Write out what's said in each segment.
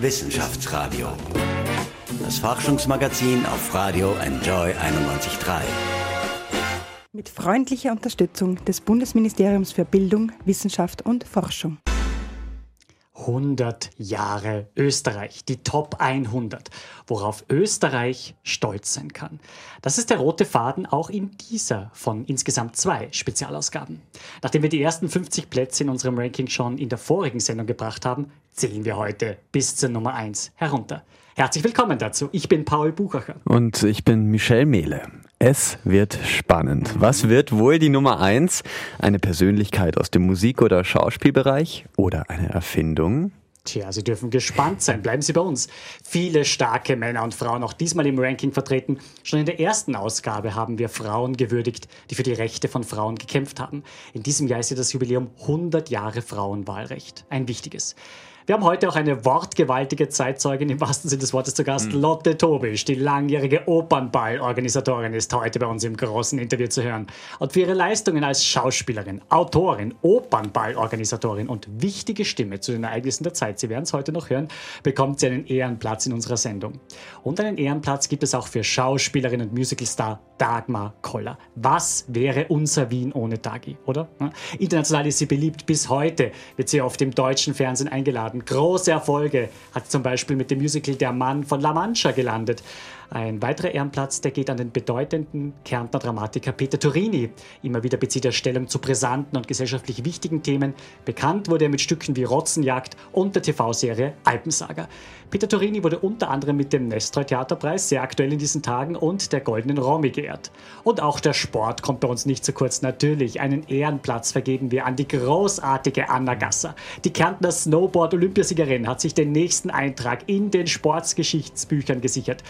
Wissenschaftsradio. Das Forschungsmagazin auf Radio Enjoy 91.3. Mit freundlicher Unterstützung des Bundesministeriums für Bildung, Wissenschaft und Forschung. 100 Jahre Österreich, die Top 100, worauf Österreich stolz sein kann. Das ist der rote Faden auch in dieser von insgesamt zwei Spezialausgaben. Nachdem wir die ersten 50 Plätze in unserem Ranking schon in der vorigen Sendung gebracht haben, zählen wir heute bis zur Nummer 1 herunter. Herzlich willkommen dazu. Ich bin Paul Buchacher. Und ich bin Michelle Mehle. Es wird spannend. Was wird wohl die Nummer eins? Eine Persönlichkeit aus dem Musik- oder Schauspielbereich oder eine Erfindung? Tja, Sie dürfen gespannt sein. Bleiben Sie bei uns. Viele starke Männer und Frauen auch diesmal im Ranking vertreten. Schon in der ersten Ausgabe haben wir Frauen gewürdigt, die für die Rechte von Frauen gekämpft haben. In diesem Jahr ist ja das Jubiläum 100 Jahre Frauenwahlrecht. Ein wichtiges. Wir haben heute auch eine wortgewaltige Zeitzeugin im wahrsten Sinne des Wortes zu Gast. Mhm. Lotte Tobisch, die langjährige Opernball-Organisatorin, ist heute bei uns im großen Interview zu hören. Und für ihre Leistungen als Schauspielerin, Autorin, Opernball-Organisatorin und wichtige Stimme zu den Ereignissen der Zeit, Sie werden es heute noch hören, bekommt sie einen Ehrenplatz in unserer Sendung. Und einen Ehrenplatz gibt es auch für Schauspielerin und Musicalstar Dagmar Koller. Was wäre unser Wien ohne Dagi, oder? International ist sie beliebt. Bis heute wird sie auf dem deutschen Fernsehen eingeladen haben. Große Erfolge hat zum Beispiel mit dem Musical Der Mann von La Mancha gelandet. Ein weiterer Ehrenplatz, der geht an den bedeutenden Kärntner Dramatiker Peter Turini. Immer wieder bezieht er Stellung zu brisanten und gesellschaftlich wichtigen Themen. Bekannt wurde er mit Stücken wie Rotzenjagd und der TV-Serie Alpensaga. Peter Turini wurde unter anderem mit dem Nestroy Theaterpreis, sehr aktuell in diesen Tagen, und der Goldenen Romy geehrt. Und auch der Sport kommt bei uns nicht zu kurz. Natürlich, einen Ehrenplatz vergeben wir an die großartige Anna Gasser. Die Kärntner Snowboard-Olympiasiegerin hat sich den nächsten Eintrag in den Sportsgeschichtsbüchern gesichert.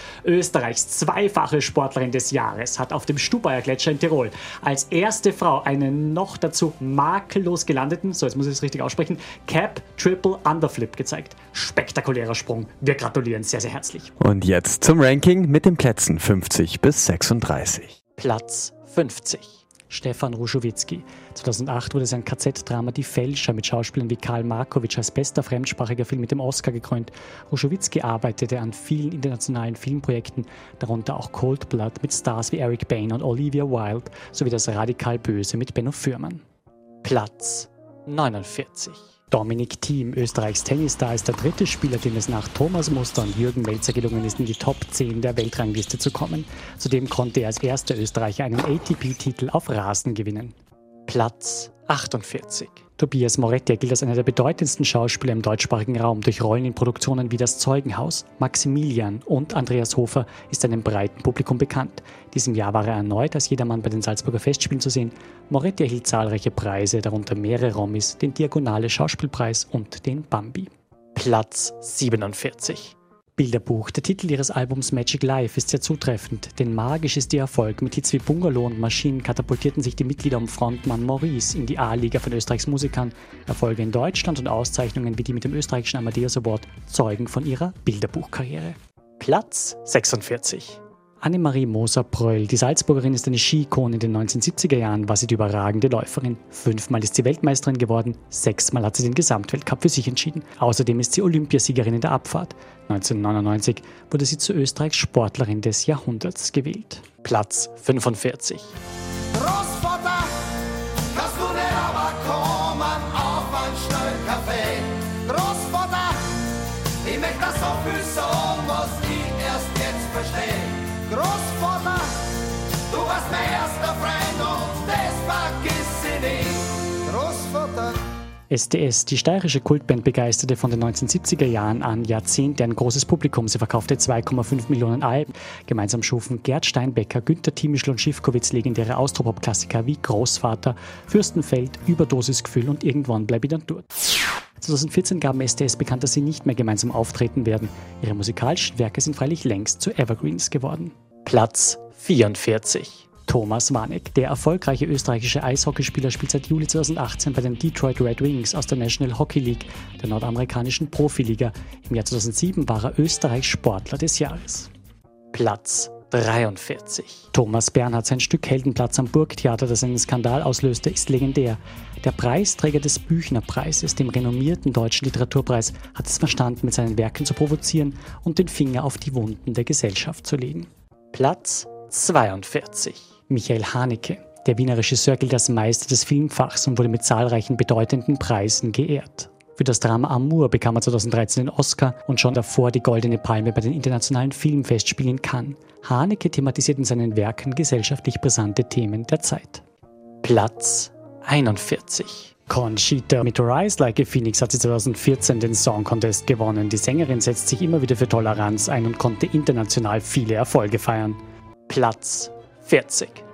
Österreichs zweifache Sportlerin des Jahres hat auf dem Stubaier Gletscher in Tirol als erste Frau einen noch dazu makellos gelandeten, so jetzt muss ich es richtig aussprechen, Cap Triple Underflip gezeigt. Spektakulärer Sprung. Wir gratulieren sehr, sehr herzlich. Und jetzt zum Ranking mit den Plätzen 50 bis 36. Platz 50. Stefan Ruschowitzki. 2008 wurde sein KZ-Drama Die Fälscher mit Schauspielern wie Karl Markovic als bester fremdsprachiger Film mit dem Oscar gekrönt. Ruschowitzki arbeitete an vielen internationalen Filmprojekten, darunter auch Cold Blood mit Stars wie Eric Bain und Olivia Wilde sowie das Radikal Böse mit Benno Fürmann. Platz 49. Dominik Thiem, Österreichs Tennisstar, ist der dritte Spieler, dem es nach Thomas Muster und Jürgen Melzer gelungen ist, in die Top 10 der Weltrangliste zu kommen. Zudem konnte er als erster Österreicher einen ATP-Titel auf Rasen gewinnen. Platz 48. Tobias Moretti gilt als einer der bedeutendsten Schauspieler im deutschsprachigen Raum. Durch Rollen in Produktionen wie Das Zeugenhaus, Maximilian und Andreas Hofer ist einem breiten Publikum bekannt. Diesem Jahr war er erneut als Jedermann bei den Salzburger Festspielen zu sehen. Moretti erhielt zahlreiche Preise, darunter mehrere Rommis, den Diagonale Schauspielpreis und den Bambi. Platz 47. Bilderbuch. Der Titel ihres Albums Magic Life ist sehr zutreffend, denn magisch ist ihr Erfolg. Mit Hits wie Bungalow und Maschinen katapultierten sich die Mitglieder um Frontmann Maurice in die A-Liga von Österreichs Musikern. Erfolge in Deutschland und Auszeichnungen wie die mit dem österreichischen Amadeus Award zeugen von ihrer Bilderbuchkarriere. Platz 46. Annemarie Moser-Pröll. Die Salzburgerin ist eine Skikone. In den 1970er Jahren war sie die überragende Läuferin. Fünfmal ist sie Weltmeisterin geworden, sechsmal hat sie den Gesamtweltcup für sich entschieden. Außerdem ist sie Olympiasiegerin in der Abfahrt. 1999 wurde sie zu Österreichs Sportlerin des Jahrhunderts gewählt. Platz 45. Großvater, SDS, die steirische Kultband, begeisterte von den 1970er Jahren an Jahrzehnte ein großes Publikum. Sie verkaufte 2,5 Millionen Alben. Gemeinsam schufen Gerd Steinbecker, Günter Tiemischl und Schiffkowitz legendäre Austropop-Klassiker wie Großvater, Fürstenfeld, Überdosisgefühl und Irgendwann bleib ich dann dort. 2014 gaben SDS bekannt, dass sie nicht mehr gemeinsam auftreten werden. Ihre musikalischen Werke sind freilich längst zu Evergreens geworden. Platz 44. Thomas Wanek. Der erfolgreiche österreichische Eishockeyspieler spielt seit Juli 2018 bei den Detroit Red Wings aus der National Hockey League, der nordamerikanischen Profiliga. Im Jahr 2007 war er Österreichs Sportler des Jahres. Platz 43. Thomas Bernhard, sein Stück Heldenplatz am Burgtheater, das einen Skandal auslöste, ist legendär. Der Preisträger des Büchnerpreises, dem renommierten deutschen Literaturpreis, hat es verstanden, mit seinen Werken zu provozieren und den Finger auf die Wunden der Gesellschaft zu legen. Platz 42. Michael Haneke. Der Wiener Regisseur gilt als Meister des Filmfachs und wurde mit zahlreichen bedeutenden Preisen geehrt. Für das Drama Amour bekam er 2013 den Oscar und schon davor die Goldene Palme bei den internationalen Filmfestspielen in Cannes. Haneke thematisiert in seinen Werken gesellschaftlich brisante Themen der Zeit. Platz 41. Conchita mit Rise Like a Phoenix hat sie 2014 den Song Contest gewonnen. Die Sängerin setzt sich immer wieder für Toleranz ein und konnte international viele Erfolge feiern. Platz 40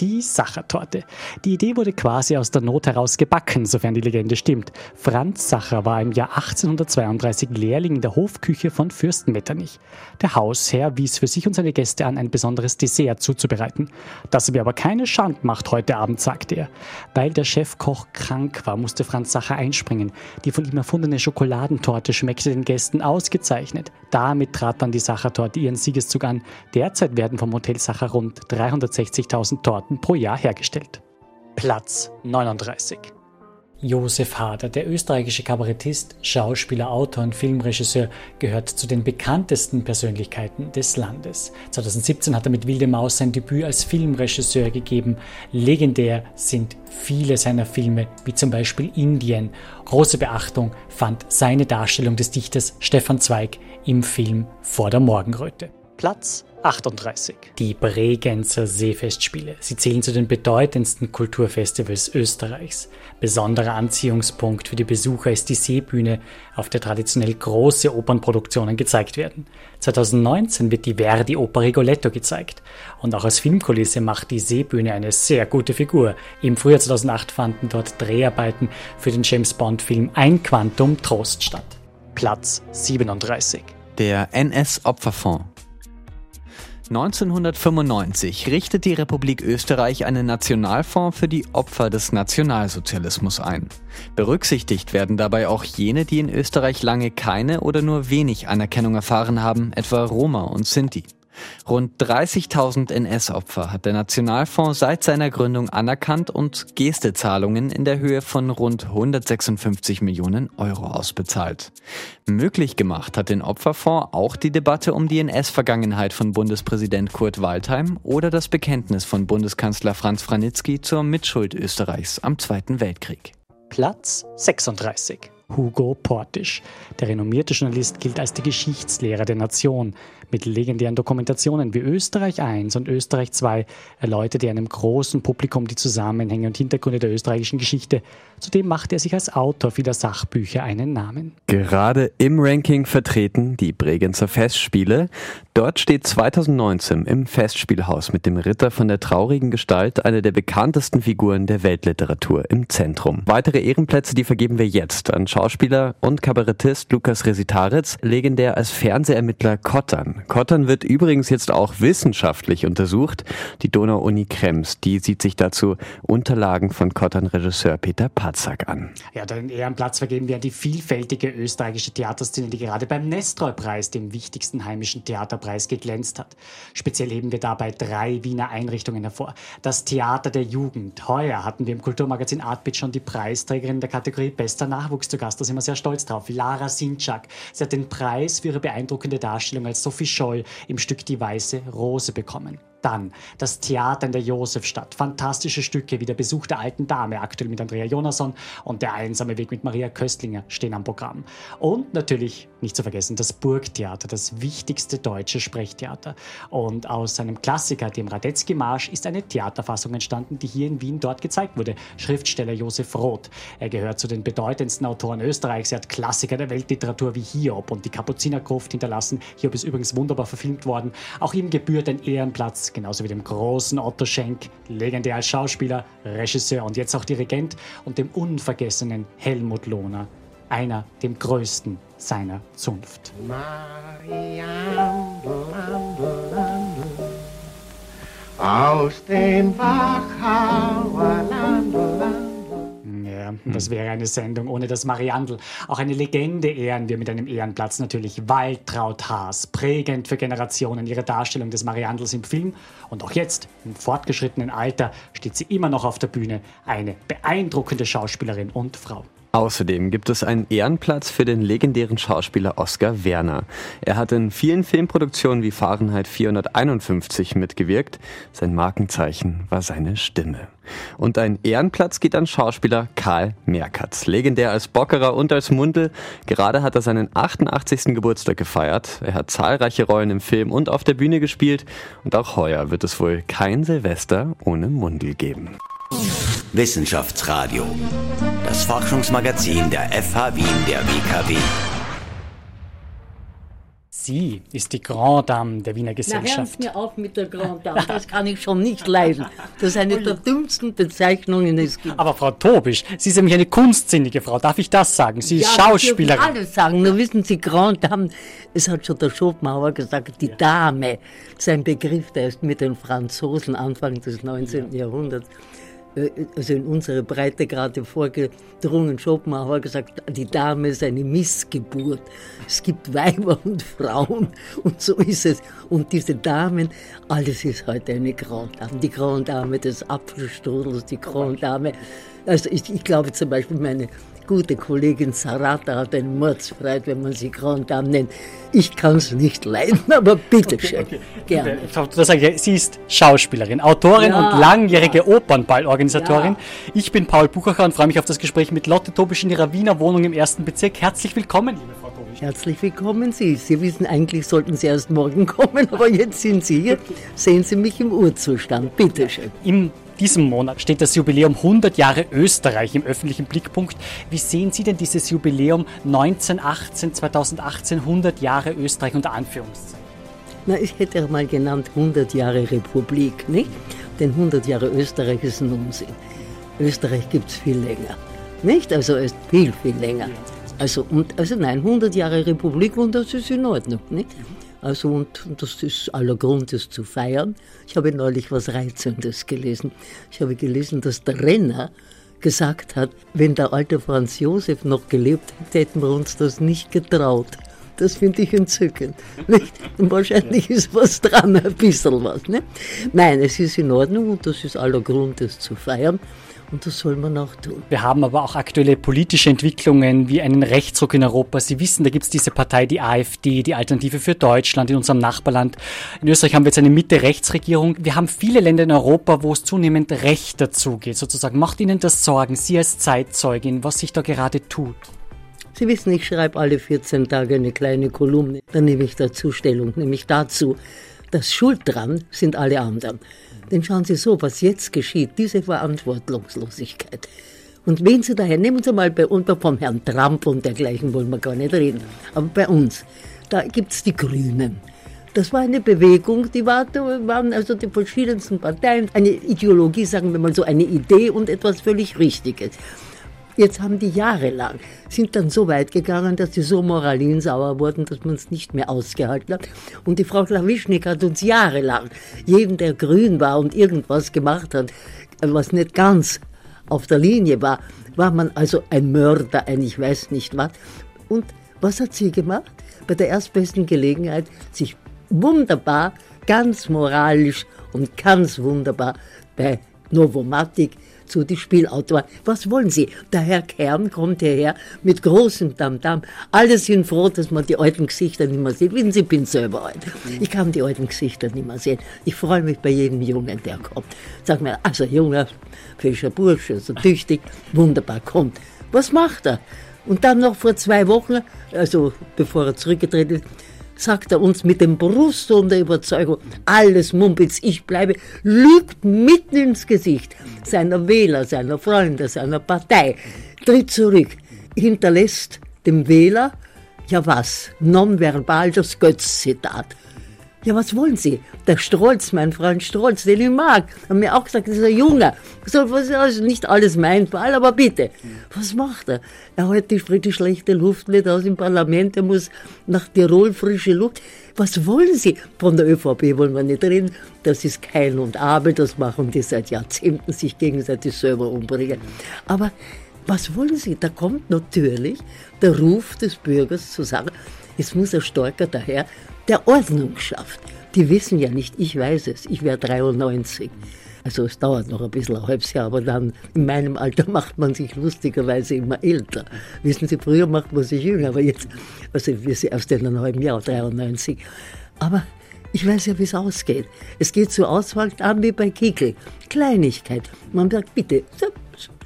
die Sachertorte. Die Idee wurde quasi aus der Not heraus gebacken, sofern die Legende stimmt. Franz Sacher war im Jahr 1832 Lehrling in der Hofküche von Fürsten Metternich. Der Hausherr wies für sich und seine Gäste an, ein besonderes Dessert zuzubereiten. Das mir aber keine Schand macht heute Abend, sagte er. Weil der Chefkoch krank war, musste Franz Sacher einspringen. Die von ihm erfundene Schokoladentorte schmeckte den Gästen ausgezeichnet. Damit trat dann die Sachertorte ihren Siegeszug an. Derzeit werden vom Hotel Sacher rund 360.000 Torten Platten pro Jahr hergestellt. Platz 39. Josef Hader, der österreichische Kabarettist, Schauspieler, Autor und Filmregisseur, gehört zu den bekanntesten Persönlichkeiten des Landes. 2017 hat er mit Wilde Maus sein Debüt als Filmregisseur gegeben. Legendär sind viele seiner Filme, wie zum Beispiel Indien. Große Beachtung fand seine Darstellung des Dichters Stefan Zweig im Film Vor der Morgenröte. Platz 38. Die Bregenzer Seefestspiele. Sie zählen zu den bedeutendsten Kulturfestivals Österreichs. Besonderer Anziehungspunkt für die Besucher ist die Seebühne, auf der traditionell große Opernproduktionen gezeigt werden. 2019 wird die Verdi-Oper Rigoletto gezeigt. Und auch als Filmkulisse macht die Seebühne eine sehr gute Figur. Im Frühjahr 2008 fanden dort Dreharbeiten für den James Bond-Film Ein Quantum Trost statt. Platz 37. Der NS-Opferfonds 1995 richtet die Republik Österreich einen Nationalfonds für die Opfer des Nationalsozialismus ein. Berücksichtigt werden dabei auch jene, die in Österreich lange keine oder nur wenig Anerkennung erfahren haben, etwa Roma und Sinti. Rund 30.000 NS-Opfer hat der Nationalfonds seit seiner Gründung anerkannt und Gestezahlungen in der Höhe von rund 156 Millionen Euro ausbezahlt. Möglich gemacht hat den Opferfonds auch die Debatte um die NS-Vergangenheit von Bundespräsident Kurt Waldheim oder das Bekenntnis von Bundeskanzler Franz Franitzky zur Mitschuld Österreichs am Zweiten Weltkrieg. Platz 36. Hugo Portisch. Der renommierte Journalist gilt als der Geschichtslehrer der Nation. Mit legendären Dokumentationen wie Österreich I und Österreich II erläutert er einem großen Publikum die Zusammenhänge und Hintergründe der österreichischen Geschichte. Zudem macht er sich als Autor vieler Sachbücher einen Namen. Gerade im Ranking vertreten die Bregenzer Festspiele. Dort steht 2019 im Festspielhaus mit dem Ritter von der traurigen Gestalt eine der bekanntesten Figuren der Weltliteratur im Zentrum. Weitere Ehrenplätze, die vergeben wir jetzt an Schauspieler und Kabarettist Lukas Resitaritz, legendär als Fernsehermittler Kottern. Kottern wird übrigens jetzt auch wissenschaftlich untersucht. Die Donau-Uni Krems, die sieht sich dazu Unterlagen von Kottern-Regisseur Peter Patzak an. Ja, den Ehrenplatz vergeben wir an die vielfältige österreichische Theaterszene, die gerade beim Nestroy-Preis, dem wichtigsten heimischen Theaterpreis, geglänzt hat. Speziell heben wir dabei drei Wiener Einrichtungen hervor. Das Theater der Jugend. Heuer hatten wir im Kulturmagazin Artbit schon die Preisträgerin der Kategorie Bester Nachwuchs zu. Gast, da sind wir sehr stolz drauf. Lara Sinczak. Sie hat den Preis für ihre beeindruckende Darstellung als Sophie Scholl im Stück Die Weiße Rose bekommen. Dann das Theater in der Josefstadt. Fantastische Stücke wie der Besuch der alten Dame, aktuell mit Andrea Jonasson und der einsame Weg mit Maria Köstlinger stehen am Programm. Und natürlich, nicht zu vergessen, das Burgtheater, das wichtigste deutsche Sprechtheater. Und aus seinem Klassiker, dem Radetzky-Marsch, ist eine Theaterfassung entstanden, die hier in Wien dort gezeigt wurde. Schriftsteller Josef Roth. Er gehört zu den bedeutendsten Autoren Österreichs. Er hat Klassiker der Weltliteratur wie Hiob und die Kapuzinergruft hinterlassen. Hiob ist übrigens wunderbar verfilmt worden. Auch ihm gebührt ein Ehrenplatz genauso wie dem großen Otto Schenk, legendär als Schauspieler, Regisseur und jetzt auch Dirigent, und dem unvergessenen Helmut Lohner, einer dem größten seiner Zunft. Aus dem Wachauer Land Das hm. wäre eine Sendung ohne das Mariandel. Auch eine Legende ehren wir mit einem Ehrenplatz natürlich. Waltraud Haas, prägend für Generationen ihre Darstellung des Mariandels im Film. Und auch jetzt, im fortgeschrittenen Alter, steht sie immer noch auf der Bühne. Eine beeindruckende Schauspielerin und Frau. Außerdem gibt es einen Ehrenplatz für den legendären Schauspieler Oskar Werner. Er hat in vielen Filmproduktionen wie Fahrenheit 451 mitgewirkt. Sein Markenzeichen war seine Stimme. Und ein Ehrenplatz geht an Schauspieler Karl Merkatz. Legendär als Bockerer und als Mundel. Gerade hat er seinen 88. Geburtstag gefeiert. Er hat zahlreiche Rollen im Film und auf der Bühne gespielt. Und auch heuer wird es wohl kein Silvester ohne Mundel geben. Wissenschaftsradio. Das Forschungsmagazin der FH Wien der WKW. Sie ist die Grand Dame der Wiener Gesellschaft. Na, hören mir auf mit der Grand Dame, das kann ich schon nicht leiden. Das ist eine der dümmsten Bezeichnungen, die es gibt. Aber Frau Tobisch, Sie sind nämlich eine kunstsinnige Frau, darf ich das sagen? Sie ist ja, Schauspielerin. Ich alles sagen, nur wissen Sie, Grand Dame, es hat schon der Schopenhauer gesagt, die Dame, das ist ein Begriff, der ist mit den Franzosen Anfang des 19. Jahrhunderts also in unsere Breite gerade vorgedrungen. Schopenhauer gesagt, die Dame ist eine Missgeburt. Es gibt Weiber und Frauen und so ist es. Und diese Damen, alles ist heute eine Grand Dame. Die Grand Dame des Apfelstrudels, die Grand Dame. Also ich, ich glaube zum Beispiel meine gute Kollegin Sarata hat eine Mordsfreiheit, wenn man sie Grand Dame nennt. Ich kann es nicht leiden, aber bitteschön, okay, okay. gerne. Das sage ich, sie ist Schauspielerin, Autorin ja, und langjährige. Opernballorganisatorin. Ja. Ich bin Paul Buchacher und freue mich auf das Gespräch mit Lotte Tobisch in ihrer Wiener Wohnung im ersten Bezirk. Herzlich willkommen, liebe Frau Tobisch. Herzlich willkommen Sie. Sie wissen, eigentlich sollten Sie erst morgen kommen, aber jetzt sind Sie hier. Sehen Sie mich im Urzustand. Bitteschön. Im diesem Monat steht das Jubiläum 100 Jahre Österreich im öffentlichen Blickpunkt. Wie sehen Sie denn dieses Jubiläum 1918, 2018, 100 Jahre Österreich unter Anführungszeichen? Na, ich hätte mal genannt 100 Jahre Republik, nicht? Denn 100 Jahre Österreich ist ein Unsinn. Österreich gibt es viel länger, nicht? Also viel, viel länger. Also, und, also nein, 100 Jahre Republik und das ist in Ordnung, nicht? Also und, und das ist aller Grund, es zu feiern. Ich habe neulich was Reizendes gelesen. Ich habe gelesen, dass der Renner gesagt hat, wenn der alte Franz Josef noch gelebt hätte, hätten wir uns das nicht getraut. Das finde ich entzückend. Nicht? Wahrscheinlich ist was dran, ein bisschen was. Ne? Nein, es ist in Ordnung und das ist aller Grund, es zu feiern. Und das soll man auch tun. Wir haben aber auch aktuelle politische Entwicklungen wie einen Rechtsruck in Europa. Sie wissen, da gibt es diese Partei, die AfD, die Alternative für Deutschland in unserem Nachbarland. In Österreich haben wir jetzt eine Mitte-Rechtsregierung. Wir haben viele Länder in Europa, wo es zunehmend rechter zugeht. Sozusagen macht Ihnen das Sorgen, Sie als Zeitzeugin, was sich da gerade tut? Sie wissen, ich schreibe alle 14 Tage eine kleine Kolumne. Dann nehme ich dazu Stellung, nämlich dazu, dass Schuld dran sind alle anderen. Denn schauen Sie so, was jetzt geschieht, diese Verantwortungslosigkeit. Und wen Sie daher, nehmen Sie mal bei uns vom Herrn Trump und dergleichen wollen wir gar nicht reden, aber bei uns, da gibt es die Grünen. Das war eine Bewegung, die war, waren also die verschiedensten Parteien, eine Ideologie, sagen wir mal so, eine Idee und etwas völlig Richtiges. Jetzt haben die jahrelang, sind dann so weit gegangen, dass sie so moralinsauer wurden, dass man es nicht mehr ausgehalten hat. Und die Frau Klawischnik hat uns jahrelang, jeden, der grün war und irgendwas gemacht hat, was nicht ganz auf der Linie war, war man also ein Mörder, ein ich weiß nicht was. Und was hat sie gemacht? Bei der erstbesten Gelegenheit sich wunderbar, ganz moralisch und ganz wunderbar bei Novomatic zu die Spielautoren. Was wollen Sie? Der Herr Kern kommt hierher mit großem Tamtam. Alle sind froh, dass man die alten Gesichter nicht mehr sieht. Wissen Sie, ich bin selber alt. Ich kann die alten Gesichter nicht mehr sehen. Ich freue mich bei jedem Jungen, der kommt. Sag mir, also junger, frischer Bursche, so tüchtig, wunderbar, kommt. Was macht er? Und dann noch vor zwei Wochen, also bevor er zurückgetreten ist, sagt er uns mit dem Brustton der Überzeugung, alles Mumpitz, ich bleibe, lügt mitten ins Gesicht seiner Wähler, seiner Freunde, seiner Partei, tritt zurück, hinterlässt dem Wähler, ja was, nonverbal das Götz-Zitat. Ja, was wollen Sie? Der Strolz, mein Freund Strolz, den ich mag, hat mir auch gesagt, ein Junge. So, was, also nicht alles mein Fall, aber bitte. Was macht er? Er hält die, die schlechte Luft nicht aus im Parlament, er muss nach Tirol frische Luft. Was wollen Sie? Von der ÖVP wollen wir nicht reden. Das ist Keil und Abel, das machen die seit Jahrzehnten sich gegenseitig selber umbringen. Aber Was wollen Sie? Da kommt natürlich der Ruf des Bürgers zu sagen, es muss ein Storker daher, der Ordnung schafft. Die wissen ja nicht, ich weiß es, ich wäre 93. Also es dauert noch ein bisschen, ein halbes Jahr, aber dann in meinem Alter macht man sich lustigerweise immer älter. Wissen Sie, früher macht man sich jünger, aber jetzt, also wir sind erst in einem halben Jahr, 93. Aber ich weiß ja, wie es ausgeht. Es geht zur Auswahl an wie bei Kickel. Kleinigkeit. Man sagt, bitte,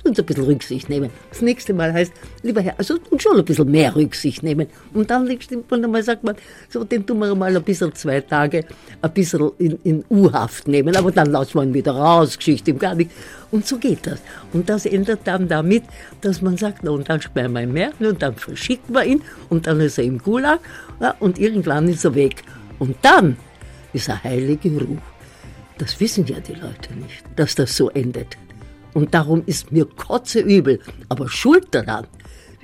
und ein bisschen Rücksicht nehmen. Das nächste Mal heißt, lieber Herr, also schon ein bisschen mehr Rücksicht nehmen. Und dann stimmt man einmal, sagt man, so, den tun wir mal ein bisschen zwei Tage ein bisschen in, in U-Haft nehmen, aber dann lassen wir ihn wieder raus, Geschichte im gar nicht. Und so geht das. Und das endet dann damit, dass man sagt, na, und dann sperren wir ihn mehr, und dann verschicken wir ihn, und dann ist er im Gulag, ja, und irgendwann ist er weg. Und dann ist er heilige Ruhe. Das wissen ja die Leute nicht, dass das so endet. Und darum ist mir kotzeübel. Aber schuld daran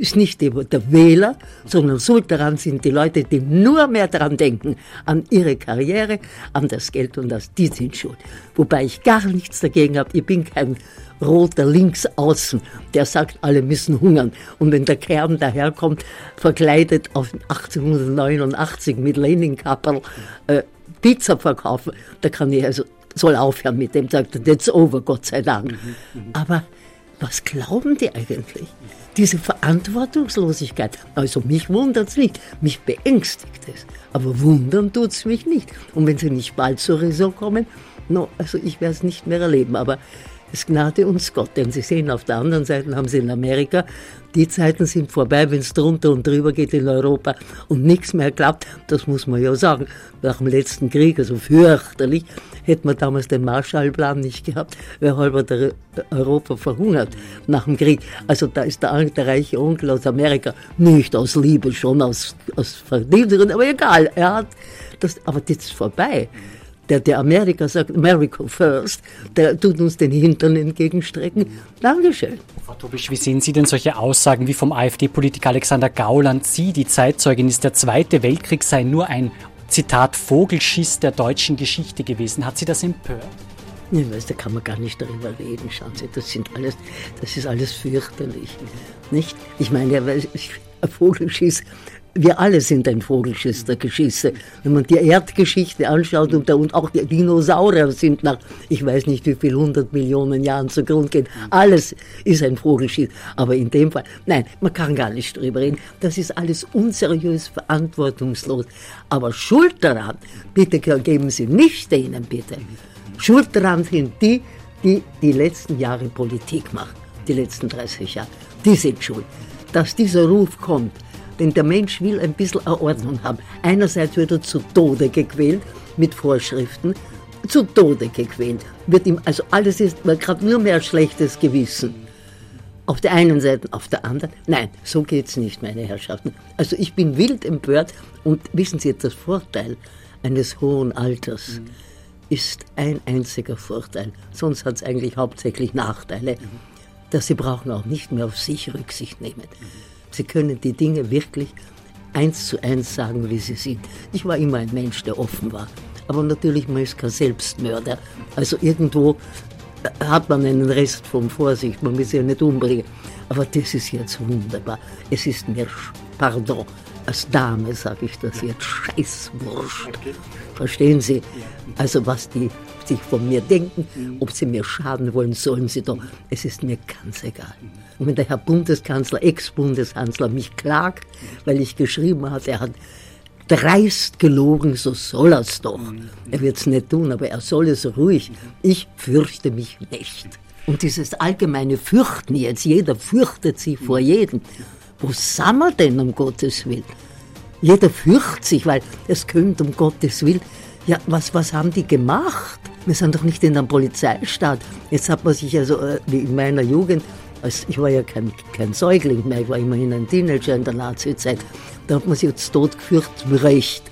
ist nicht der Wähler, sondern schuld daran sind die Leute, die nur mehr daran denken, an ihre Karriere, an das Geld und das, die sind schuld. Wobei ich gar nichts dagegen habe. Ich bin kein roter Linksaußen, der sagt, alle müssen hungern. Und wenn der Kern daherkommt, verkleidet auf 1889 mit Lenin-Kapperl, äh, Pizza verkaufen, da kann ich also soll aufhören mit dem, sagt that's over, Gott sei Dank. Aber was glauben die eigentlich? Diese Verantwortungslosigkeit, also mich wundert es nicht, mich beängstigt es, aber wundern tut es mich nicht. Und wenn sie nicht bald zur Raison kommen, no, also ich werde es nicht mehr erleben, aber es gnade uns Gott, denn Sie sehen, auf der anderen Seite haben Sie in Amerika, die Zeiten sind vorbei, wenn es drunter und drüber geht in Europa und nichts mehr klappt, das muss man ja sagen, nach dem letzten Krieg, also fürchterlich, hätte man damals den Marshallplan nicht gehabt, wäre halber Europa verhungert nach dem Krieg. Also da ist der, der reiche Onkel aus Amerika, nicht aus Liebe, schon aus, aus Verdiensteren, aber egal, er hat das, aber das ist vorbei der, der Amerika sagt, America first, der tut uns den Hintern entgegenstrecken. Dankeschön. Frau Tobisch, wie sehen Sie denn solche Aussagen wie vom AfD-Politiker Alexander Gauland? Sie, die Zeitzeugin ist, der Zweite Weltkrieg sei nur ein, Zitat, Vogelschiss der deutschen Geschichte gewesen. Hat Sie das empört? Ich weiß, da kann man gar nicht darüber reden. Schauen Sie, das sind alles, das ist alles fürchterlich. Nicht? Ich meine, ein Vogelschiss wir alle sind ein Vogelschiss der Geschichte. Wenn man die Erdgeschichte anschaut und, und auch die Dinosaurier sind nach, ich weiß nicht wie viel, hundert Millionen Jahren zugrunde gehen. Alles ist ein Vogelschiss. Aber in dem Fall, nein, man kann gar nicht drüber reden. Das ist alles unseriös, verantwortungslos. Aber Schuld daran, bitte geben Sie nicht denen, bitte. Schuld daran sind die, die die letzten Jahre Politik machen. Die letzten 30 Jahre. Die sind schuld. Dass dieser Ruf kommt, denn der Mensch will ein bisschen eine Ordnung haben. Einerseits wird er zu Tode gequält mit Vorschriften, zu Tode gequält. Wird ihm, also alles ist, hat nur mehr schlechtes Gewissen. Auf der einen Seite, auf der anderen. Nein, so geht es nicht, meine Herrschaften. Also ich bin wild empört und wissen Sie, das Vorteil eines hohen Alters mhm. ist ein einziger Vorteil. Sonst hat es eigentlich hauptsächlich Nachteile, mhm. dass Sie brauchen auch nicht mehr auf sich Rücksicht nehmen. Mhm. Sie können die Dinge wirklich eins zu eins sagen, wie sie sind. Ich war immer ein Mensch, der offen war. Aber natürlich, man ist kein Selbstmörder. Also irgendwo hat man einen Rest von Vorsicht, man will sich ja nicht umbringen. Aber das ist jetzt wunderbar. Es ist mir, pardon, als Dame sage ich das jetzt, scheißwurscht. Verstehen Sie? Also was die sich von mir denken, ob sie mir schaden wollen, sollen sie doch. Es ist mir ganz egal. Und wenn der Herr Bundeskanzler, Ex-Bundeskanzler mich klagt, weil ich geschrieben habe, er hat dreist gelogen, so soll er es doch. Er wird es nicht tun, aber er soll es ruhig. Ich fürchte mich nicht. Und dieses allgemeine Fürchten jetzt, jeder fürchtet sich vor jedem. Wo sind wir denn, um Gottes Willen? Jeder fürchtet sich, weil es könnte, um Gottes Willen. Ja, was, was haben die gemacht? Wir sind doch nicht in einem Polizeistaat. Jetzt hat man sich also, äh, wie in meiner Jugend, also ich war ja kein, kein Säugling mehr, ich war immerhin ein Teenager in der Nazi-Zeit. Da hat man sich jetzt tot gefürchtet, mit Recht.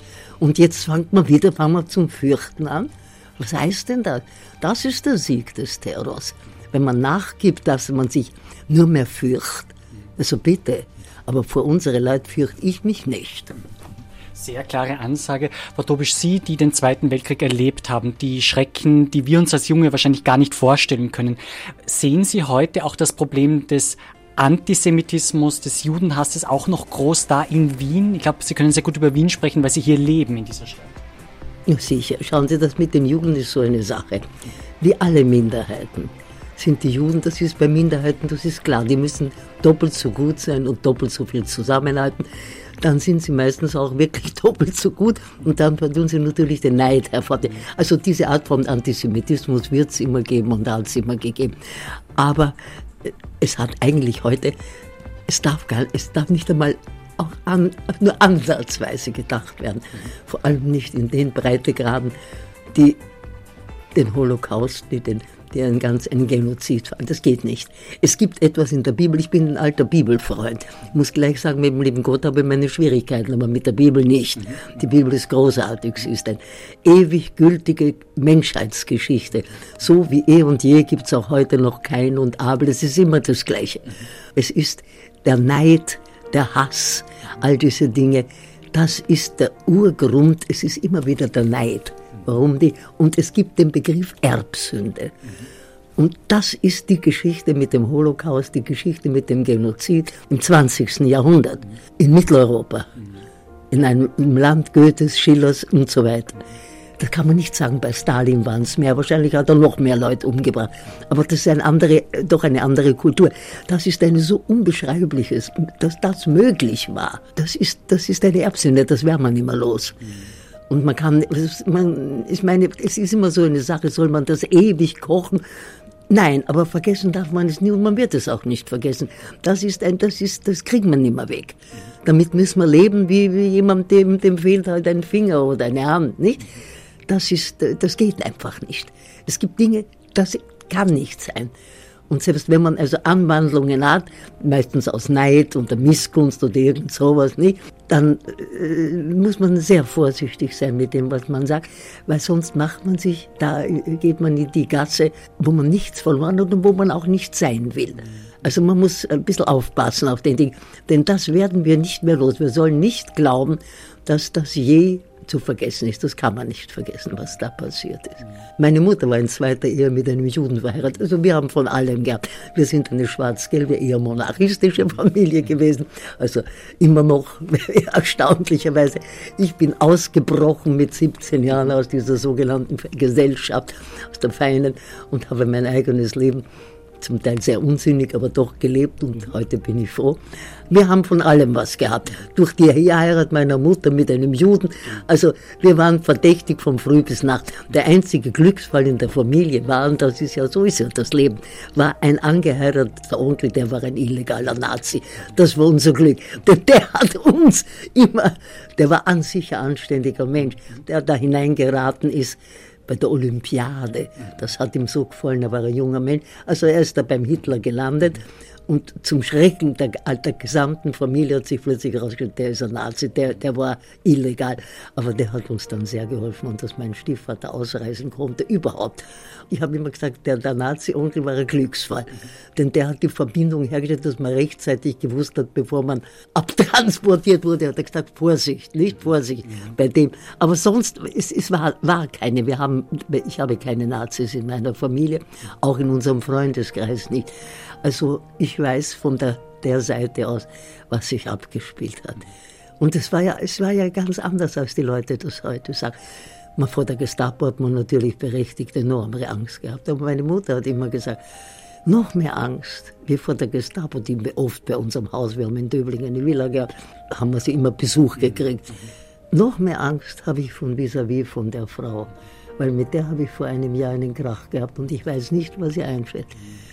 Und jetzt fängt man wieder, fangen wir zum Fürchten an. Was heißt denn das? Das ist der Sieg des Terrors. Wenn man nachgibt, dass man sich nur mehr fürcht. Also bitte, aber vor unsere Leute fürchte ich mich nicht. Sehr klare Ansage. Frau Tobisch, Sie, die den Zweiten Weltkrieg erlebt haben, die Schrecken, die wir uns als Junge wahrscheinlich gar nicht vorstellen können, sehen Sie heute auch das Problem des Antisemitismus, des Judenhasses auch noch groß da in Wien? Ich glaube, Sie können sehr gut über Wien sprechen, weil Sie hier leben in dieser Stadt. Ja, sicher. Schauen Sie, das mit dem Juden ist so eine Sache. Wie alle Minderheiten sind die Juden, das ist bei Minderheiten, das ist klar, die müssen doppelt so gut sein und doppelt so viel zusammenhalten. Dann sind sie meistens auch wirklich doppelt so gut und dann tun sie natürlich den Neid hervor. Also diese Art von Antisemitismus wird es immer geben und hat es immer gegeben. Aber es hat eigentlich heute, es darf, gar, es darf nicht einmal auch an, nur ansatzweise gedacht werden. Vor allem nicht in den Breitegraden, die den Holocaust, die den die ein ganz ein Genozid war. Das geht nicht. Es gibt etwas in der Bibel. Ich bin ein alter Bibelfreund. Ich muss gleich sagen, mit dem lieben Gott habe ich meine Schwierigkeiten, aber mit der Bibel nicht. Die Bibel ist großartig. Sie ist eine ewig gültige Menschheitsgeschichte. So wie eh und je gibt es auch heute noch Kain und Abel. Es ist immer das Gleiche. Es ist der Neid, der Hass, all diese Dinge. Das ist der Urgrund. Es ist immer wieder der Neid. Warum die? Und es gibt den Begriff Erbsünde. Und das ist die Geschichte mit dem Holocaust, die Geschichte mit dem Genozid im 20. Jahrhundert in Mitteleuropa, in einem Land Goethes, Schillers und so weiter. Das kann man nicht sagen, bei Stalin waren es mehr. Wahrscheinlich hat er noch mehr Leute umgebracht. Aber das ist eine andere, doch eine andere Kultur. Das ist eine so unbeschreibliches, dass das möglich war. Das ist, das ist eine Erbsünde, das wäre man immer los. Und man kann, man, ich meine, es ist immer so eine Sache, soll man das ewig kochen? Nein, aber vergessen darf man es nie und man wird es auch nicht vergessen. Das ist ein, das ist, das kriegt man nicht mehr weg. Damit müssen wir leben, wie, wie jemand, dem, dem fehlt halt ein Finger oder eine Hand, nicht? Das ist, das geht einfach nicht. Es gibt Dinge, das kann nicht sein. Und selbst wenn man also Anwandlungen hat, meistens aus Neid und der Missgunst oder irgend sowas, nicht, dann äh, muss man sehr vorsichtig sein mit dem, was man sagt, weil sonst macht man sich, da geht man in die Gasse, wo man nichts verloren hat und wo man auch nicht sein will. Also man muss ein bisschen aufpassen auf den Ding, denn das werden wir nicht mehr los. Wir sollen nicht glauben, dass das je zu vergessen ist. Das kann man nicht vergessen, was da passiert ist. Meine Mutter war in zweiter Ehe mit einem Juden verheiratet. Also wir haben von allem gehabt. Wir sind eine schwarz-gelbe, eher monarchistische Familie gewesen. Also immer noch erstaunlicherweise. Ich bin ausgebrochen mit 17 Jahren aus dieser sogenannten Gesellschaft, aus der Feinen und habe mein eigenes Leben zum Teil sehr unsinnig, aber doch gelebt und heute bin ich froh. Wir haben von allem was gehabt. Durch die Heirat meiner Mutter mit einem Juden. Also wir waren verdächtig von früh bis nacht. Der einzige Glücksfall in der Familie war, und das ist ja so ist ja das Leben, war ein angeheirateter Onkel, der war ein illegaler Nazi. Das war unser Glück. Denn der hat uns immer, der war an sich ein anständiger Mensch, der da hineingeraten ist bei der Olympiade. Das hat ihm so gefallen, er war ein junger Mensch. Also er ist da beim Hitler gelandet und zum Schrecken der, der gesamten Familie hat sich plötzlich herausgestellt, der ist ein Nazi, der, der war illegal. Aber der hat uns dann sehr geholfen und dass mein Stiefvater ausreisen konnte, überhaupt. Ich habe immer gesagt, der, der Nazi-Onkel war ein Glücksfall. Denn der hat die Verbindung hergestellt, dass man rechtzeitig gewusst hat, bevor man abtransportiert wurde, hat er gesagt, Vorsicht, nicht Vorsicht bei dem. Aber sonst, es, es war, war keine. Wir haben, ich habe keine Nazis in meiner Familie, auch in unserem Freundeskreis nicht. Also ich weiß von der, der Seite aus, was sich abgespielt hat. Und es war, ja, es war ja ganz anders, als die Leute das heute sagen. Man, vor der Gestapo hat man natürlich berechtigt enorme Angst gehabt. Aber meine Mutter hat immer gesagt, noch mehr Angst wie vor der Gestapo, die oft bei uns am Haus, wir haben in Döblingen eine Villa gehabt, haben wir sie immer Besuch gekriegt. Noch mehr Angst habe ich von vis-à-vis -vis von der Frau, weil mit der habe ich vor einem Jahr einen Krach gehabt und ich weiß nicht, was sie einfällt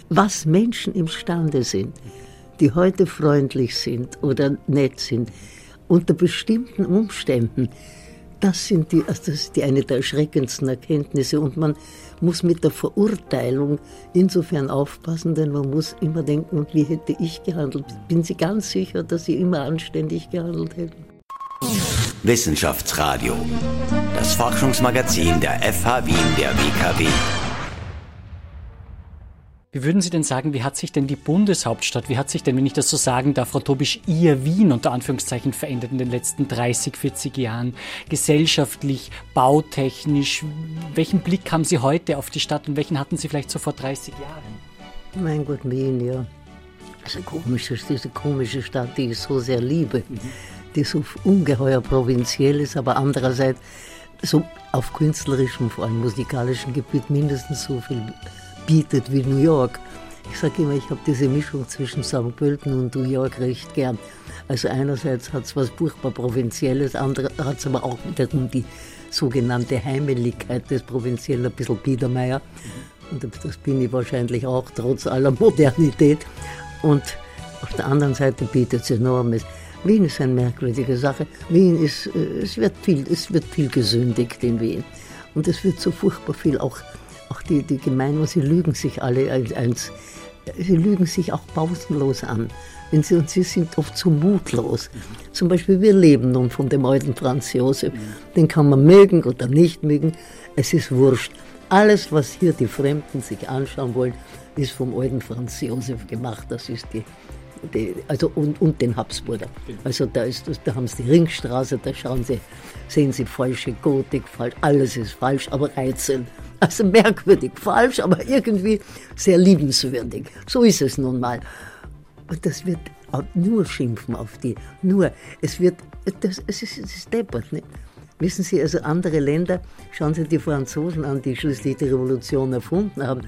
was Menschen imstande sind, die heute freundlich sind oder nett sind, unter bestimmten Umständen, das sind die, also das ist die eine der erschreckendsten Erkenntnisse und man muss mit der Verurteilung insofern aufpassen, denn man muss immer denken, wie hätte ich gehandelt? Bin Sie ganz sicher, dass Sie immer anständig gehandelt hätten? Wissenschaftsradio, das Forschungsmagazin der FH Wien der WKW. Wie würden Sie denn sagen, wie hat sich denn die Bundeshauptstadt, wie hat sich denn, wenn ich das so sagen darf, Frau Tobisch, Ihr Wien unter Anführungszeichen verändert in den letzten 30, 40 Jahren? Gesellschaftlich, bautechnisch? Welchen Blick haben Sie heute auf die Stadt und welchen hatten Sie vielleicht so vor 30 Jahren? Mein Gott, Wien, ja. diese komische, diese komische Stadt, die ich so sehr liebe, die so ungeheuer provinziell ist, aber andererseits so auf künstlerischem, vor allem musikalischen Gebiet mindestens so viel bietet wie New York. Ich sage immer, ich habe diese Mischung zwischen St. Pölten und New York recht gern. Also einerseits hat es was furchtbar Provinzielles, andererseits hat es aber auch wiederum die sogenannte Heimeligkeit des Provinziellen, ein bisschen Biedermeier. Und das bin ich wahrscheinlich auch, trotz aller Modernität. Und auf der anderen Seite bietet es enormes. Wien ist eine merkwürdige Sache. Wien ist, äh, es wird viel, es wird viel gesündigt in Wien. Und es wird so furchtbar viel, auch, auch die, die Gemeinden, sie lügen sich alle eins, sie lügen sich auch pausenlos an. Wenn sie, und sie sind oft so mutlos. Zum Beispiel, wir leben nun von dem alten Franz Josef. Den kann man mögen oder nicht mögen. Es ist wurscht. Alles, was hier die Fremden sich anschauen wollen, ist vom alten Franz Josef gemacht. Das ist die, die also und, und den Habsburger. Also da, ist, da haben sie die Ringstraße, da schauen sie, sehen sie falsche Gotik, falsch, alles ist falsch, aber reizelnd. Also merkwürdig, falsch, aber irgendwie sehr liebenswürdig. So ist es nun mal. Und das wird nur schimpfen auf die. Nur, es wird, das, es ist, es ist deppert. Nicht? Wissen Sie, also andere Länder, schauen Sie die Franzosen an, die schließlich die Revolution erfunden haben,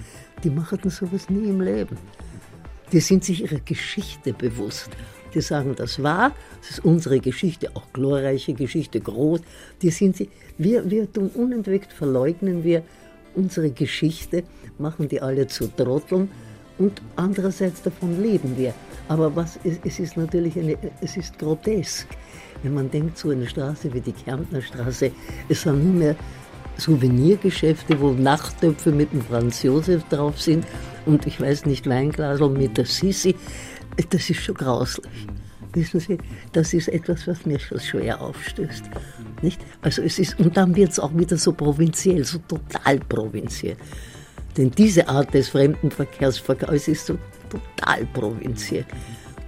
die machten sowas nie im Leben. Die sind sich ihrer Geschichte bewusst. Die sagen, das war, das ist unsere Geschichte, auch glorreiche Geschichte, groß. Die sind sie, wir, wir tun unentwegt, verleugnen wir unsere Geschichte, machen die alle zu Trotteln und andererseits davon leben wir. Aber was, es ist natürlich eine, es ist grotesk. Wenn man denkt, so eine Straße wie die Kärntner Straße, es sind nur mehr Souvenirgeschäfte, wo Nachttöpfe mit dem Franz Josef drauf sind und ich weiß nicht, Weinglasel mit der Sissi. Das ist schon grauslich. Wissen Sie, das ist etwas, was mir schon schwer aufstößt. Nicht? Also es ist, und dann wird es auch wieder so provinziell, so total provinziell. Denn diese Art des Fremdenverkehrsverkaufs ist so total provinziell.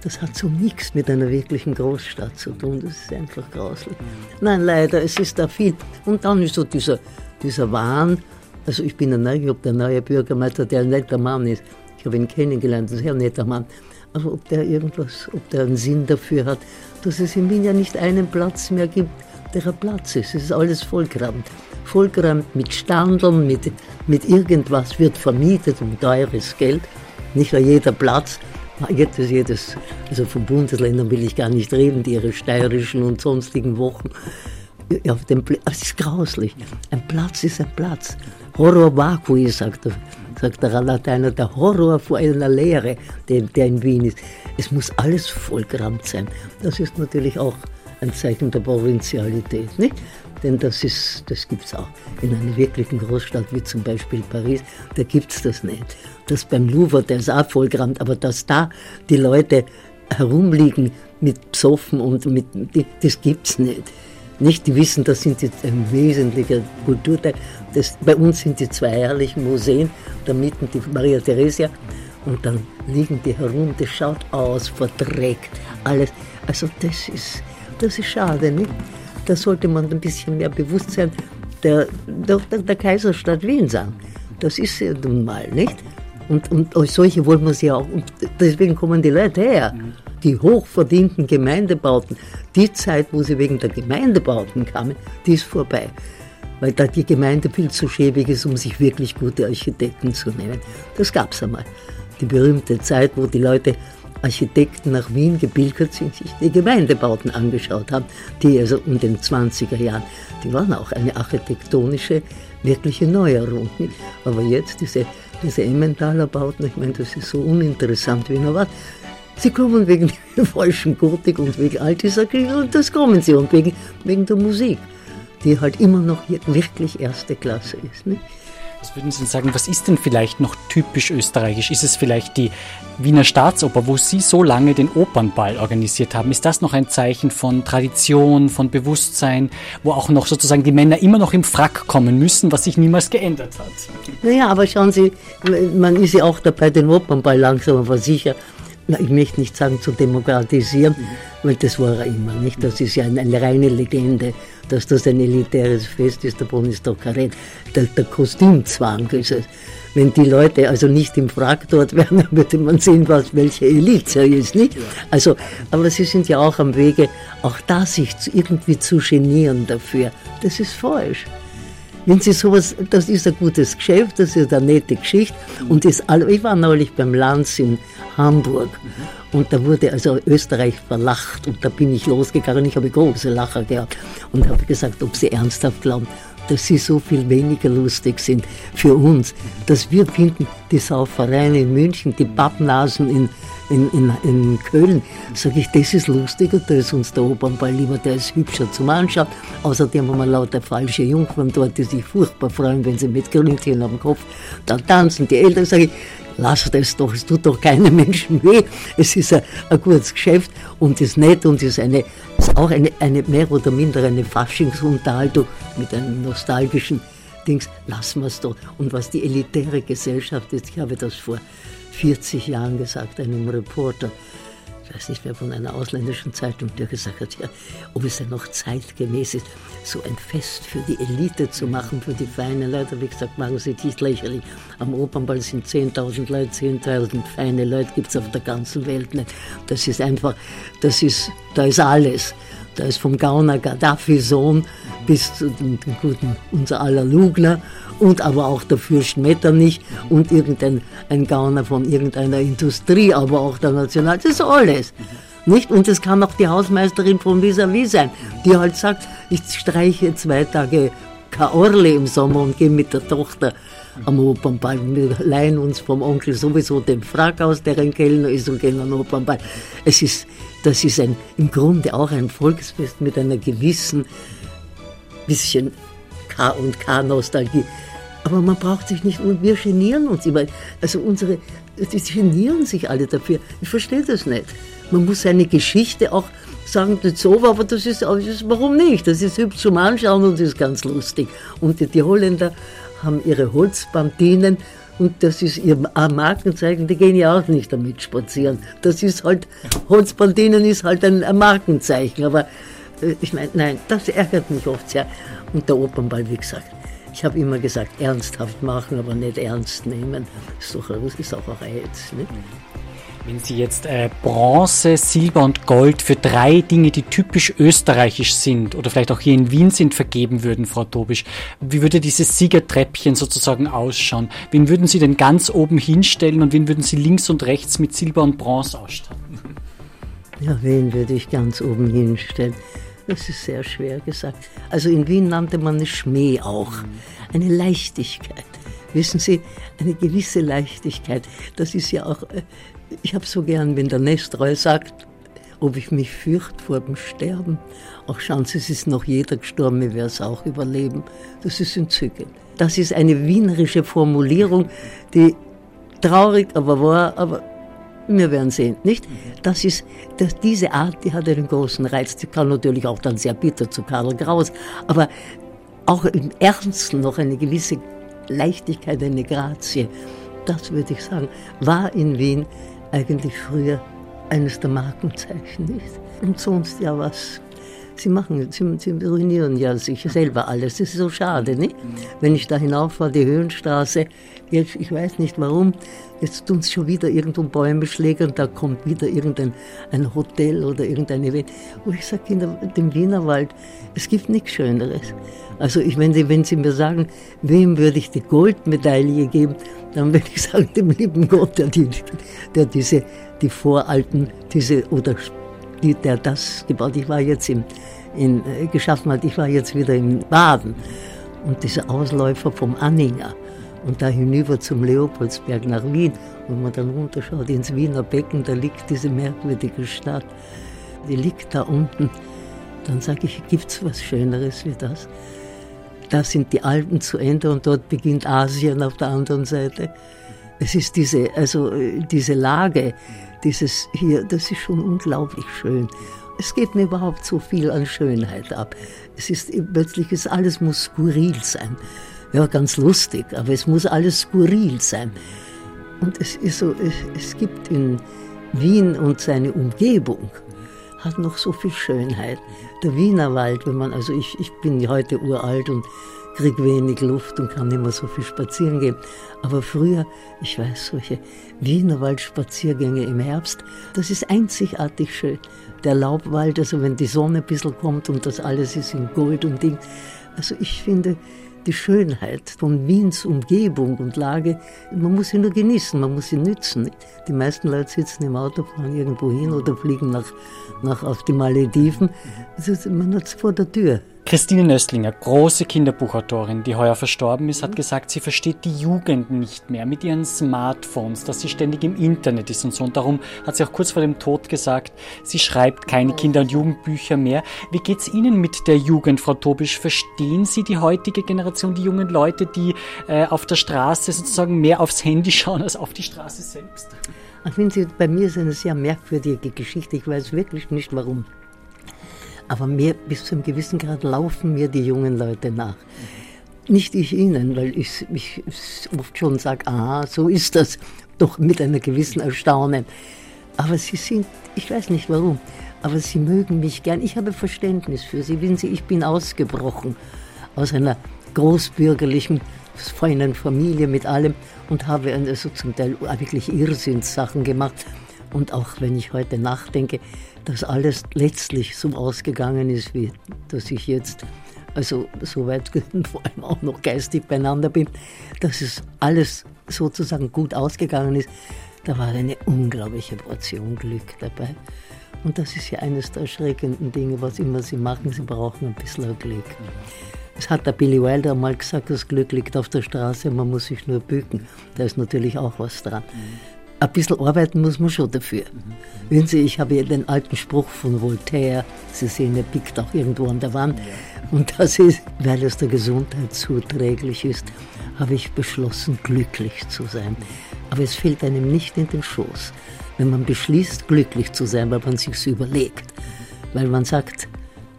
Das hat so nichts mit einer wirklichen Großstadt zu tun. Das ist einfach grauslich. Nein, leider, es ist da viel. Und dann ist so dieser, dieser Wahn. Also ich bin ein neuer, ob der neue Bürgermeister, der ein netter Mann ist. Ich habe ihn kennengelernt, ein sehr netter Mann. Aber ob der irgendwas, ob der einen Sinn dafür hat, dass es in Wien ja nicht einen Platz mehr gibt, der ein Platz ist. Es ist alles vollgerammt. Vollgerammt mit Standeln, mit, mit irgendwas wird vermietet um teures Geld. Nicht nur jeder Platz Jetzt ist jedes, also von Bundesländern will ich gar nicht reden, die ihre steirischen und sonstigen Wochen. Auf dem, es ist grauslich. Ein Platz ist ein Platz. Horror vacui, sagt sagt der Lateiner, der Horror vor einer Lehre, der, der in Wien ist. Es muss alles vollgerammt sein. Das ist natürlich auch ein Zeichen der Provinzialität. Nicht? Denn das, das gibt es auch in einer wirklichen Großstadt wie zum Beispiel Paris, da gibt es das nicht. Das beim Louvre, der ist auch vollgerammt, aber dass da die Leute herumliegen mit Psoffen und mit, das gibt es nicht. Nicht, die wissen, das sind jetzt ein wesentlicher Kulturteil. Das, bei uns sind die zwei herrlichen Museen, da mitten die Maria Theresia und dann liegen die herum, das schaut aus, verdreckt, alles. Also das ist, das ist schade, nicht? Da sollte man ein bisschen mehr Bewusstsein der, der, der Kaiserstadt Wien sein. Das ist sie nun mal, nicht? Und, und solche wollen wir sie auch. Und deswegen kommen die Leute her. Die hochverdienten Gemeindebauten. Die Zeit, wo sie wegen der Gemeindebauten kamen, die ist vorbei. Weil da die Gemeinde viel zu schäbig ist, um sich wirklich gute Architekten zu nehmen. Das gab es einmal. Die berühmte Zeit, wo die Leute Architekten nach Wien gebildet sind, sich die Gemeindebauten angeschaut haben, die also um den 20er Jahren, die waren auch eine architektonische, wirkliche Neuerung. Aber jetzt diese, diese Emmentaler Bauten, ich meine, das ist so uninteressant wie noch was. Sie kommen wegen der falschen Gotik und wegen all dieser Kriege und das kommen sie und wegen, wegen der Musik, die halt immer noch wirklich erste Klasse ist. Nicht? Was würden Sie sagen, was ist denn vielleicht noch typisch österreichisch? Ist es vielleicht die Wiener Staatsoper, wo Sie so lange den Opernball organisiert haben? Ist das noch ein Zeichen von Tradition, von Bewusstsein, wo auch noch sozusagen die Männer immer noch im Frack kommen müssen, was sich niemals geändert hat? Naja, aber schauen Sie, man ist ja auch dabei, den Opernball langsam aber sicher ich möchte nicht sagen zu demokratisieren, weil das war er immer, nicht? Das ist ja eine, eine reine Legende, dass das ein elitäres Fest ist, der kein der, der Kostümzwang ist es. Wenn die Leute also nicht im Frack dort wären, dann würde man sehen, was, welche Elite er ist, nicht? Also, aber sie sind ja auch am Wege, auch da sich irgendwie zu genieren dafür. Das ist falsch. Wenn Sie sowas, das ist ein gutes Geschäft, das ist eine nette Geschichte. Und das, ich war neulich beim Lanz in Hamburg und da wurde also Österreich verlacht und da bin ich losgegangen. Ich habe große Lacher gehabt und habe gesagt, ob Sie ernsthaft glauben, dass sie so viel weniger lustig sind für uns, dass wir finden, die Saufereien in München, die Pappnasen in, in, in, in Köln, sage ich, das ist lustiger, da ist uns der Opernball lieber, der ist hübscher zum Anschauen. Außerdem haben wir lauter falsche Jungfrauen dort, die sich furchtbar freuen, wenn sie mit Grünchen am Kopf dann tanzen. Die Eltern sage ich, lass das doch, es tut doch keinem Menschen weh. Es ist ein, ein gutes Geschäft und ist nett und ist, eine, ist auch eine, eine mehr oder minder eine Faschingsunterhaltung mit einem nostalgischen Dings. Lassen wir es doch. Und was die elitäre Gesellschaft ist, ich habe das vor 40 Jahren gesagt einem Reporter, ich weiß nicht mehr, von einer ausländischen Zeitung, der gesagt hat, ja, ob es denn noch zeitgemäß ist, so ein Fest für die Elite zu machen, für die feinen Leute. Wie gesagt, machen Sie nicht lächerlich. Am Opernball sind 10.000 Leute, 10.000 feine Leute gibt es auf der ganzen Welt nicht. Das ist einfach, das ist, da ist alles. Da ist vom Gauner Gaddafi-Sohn bis zu dem, guten unser aller Lugner und aber auch der Fürst Metternich und irgendein ein Gauner von irgendeiner Industrie, aber auch der National, das ist alles. Nicht? Und es kann auch die Hausmeisterin von Vis-a-vis sein, die halt sagt, ich streiche zwei Tage Kaorle im Sommer und gehe mit der Tochter am Opernball. Wir leihen uns vom Onkel sowieso den Frack aus, der ein Kellner ist und gehen am Opernball. Es ist, das ist ein, im Grunde auch ein Volksfest mit einer gewissen bisschen K und K-Nostalgie. Aber man braucht sich nicht, und wir genieren uns immer. Also unsere, die genieren sich alle dafür. Ich verstehe das nicht. Man muss seine Geschichte auch sagen, das so aber das ist, warum nicht? Das ist hübsch zum Anschauen und ist ganz lustig. Und die, die Holländer haben ihre Holzbandinen und das ist ihr Markenzeichen, die gehen ja auch nicht damit spazieren. Das ist halt, Holzbandinen ist halt ein, Markenzeichen, aber äh, ich meine, nein, das ärgert mich oft sehr. Und der Opernball, wie gesagt, ich habe immer gesagt, ernsthaft machen, aber nicht ernst nehmen. Das ist, doch, das ist auch ein Reiz. Nicht? Wenn Sie jetzt äh, Bronze, Silber und Gold für drei Dinge, die typisch österreichisch sind oder vielleicht auch hier in Wien sind, vergeben würden, Frau Tobisch, wie würde dieses Siegertreppchen sozusagen ausschauen? Wen würden Sie denn ganz oben hinstellen und wen würden Sie links und rechts mit Silber und Bronze ausstatten? Ja, wen würde ich ganz oben hinstellen? Das ist sehr schwer gesagt. Also in Wien nannte man es Schmäh auch. Eine Leichtigkeit. Wissen Sie, eine gewisse Leichtigkeit. Das ist ja auch, äh, ich habe so gern, wenn der Nestreu sagt, ob ich mich fürchte vor dem Sterben. Auch schauen Sie, es ist noch jeder gestorben, ich werde es auch überleben. Das ist entzückend. Das ist eine wienerische Formulierung, die traurig aber wahr, aber wir werden sehen, nicht? Das ist, das, diese Art, die hat einen großen Reiz. Die kann natürlich auch dann sehr bitter zu Karl Kraus, aber auch im Ernsten noch eine gewisse Leichtigkeit, eine Grazie. Das würde ich sagen, war in Wien eigentlich früher eines der Markenzeichen, nicht? Und sonst ja was. Sie machen, sie, sie ruinieren ja sich selber alles. Das ist so schade, nicht? Wenn ich da hinauf war, die Höhenstraße, jetzt, ich weiß nicht warum, jetzt tun sie schon wieder irgendwo Bäume schlägern, da kommt wieder irgendein ein Hotel oder irgendein Event. Wo ich sage, in dem Wienerwald, es gibt nichts Schöneres. Also ich, wenn, sie, wenn Sie mir sagen, wem würde ich die Goldmedaille geben, dann würde ich sagen, dem lieben Gott, der, die, der diese, die voralten, diese, oder die, der das gebaut, ich war jetzt im, in, äh, geschaffen hat, ich war jetzt wieder in Baden und diese Ausläufer vom Anhänger und da hinüber zum Leopoldsberg nach Wien. Wenn man dann runterschaut ins Wiener Becken, da liegt diese merkwürdige Stadt. Die liegt da unten. Dann sage ich, gibt es was Schöneres wie das? Da sind die Alpen zu Ende und dort beginnt Asien auf der anderen Seite. Es ist diese, also diese Lage, dieses hier, das ist schon unglaublich schön. Es geht mir überhaupt so viel an Schönheit ab. Es ist plötzlich ist alles muss skurril sein ja, ganz lustig, aber es muss alles skurril sein. Und es ist so, es, es gibt in, Wien und seine Umgebung hat noch so viel Schönheit. Der Wienerwald, wenn man, also ich, ich bin heute uralt und kriege wenig Luft und kann nicht mehr so viel spazieren gehen. Aber früher, ich weiß, solche Wienerwaldspaziergänge im Herbst, das ist einzigartig schön. Der Laubwald, also wenn die Sonne ein bisschen kommt und das alles ist in Gold und Ding. Also ich finde, die Schönheit von Wiens Umgebung und Lage, man muss sie nur genießen, man muss sie nützen. Die meisten Leute sitzen im Auto, fahren irgendwo hin oder fliegen nach, nach auf die Malediven. Also man hat es vor der Tür. Christine Nöstlinger, große Kinderbuchautorin, die heuer verstorben ist, hat gesagt, sie versteht die Jugend nicht mehr mit ihren Smartphones, dass sie ständig im Internet ist und so. Und darum hat sie auch kurz vor dem Tod gesagt, sie schreibt keine Kinder- und Jugendbücher mehr. Wie geht's Ihnen mit der Jugend, Frau Tobisch? Verstehen Sie die heutige Generation, die jungen Leute, die äh, auf der Straße sozusagen mehr aufs Handy schauen als auf die Straße selbst? Ich finde, Sie, bei mir ist eine sehr merkwürdige Geschichte. Ich weiß wirklich nicht warum. Aber mir, bis zu einem gewissen Grad laufen mir die jungen Leute nach. Nicht ich ihnen, weil ich, ich oft schon sage, aha, so ist das, doch mit einer gewissen Erstaunen. Aber sie sind, ich weiß nicht warum, aber sie mögen mich gern. Ich habe Verständnis für sie. Wissen Sie, ich bin ausgebrochen aus einer großbürgerlichen, feinen Familie mit allem und habe also zum Teil wirklich Irrsinnssachen gemacht. Und auch wenn ich heute nachdenke, dass alles letztlich so ausgegangen ist, wie dass ich jetzt also so weit vor allem auch noch geistig beieinander bin, dass es alles sozusagen gut ausgegangen ist, da war eine unglaubliche Portion Glück dabei. Und das ist ja eines der erschreckenden Dinge, was immer Sie machen, Sie brauchen ein bisschen Glück. Es hat der Billy Wilder mal gesagt, das Glück liegt auf der Straße, man muss sich nur bücken. Da ist natürlich auch was dran ein bisschen arbeiten muss man schon dafür. Mhm. Wissen Sie, ich habe ja den alten Spruch von Voltaire, Sie sehen, er pickt auch irgendwo an der Wand. Und das ist, weil es der Gesundheit zuträglich ist, habe ich beschlossen, glücklich zu sein. Aber es fällt einem nicht in den Schoß, wenn man beschließt, glücklich zu sein, weil man sich überlegt. Weil man sagt,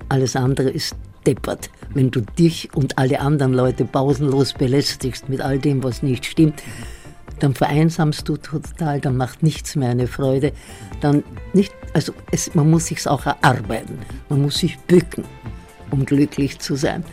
alles andere ist deppert. Wenn du dich und alle anderen Leute pausenlos belästigst mit all dem, was nicht stimmt, dann vereinsamst du total, dann macht nichts mehr eine Freude. Dann nicht, also es, man muss sich auch erarbeiten, man muss sich bücken, um glücklich zu sein.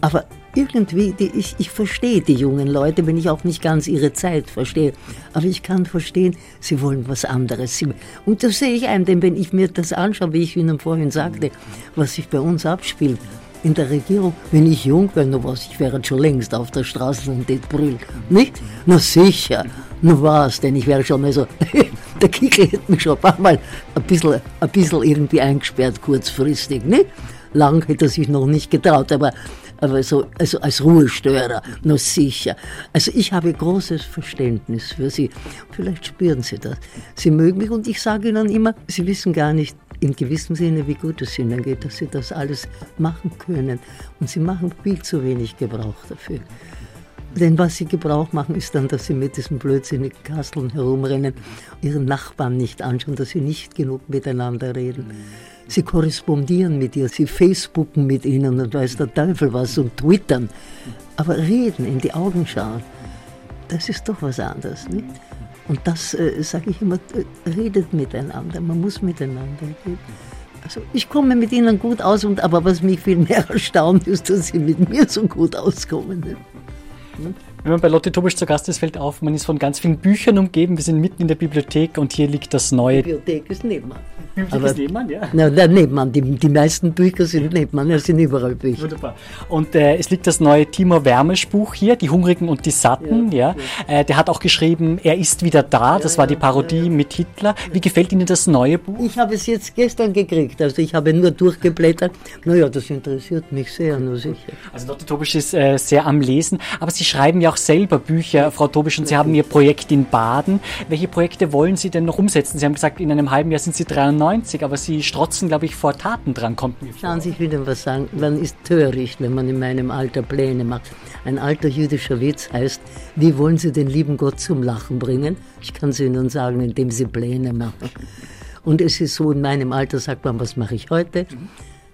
Aber irgendwie, die, ich, ich verstehe die jungen Leute, wenn ich auch nicht ganz ihre Zeit verstehe. Aber ich kann verstehen, sie wollen was anderes. Und das sehe ich ein, denn wenn ich mir das anschaue, wie ich Ihnen vorhin sagte, was sich bei uns abspielt, in der Regierung, wenn ich jung wäre, nur was, ich wäre schon längst auf der Straße das brüllt. Nicht? Na sicher, nur was, denn ich wäre schon mal so, der Kickel hätte mich schon ein paar Mal ein bisschen, ein bisschen irgendwie eingesperrt, kurzfristig. Nicht? Lang hätte er sich noch nicht getraut, aber, aber so, also als Ruhestörer, na sicher. Also ich habe großes Verständnis für Sie. Vielleicht spüren Sie das. Sie mögen mich und ich sage Ihnen immer, Sie wissen gar nicht, in gewissem Sinne, wie gut es ihnen geht, dass sie das alles machen können. Und sie machen viel zu wenig Gebrauch dafür. Denn was sie Gebrauch machen, ist dann, dass sie mit diesen blödsinnigen Kasteln herumrennen, ihren Nachbarn nicht anschauen, dass sie nicht genug miteinander reden. Sie korrespondieren mit ihr, sie Facebooken mit ihnen und weiß der Teufel was und twittern. Aber reden, in die Augen schauen, das ist doch was anderes, nicht? Und das äh, sage ich immer, äh, redet miteinander, man muss miteinander reden. Also ich komme mit ihnen gut aus, und, aber was mich viel mehr erstaunt ist, dass sie mit mir so gut auskommen. Hm? Wenn man bei Lotte Tobisch zu Gast ist, fällt auf, man ist von ganz vielen Büchern umgeben. Wir sind mitten in der Bibliothek und hier liegt das neue. Die Bibliothek ist nebenan. Bibliothek Aber, ist nebenan, ja. Na, der nebenan. Die, die meisten Bücher sind nebenan, es sind überall Bücher. Wunderbar. Und äh, es liegt das neue Timo Wermisch Buch hier, Die Hungrigen und die Satten. Ja, ja. Äh, der hat auch geschrieben, er ist wieder da. Das ja, war die Parodie ja, mit Hitler. Wie gefällt Ihnen das neue Buch? Ich habe es jetzt gestern gekriegt. Also ich habe nur durchgeblättert. Naja, das interessiert mich sehr, nur sicher. Also Lotte Tobisch ist äh, sehr am Lesen. Aber Sie schreiben ja auch selber Bücher Frau Tobisch, und Sie haben Ihr Projekt in Baden. Welche Projekte wollen Sie denn noch umsetzen? Sie haben gesagt, in einem halben Jahr sind Sie 93, aber Sie strotzen, glaube ich, vor Taten dran, kommt mir. Schauen Sie, ich will Ihnen was sagen. Man ist töricht, wenn man in meinem Alter Pläne macht. Ein alter jüdischer Witz heißt, wie wollen Sie den lieben Gott zum Lachen bringen? Ich kann es Ihnen sagen, indem Sie Pläne machen. Und es ist so, in meinem Alter sagt man, was mache ich heute?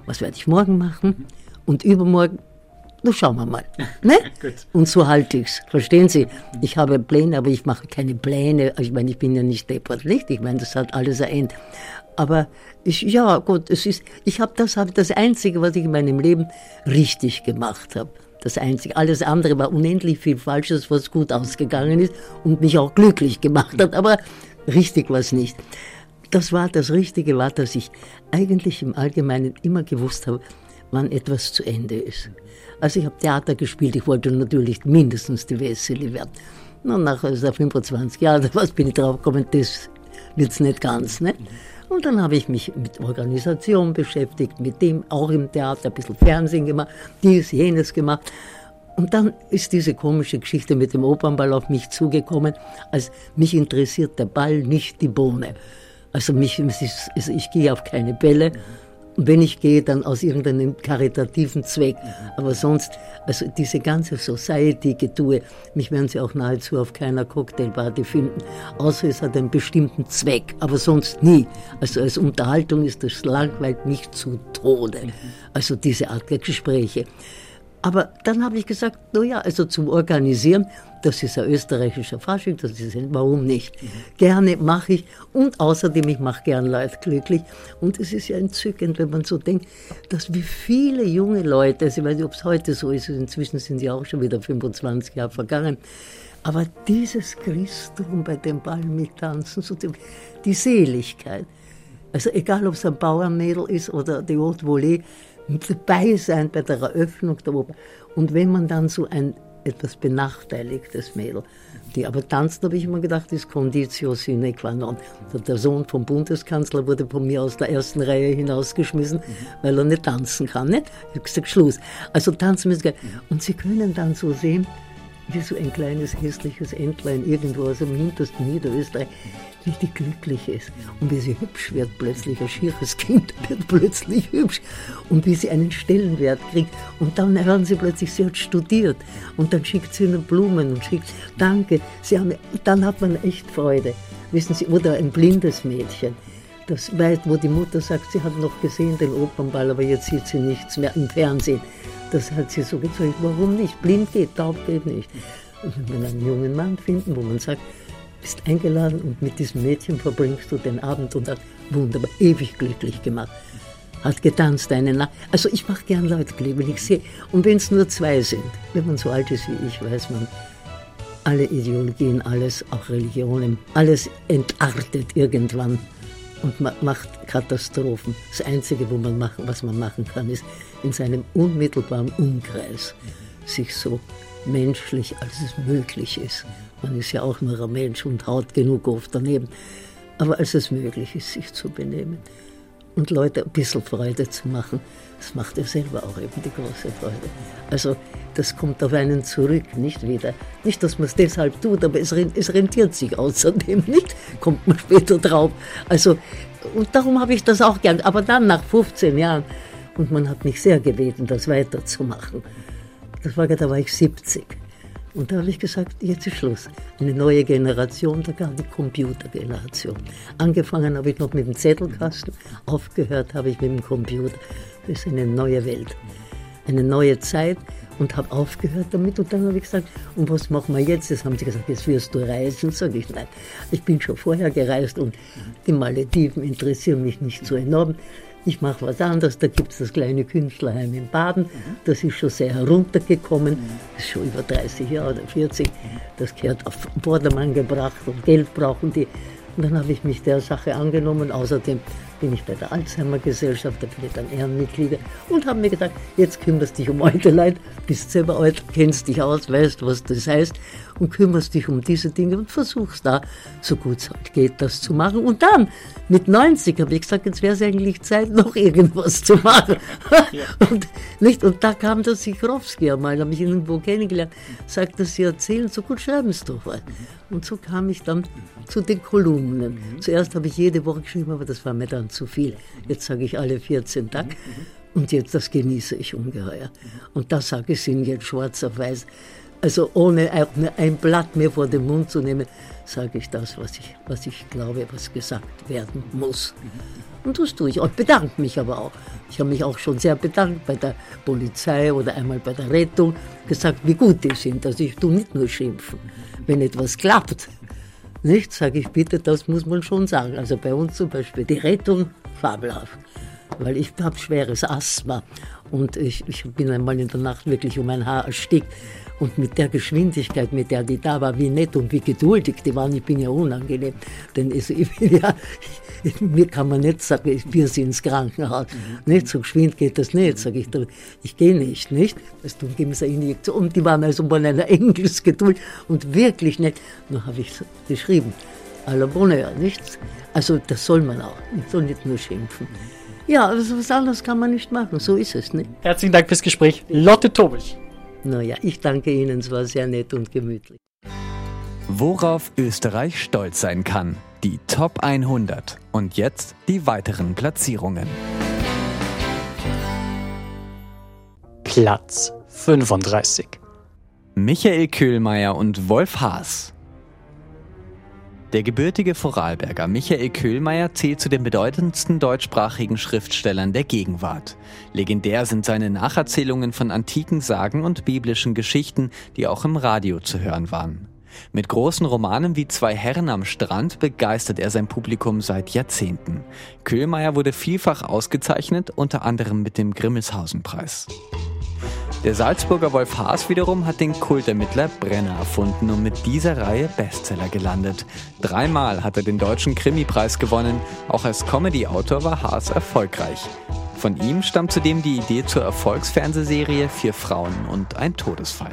Was werde ich morgen machen? Und übermorgen nun schauen wir mal. Ne? Und so halte ich's. Verstehen Sie? Ich habe Pläne, aber ich mache keine Pläne. Ich meine, ich bin ja nicht deppert, nicht? Ich meine, das hat alles ein Ende. Aber ich, ja, gut, es ist, ich habe das, hab das Einzige, was ich in meinem Leben richtig gemacht habe. Das Einzige. Alles andere war unendlich viel Falsches, was gut ausgegangen ist und mich auch glücklich gemacht hat. Aber richtig war es nicht. Das war, das Richtige war, dass ich eigentlich im Allgemeinen immer gewusst habe, wann etwas zu Ende ist. Also ich habe Theater gespielt, ich wollte natürlich mindestens die Wesseli werden. Und nach also 25 Jahren, was bin ich drauf gekommen, das wird es nicht ganz. Ne? Und dann habe ich mich mit Organisation beschäftigt, mit dem auch im Theater, ein bisschen Fernsehen gemacht, dies, jenes gemacht. Und dann ist diese komische Geschichte mit dem Opernball auf mich zugekommen, als mich interessiert der Ball, nicht die Bohne. Also, mich, also ich gehe auf keine Bälle, und wenn ich gehe, dann aus irgendeinem karitativen Zweck. Aber sonst, also diese ganze Society-Getue, mich werden Sie auch nahezu auf keiner Cocktailparty finden, außer es hat einen bestimmten Zweck, aber sonst nie. Also als Unterhaltung ist das langweilt mich zu Tode. Also diese Art der Gespräche. Aber dann habe ich gesagt, naja, also zum Organisieren, das ist ein österreichischer Fasching, das ist ein, warum nicht? Gerne mache ich und außerdem, ich mache gern Leute glücklich. Und es ist ja entzückend, wenn man so denkt, dass wie viele junge Leute, also ich weiß nicht, ob es heute so ist, inzwischen sind ja auch schon wieder 25 Jahre vergangen, aber dieses Christum bei dem Ball mittanzen, so die, die Seligkeit. Also egal, ob es ein Bauernmädel ist oder die Haute Volée, dabei sein bei der Eröffnung der Oper. Und wenn man dann so ein etwas benachteiligtes Mädel, die aber tanzt, habe ich immer gedacht, ist Conditio sine qua non. Der Sohn vom Bundeskanzler wurde von mir aus der ersten Reihe hinausgeschmissen, weil er nicht tanzen kann. Nicht? Ich habe gesagt, Schluss. Also tanzen müssen wir. Und Sie können dann so sehen, wie so ein kleines hässliches Entlein irgendwo aus dem hintersten Niederösterreich richtig glücklich ist. Und wie sie hübsch wird plötzlich, ein schieres Kind wird plötzlich hübsch. Und wie sie einen Stellenwert kriegt. Und dann hören sie plötzlich, sie hat studiert. Und dann schickt sie ihnen Blumen und schickt, danke. Sie haben, dann hat man echt Freude. Wissen Sie, oder ein blindes Mädchen. Das weiß, wo die Mutter sagt, sie hat noch gesehen den Opernball, aber jetzt sieht sie nichts mehr im Fernsehen. Das hat sie so gezeigt. Warum nicht? Blind geht, taub geht nicht. Und wenn wir einen jungen Mann finden, wo man sagt, bist eingeladen und mit diesem Mädchen verbringst du den Abend und hat wunderbar, ewig glücklich gemacht. Hat getanzt eine Nacht. Also ich mache gern Leute glücklich, ich sehe. Und wenn es nur zwei sind, wenn man so alt ist wie ich, weiß man, alle Ideologien, alles, auch Religionen, alles entartet irgendwann und macht Katastrophen. Das Einzige, wo man machen, was man machen kann, ist in seinem unmittelbaren Umkreis sich so menschlich, als es möglich ist. Man ist ja auch nur ein Mensch und haut genug oft daneben. Aber als es möglich ist, sich zu benehmen und Leute ein bisschen Freude zu machen, das macht er selber auch eben die große Freude. Also das kommt auf einen zurück, nicht wieder. Nicht, dass man es deshalb tut, aber es, es rentiert sich außerdem nicht, kommt man später drauf. Also, und darum habe ich das auch gern. Aber dann nach 15 Jahren, und man hat mich sehr gebeten, das weiterzumachen. Das war, da war ich 70. Und da habe ich gesagt, jetzt ist Schluss. Eine neue Generation, da gab die Computergeneration. Angefangen habe ich noch mit dem Zettelkasten, aufgehört habe ich mit dem Computer. Das ist eine neue Welt, eine neue Zeit und habe aufgehört damit. Und dann habe ich gesagt, und was machen wir jetzt? Das haben sie gesagt, jetzt wirst du reisen. Sage ich, nein, ich bin schon vorher gereist und die Malediven interessieren mich nicht so enorm. Ich mache was anderes. Da gibt es das kleine Künstlerheim in Baden. Das ist schon sehr heruntergekommen. Das ist schon über 30 Jahre oder 40. Das gehört auf Vordermann gebracht und Geld brauchen die. Und dann habe ich mich der Sache angenommen. Außerdem bin ich bei der Alzheimer-Gesellschaft, da bin ich dann Ehrenmitglied und habe mir gedacht, jetzt kümmerst dich um alte Leute, bist selber alt, kennst dich aus, weißt, was das heißt und kümmerst dich um diese Dinge und versuchst da, so gut es halt geht, das zu machen. Und dann, mit 90, habe ich gesagt, jetzt wäre es eigentlich Zeit, noch irgendwas zu machen. Ja. und, nicht? und da kam der Sikrowski einmal, habe ich ihn irgendwo kennengelernt, sagte, Sie erzählen, so gut schreiben Sie doch was. Und so kam ich dann zu den Kolumnen. Zuerst habe ich jede Woche geschrieben, aber das war mir dann zu viel. Jetzt sage ich alle 14 Tage. Und jetzt, das genieße ich ungeheuer. Und das sage ich Ihnen jetzt schwarz auf weiß. Also ohne ein Blatt mehr vor den Mund zu nehmen, sage ich das, was ich, was ich glaube, was gesagt werden muss. Und das tue ich. Ich bedanke mich aber auch. Ich habe mich auch schon sehr bedankt bei der Polizei oder einmal bei der Rettung, gesagt, wie gut die sind. Also ich tue nicht nur schimpfen. Wenn etwas klappt, nicht, sage ich bitte, das muss man schon sagen. Also bei uns zum Beispiel die Rettung, fabelhaft. Weil ich habe schweres Asthma und ich, ich bin einmal in der Nacht wirklich um ein Haar erstickt. Und mit der Geschwindigkeit, mit der die da war, wie nett und wie geduldig die waren, ich bin ja unangenehm. Denn ich, bin ja, mir kann man nicht sagen, wir sind ins Krankenhaus. Mhm. Nicht so geschwind geht das nicht, sage ich. Ich gehe nicht, nicht? Das tun, geben sie eine Injektion. Und die waren also von einer Engelsgeduld und wirklich nett. Dann habe ich geschrieben, à la bonheur, nicht? Also das soll man auch, man soll nicht nur schimpfen. Ja, also was anderes kann man nicht machen, so ist es. Nicht? Herzlichen Dank fürs Gespräch. Lotte Tobisch. Naja, ich danke Ihnen, es war sehr nett und gemütlich. Worauf Österreich stolz sein kann. Die Top 100. Und jetzt die weiteren Platzierungen. Platz 35. Michael Köhlmeier und Wolf Haas. Der gebürtige Vorarlberger Michael Köhlmeier zählt zu den bedeutendsten deutschsprachigen Schriftstellern der Gegenwart. Legendär sind seine Nacherzählungen von antiken Sagen und biblischen Geschichten, die auch im Radio zu hören waren. Mit großen Romanen wie Zwei Herren am Strand begeistert er sein Publikum seit Jahrzehnten. Köhlmeier wurde vielfach ausgezeichnet, unter anderem mit dem Grimmelshausen-Preis. Der Salzburger Wolf Haas wiederum hat den Kultermittler Brenner erfunden und mit dieser Reihe Bestseller gelandet. Dreimal hat er den deutschen Krimi-Preis gewonnen. Auch als Comedy-Autor war Haas erfolgreich. Von ihm stammt zudem die Idee zur Erfolgsfernsehserie Vier Frauen und ein Todesfall.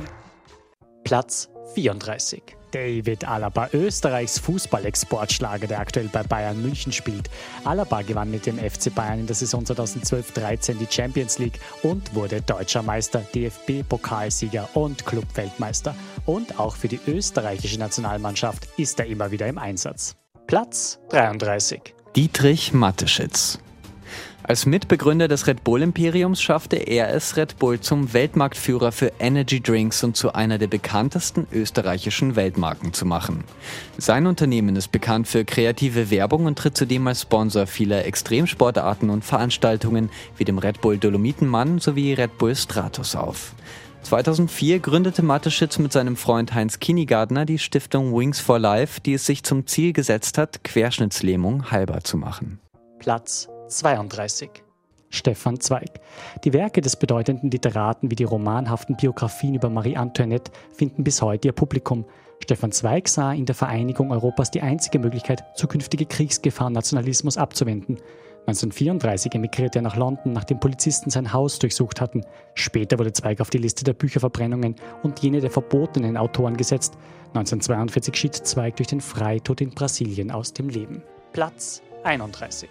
Platz 34. David Alaba, Österreichs Fußballexportschlager, der aktuell bei Bayern München spielt. Alaba gewann mit dem FC Bayern in der Saison 2012-13 die Champions League und wurde deutscher Meister, DFB-Pokalsieger und Clubweltmeister. Und auch für die österreichische Nationalmannschaft ist er immer wieder im Einsatz. Platz 33. Dietrich Mateschitz. Als Mitbegründer des Red Bull Imperiums schaffte er es, Red Bull zum Weltmarktführer für Energy Drinks und zu einer der bekanntesten österreichischen Weltmarken zu machen. Sein Unternehmen ist bekannt für kreative Werbung und tritt zudem als Sponsor vieler Extremsportarten und Veranstaltungen wie dem Red Bull Dolomitenmann sowie Red Bull Stratos auf. 2004 gründete Mateschitz mit seinem Freund Heinz Kinigardner die Stiftung Wings for Life, die es sich zum Ziel gesetzt hat, Querschnittslähmung heilbar zu machen. Platz 32. Stefan Zweig. Die Werke des bedeutenden Literaten wie die romanhaften Biografien über Marie Antoinette finden bis heute ihr Publikum. Stefan Zweig sah in der Vereinigung Europas die einzige Möglichkeit, zukünftige Kriegsgefahren Nationalismus abzuwenden. 1934 emigrierte er nach London, nachdem Polizisten sein Haus durchsucht hatten. Später wurde Zweig auf die Liste der Bücherverbrennungen und jene der verbotenen Autoren gesetzt. 1942 schied Zweig durch den Freitod in Brasilien aus dem Leben. Platz 31.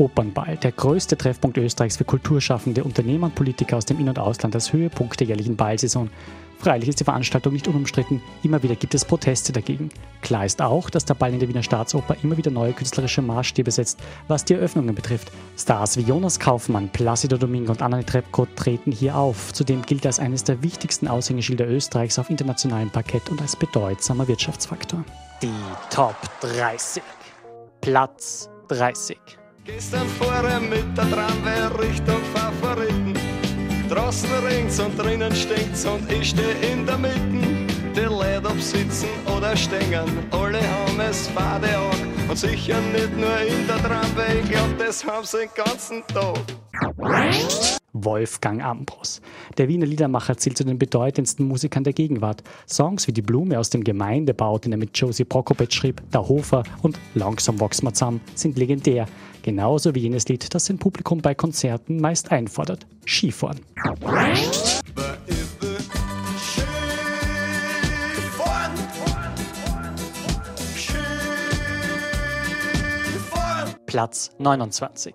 Opernball, der größte Treffpunkt Österreichs für Kulturschaffende, Unternehmer und Politiker aus dem In- und Ausland als Höhepunkt der jährlichen Ballsaison. Freilich ist die Veranstaltung nicht unumstritten, immer wieder gibt es Proteste dagegen. Klar ist auch, dass der Ball in der Wiener Staatsoper immer wieder neue künstlerische Maßstäbe setzt, was die Eröffnungen betrifft. Stars wie Jonas Kaufmann, Placido Domingo und Anna Trepko treten hier auf. Zudem gilt er als eines der wichtigsten Aushängeschilder Österreichs auf internationalem Parkett und als bedeutsamer Wirtschaftsfaktor. Die Top 30. Platz 30. Gestern fuhr mit der Tramway Richtung Favoriten. Draußen ringt's und drinnen stinkt's und ich steh in der Mitte. Die Leute ob sitzen oder stehen, alle haben es fade auch. Und sicher nicht nur in der Tramway, ich glaub, das haben sie den ganzen Tag. Wolfgang Ambros. Der Wiener Liedermacher zählt zu den bedeutendsten Musikern der Gegenwart. Songs wie Die Blume aus dem Gemeindebau, den er mit Josie Prokopec schrieb, Der Hofer und Langsam wachs ma zusammen sind legendär. Genauso wie jenes Lied, das sein Publikum bei Konzerten meist einfordert. Skifahren. Platz 29.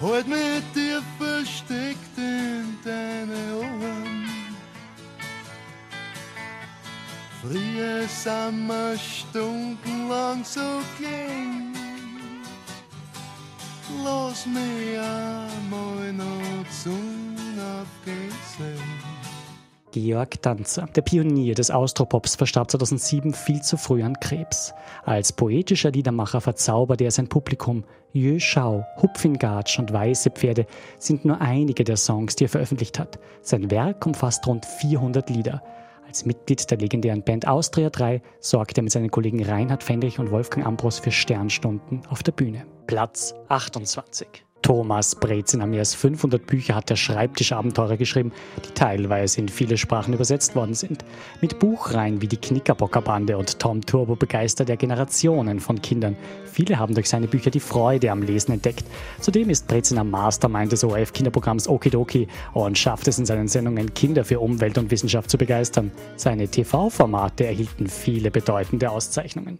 Halt mit dir versteckt in deine Ohren. Früher sind wir stundenlang so gehen. lass mich einmal noch zum Abgehen Georg Danzer, der Pionier des Austropops, verstarb 2007 viel zu früh an Krebs. Als poetischer Liedermacher verzauberte er sein Publikum. Jö Schau, Hupfingatsch und Weiße Pferde sind nur einige der Songs, die er veröffentlicht hat. Sein Werk umfasst rund 400 Lieder. Als Mitglied der legendären Band Austria 3 sorgte er mit seinen Kollegen Reinhard Fendrich und Wolfgang Ambros für Sternstunden auf der Bühne. Platz 28. Thomas Brezin mehr als 500 Bücher hat der Schreibtischabenteurer geschrieben, die teilweise in viele Sprachen übersetzt worden sind. Mit Buchreihen wie die Knickerbockerbande und Tom Turbo begeistert er Generationen von Kindern. Viele haben durch seine Bücher die Freude am Lesen entdeckt. Zudem ist Brezin am Mastermind des ORF-Kinderprogramms Okidoki und schafft es in seinen Sendungen, Kinder für Umwelt und Wissenschaft zu begeistern. Seine TV-Formate erhielten viele bedeutende Auszeichnungen.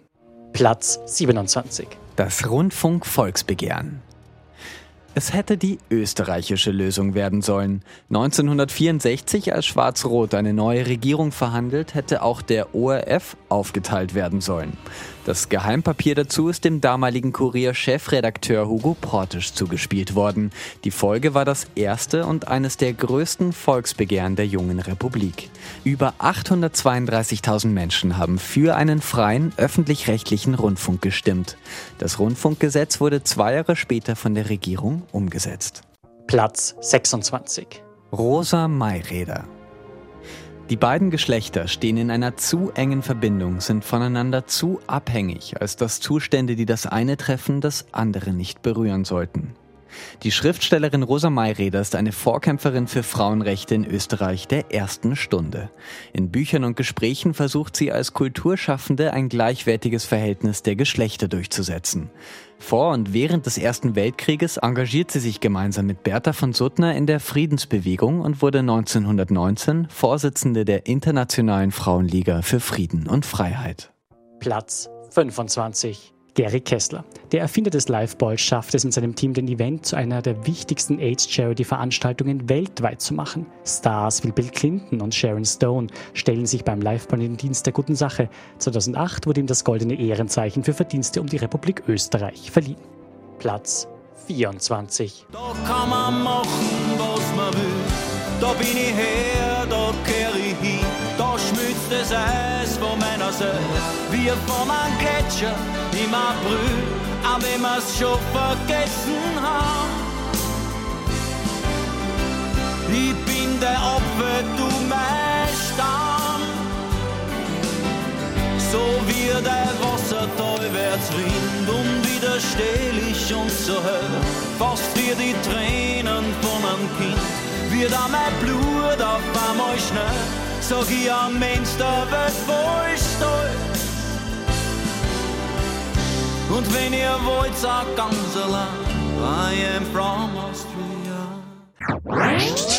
Platz 27. Das Rundfunk-Volksbegehren. Es hätte die österreichische Lösung werden sollen. 1964, als Schwarz-Rot eine neue Regierung verhandelt, hätte auch der ORF aufgeteilt werden sollen. Das Geheimpapier dazu ist dem damaligen Kurier-Chefredakteur Hugo Portisch zugespielt worden. Die Folge war das erste und eines der größten Volksbegehren der jungen Republik. Über 832.000 Menschen haben für einen freien öffentlich-rechtlichen Rundfunk gestimmt. Das Rundfunkgesetz wurde zwei Jahre später von der Regierung umgesetzt. Platz 26. Rosa Mayräder. Die beiden Geschlechter stehen in einer zu engen Verbindung, sind voneinander zu abhängig, als dass Zustände, die das eine treffen, das andere nicht berühren sollten. Die Schriftstellerin Rosa Mayreder ist eine Vorkämpferin für Frauenrechte in Österreich der ersten Stunde. In Büchern und Gesprächen versucht sie als Kulturschaffende ein gleichwertiges Verhältnis der Geschlechter durchzusetzen. Vor und während des Ersten Weltkrieges engagiert sie sich gemeinsam mit Bertha von Suttner in der Friedensbewegung und wurde 1919 Vorsitzende der Internationalen Frauenliga für Frieden und Freiheit. Platz 25. Gary Kessler. Der Erfinder des Liveballs schafft es mit seinem Team, den Event zu einer der wichtigsten AIDS-Charity-Veranstaltungen weltweit zu machen. Stars wie Bill Clinton und Sharon Stone stellen sich beim Liveball in den Dienst der guten Sache. 2008 wurde ihm das Goldene Ehrenzeichen für Verdienste um die Republik Österreich verliehen. Platz 24. Da kann man machen, was man will. Da bin ich her, da. Da das Eis von meiner Seite, wie von einem Gletscher im April, auch wenn wir's schon vergessen haben. Ich bin der Apfel, du mein Stamm. So wie der Wasser talwärts rinnt, unwiderstehlich und so hell, fast wie die Tränen von einem Kind, wird mein Blut auf einmal schnell, sag ich am Mensch der Welt voll stolz. Und wenn ihr wollt, sagt ganz allein, I am from Austria.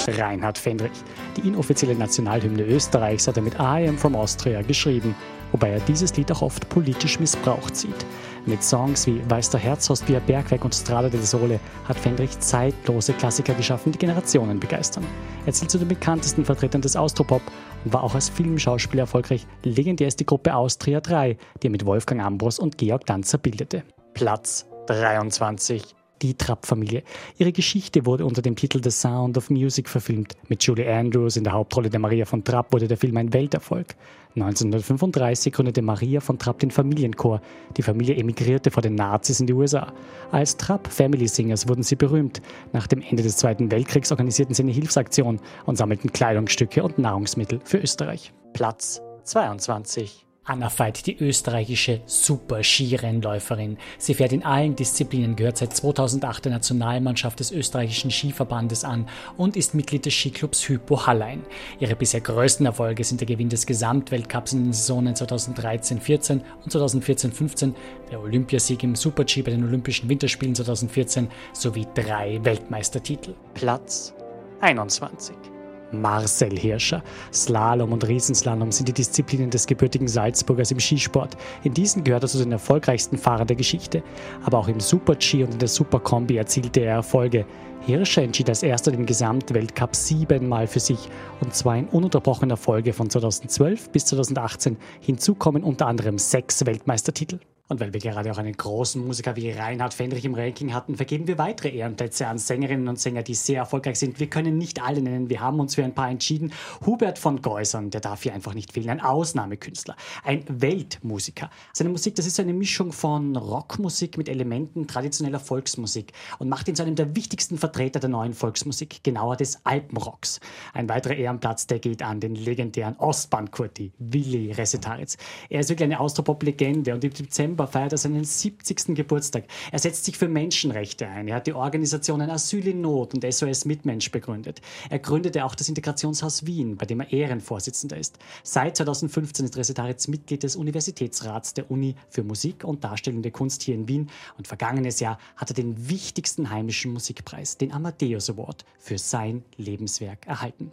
Reinhard Fendrich. Die inoffizielle Nationalhymne Österreichs hat er mit I Am From Austria geschrieben, wobei er dieses Lied auch oft politisch missbraucht sieht. Mit Songs wie Weiß der wie ein Bergwerk und Strada del Sole hat Fendrich zeitlose Klassiker geschaffen, die Generationen begeistern. Er zählt zu den bekanntesten Vertretern des Austropop war auch als Filmschauspieler erfolgreich. Legendär ist die Gruppe Austria 3, die er mit Wolfgang Ambros und Georg Danzer bildete. Platz 23 die Trapp-Familie. Ihre Geschichte wurde unter dem Titel The Sound of Music verfilmt. Mit Julie Andrews in der Hauptrolle der Maria von Trapp wurde der Film ein Welterfolg. 1935 gründete Maria von Trapp den Familienchor. Die Familie emigrierte vor den Nazis in die USA. Als Trapp Family Singers wurden sie berühmt. Nach dem Ende des Zweiten Weltkriegs organisierten sie eine Hilfsaktion und sammelten Kleidungsstücke und Nahrungsmittel für Österreich. Platz 22. Anna Veit, die österreichische Super-Skirennläuferin. Sie fährt in allen Disziplinen, gehört seit 2008 der Nationalmannschaft des österreichischen Skiverbandes an und ist Mitglied des Skiclubs Hypo Hallein. Ihre bisher größten Erfolge sind der Gewinn des Gesamtweltcups in den Saisonen 2013-14 und 2014-15, der Olympiasieg im Super-G bei den Olympischen Winterspielen 2014 sowie drei Weltmeistertitel. Platz 21. Marcel Hirscher. Slalom und Riesenslalom sind die Disziplinen des gebürtigen Salzburgers im Skisport. In diesen gehört er zu den erfolgreichsten Fahrern der Geschichte. Aber auch im Super-G und in der Super-Kombi erzielte er Erfolge. Hirscher entschied als erster den Gesamtweltcup siebenmal für sich und zwar in ununterbrochener Folge von 2012 bis 2018. Hinzu kommen unter anderem sechs Weltmeistertitel. Und weil wir gerade auch einen großen Musiker wie Reinhard Fendrich im Ranking hatten, vergeben wir weitere Ehrenplätze an Sängerinnen und Sänger, die sehr erfolgreich sind. Wir können nicht alle nennen, wir haben uns für ein paar entschieden. Hubert von Geusern, der darf hier einfach nicht fehlen, ein Ausnahmekünstler, ein Weltmusiker. Seine Musik, das ist eine Mischung von Rockmusik mit Elementen traditioneller Volksmusik und macht ihn zu einem der wichtigsten Vertreter der neuen Volksmusik, genauer des Alpenrocks. Ein weiterer Ehrenplatz, der geht an den legendären Ostbahn-Kurti, Willi Resetaritz. Er ist wirklich eine Austropop-Legende und im Dezember November feiert er seinen 70. Geburtstag. Er setzt sich für Menschenrechte ein. Er hat die Organisationen Asyl in Not und SOS Mitmensch begründet. Er gründete auch das Integrationshaus Wien, bei dem er Ehrenvorsitzender ist. Seit 2015 ist Resetaritz Mitglied des Universitätsrats der Uni für Musik und Darstellende Kunst hier in Wien und vergangenes Jahr hat er den wichtigsten heimischen Musikpreis, den Amadeus Award, für sein Lebenswerk erhalten.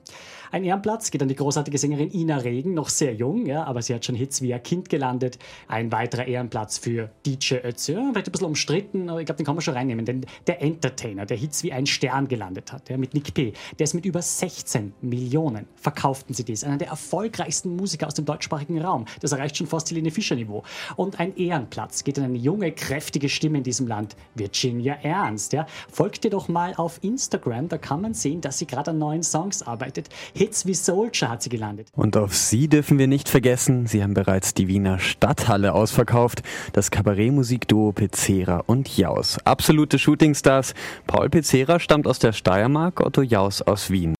Ein Ehrenplatz geht an die großartige Sängerin Ina Regen, noch sehr jung, ja, aber sie hat schon Hits wie Ihr Kind gelandet. Ein weiterer Ehrenplatz für DJ Ötzi. Vielleicht ein bisschen umstritten, aber ich glaube, den kann man schon reinnehmen. Denn der Entertainer, der Hits wie ein Stern gelandet hat, ja, mit Nick P., der ist mit über 16 Millionen verkauften CDs. Einer der erfolgreichsten Musiker aus dem deutschsprachigen Raum. Das erreicht schon fast Helene Fischer-Niveau. Und ein Ehrenplatz geht an eine junge, kräftige Stimme in diesem Land, Virginia Ernst. Ja. Folgt ihr doch mal auf Instagram, da kann man sehen, dass sie gerade an neuen Songs arbeitet. Hits wie Soldier hat sie gelandet. Und auf sie dürfen wir nicht vergessen, sie haben bereits die Wiener Stadthalle ausverkauft das Kabarettmusikduo Pizzera und Jaus. Absolute Shootingstars. Paul Pizzera stammt aus der Steiermark, Otto Jaus aus Wien.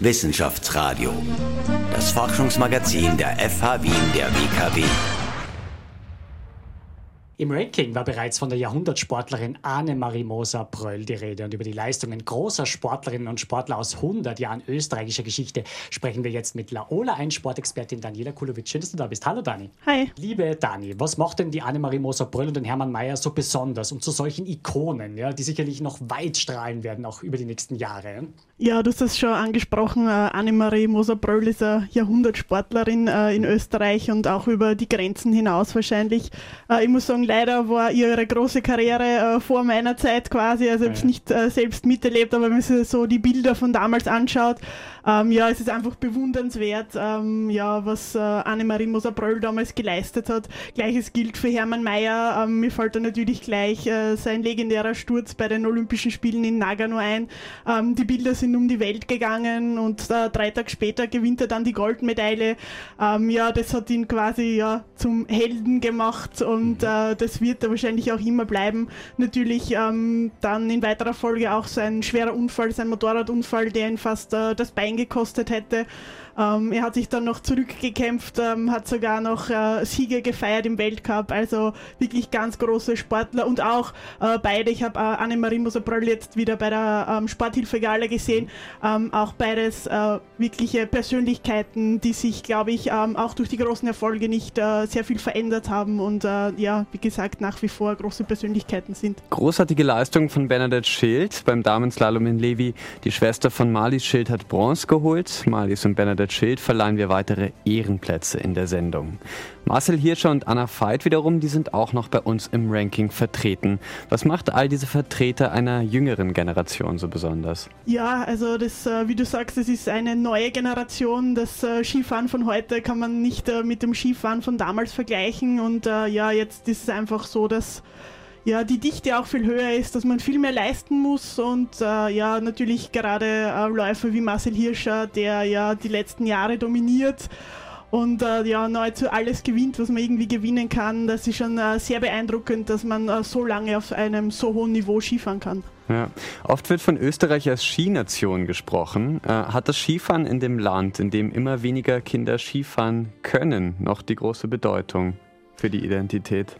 Wissenschaftsradio. Das Forschungsmagazin der FH Wien der WKW. Im Ranking war bereits von der Jahrhundertsportlerin Annemarie Moser-Bröll die Rede und über die Leistungen großer Sportlerinnen und Sportler aus 100 Jahren österreichischer Geschichte sprechen wir jetzt mit Laola, ein Sportexpertin Daniela Kulowitsch. Schön, dass du da bist. Hallo Dani. Hi. Liebe Dani, was macht denn die Annemarie Moser-Bröll und den Hermann Mayer so besonders und zu solchen Ikonen, ja, die sicherlich noch weit strahlen werden, auch über die nächsten Jahre? Ja, du hast es schon angesprochen. Äh, Annemarie Moser-Bröll ist eine Jahrhundertsportlerin äh, in Österreich und auch über die Grenzen hinaus wahrscheinlich. Äh, ich muss sagen, leider war ihre große Karriere vor meiner Zeit quasi. Also ich habe es nicht selbst miterlebt, aber wenn man sich so die Bilder von damals anschaut, ähm, ja, es ist einfach bewundernswert, ähm, ja, was Annemarie Moser-Bröll damals geleistet hat. Gleiches gilt für Hermann Mayer. Ähm, mir fällt da natürlich gleich sein legendärer Sturz bei den Olympischen Spielen in Nagano ein. die Bilder sind sind um die Welt gegangen und äh, drei Tage später gewinnt er dann die Goldmedaille. Ähm, ja, das hat ihn quasi ja zum Helden gemacht und mhm. äh, das wird er wahrscheinlich auch immer bleiben. Natürlich ähm, dann in weiterer Folge auch sein schwerer Unfall, sein Motorradunfall, der ihn fast äh, das Bein gekostet hätte. Ähm, er hat sich dann noch zurückgekämpft, ähm, hat sogar noch äh, Siege gefeiert im Weltcup, also wirklich ganz große Sportler und auch äh, beide, ich habe äh, Annemarie Moser-Bröll jetzt wieder bei der ähm, Sporthilfe Gala gesehen, ähm, auch beides äh, wirkliche Persönlichkeiten, die sich, glaube ich, ähm, auch durch die großen Erfolge nicht äh, sehr viel verändert haben und äh, ja, wie gesagt, nach wie vor große Persönlichkeiten sind. Großartige Leistung von Bernadette Schild beim Damenslalom in Levi. Die Schwester von Marlies Schild hat Bronze geholt. Marlies und Bernadette Albert Schild verleihen wir weitere Ehrenplätze in der Sendung. Marcel Hirscher und Anna Veit wiederum, die sind auch noch bei uns im Ranking vertreten. Was macht all diese Vertreter einer jüngeren Generation so besonders? Ja, also das, äh, wie du sagst, es ist eine neue Generation. Das äh, Skifahren von heute kann man nicht äh, mit dem Skifahren von damals vergleichen. Und ja, jetzt ist es einfach so, dass ja, die Dichte auch viel höher ist, dass man viel mehr leisten muss und äh, ja, natürlich gerade äh, Läufer wie Marcel Hirscher, der ja die letzten Jahre dominiert und äh, ja, nahezu alles gewinnt, was man irgendwie gewinnen kann. Das ist schon äh, sehr beeindruckend, dass man äh, so lange auf einem so hohen Niveau Skifahren kann. Ja. Oft wird von Österreich als Skination gesprochen. Äh, hat das Skifahren in dem Land, in dem immer weniger Kinder Skifahren können, noch die große Bedeutung für die Identität?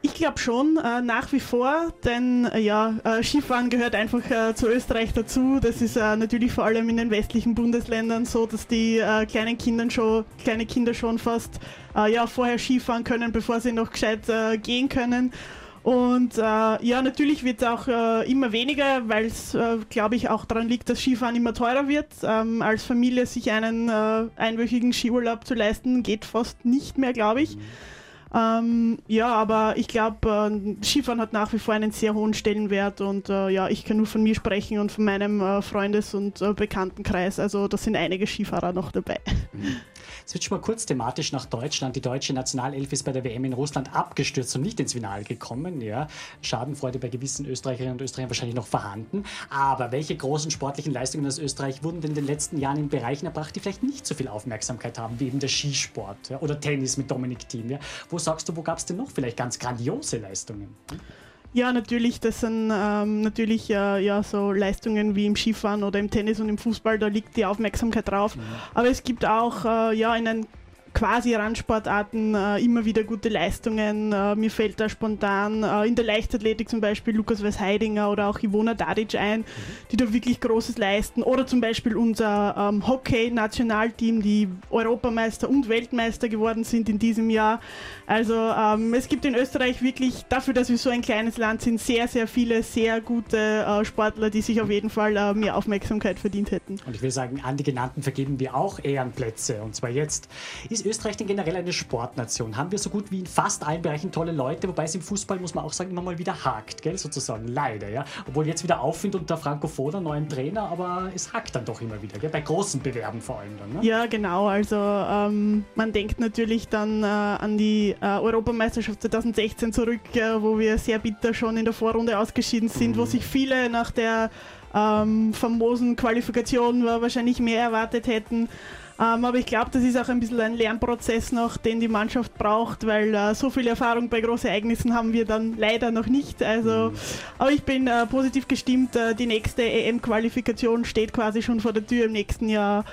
Ich glaube schon, äh, nach wie vor, denn äh, ja, äh, Skifahren gehört einfach äh, zu Österreich dazu. Das ist äh, natürlich vor allem in den westlichen Bundesländern so, dass die äh, kleinen Kindern schon, kleine Kinder schon fast ja, vorher Skifahren können, bevor sie noch gescheit gehen können. Und ja, natürlich wird es auch immer weniger, weil es, glaube ich, auch daran liegt, dass Skifahren immer teurer wird. Ähm, als Familie sich einen einwöchigen Skiurlaub zu leisten, geht fast nicht mehr, glaube ich. Mhm. Ähm, ja, aber ich glaube, äh, Skifahren hat nach wie vor einen sehr hohen Stellenwert und äh, ja, ich kann nur von mir sprechen und von meinem äh, Freundes- und äh, Bekanntenkreis. Also da sind einige Skifahrer noch dabei. Switchen wir kurz thematisch nach Deutschland. Die deutsche Nationalelf ist bei der WM in Russland abgestürzt und nicht ins Finale gekommen. Ja. Schadenfreude bei gewissen Österreicherinnen und Österreichern wahrscheinlich noch vorhanden. Aber welche großen sportlichen Leistungen aus Österreich wurden denn in den letzten Jahren in Bereichen erbracht, die vielleicht nicht so viel Aufmerksamkeit haben, wie eben der Skisport ja, oder Tennis mit Dominik Thiem? Ja. Wo sagst du, wo gab es denn noch vielleicht ganz grandiose Leistungen? Ja, natürlich, das sind ähm, natürlich äh, ja, so Leistungen wie im Skifahren oder im Tennis und im Fußball, da liegt die Aufmerksamkeit drauf. Mhm. Aber es gibt auch äh, ja, in einem quasi Randsportarten äh, immer wieder gute Leistungen. Äh, mir fällt da spontan äh, in der Leichtathletik zum Beispiel Lukas Weißheidinger oder auch Ivona Dadic ein, mhm. die da wirklich Großes leisten. Oder zum Beispiel unser ähm, Hockey-Nationalteam, die Europameister und Weltmeister geworden sind in diesem Jahr. Also ähm, es gibt in Österreich wirklich, dafür, dass wir so ein kleines Land sind, sehr, sehr viele sehr gute äh, Sportler, die sich auf jeden Fall äh, mehr Aufmerksamkeit verdient hätten. Und ich will sagen, an die genannten vergeben wir auch Ehrenplätze. Und zwar jetzt. Ist Österreich denn generell eine Sportnation? Haben wir so gut wie in fast allen Bereichen tolle Leute, wobei es im Fußball, muss man auch sagen, immer mal wieder hakt, gell, sozusagen, leider, ja. Obwohl jetzt wieder Aufwind unter Franco Foda, neuen Trainer, aber es hakt dann doch immer wieder, gell, bei großen Bewerben vor allem dann, ne? Ja, genau, also ähm, man denkt natürlich dann äh, an die äh, Europameisterschaft 2016 zurück, äh, wo wir sehr bitter schon in der Vorrunde ausgeschieden sind, mhm. wo sich viele nach der ähm, famosen Qualifikation wahrscheinlich mehr erwartet hätten. Ähm, aber ich glaube, das ist auch ein bisschen ein Lernprozess noch, den die Mannschaft braucht, weil äh, so viel Erfahrung bei großen Ereignissen haben wir dann leider noch nicht. Also, mhm. aber ich bin äh, positiv gestimmt. Äh, die nächste EM-Qualifikation steht quasi schon vor der Tür im nächsten Jahr.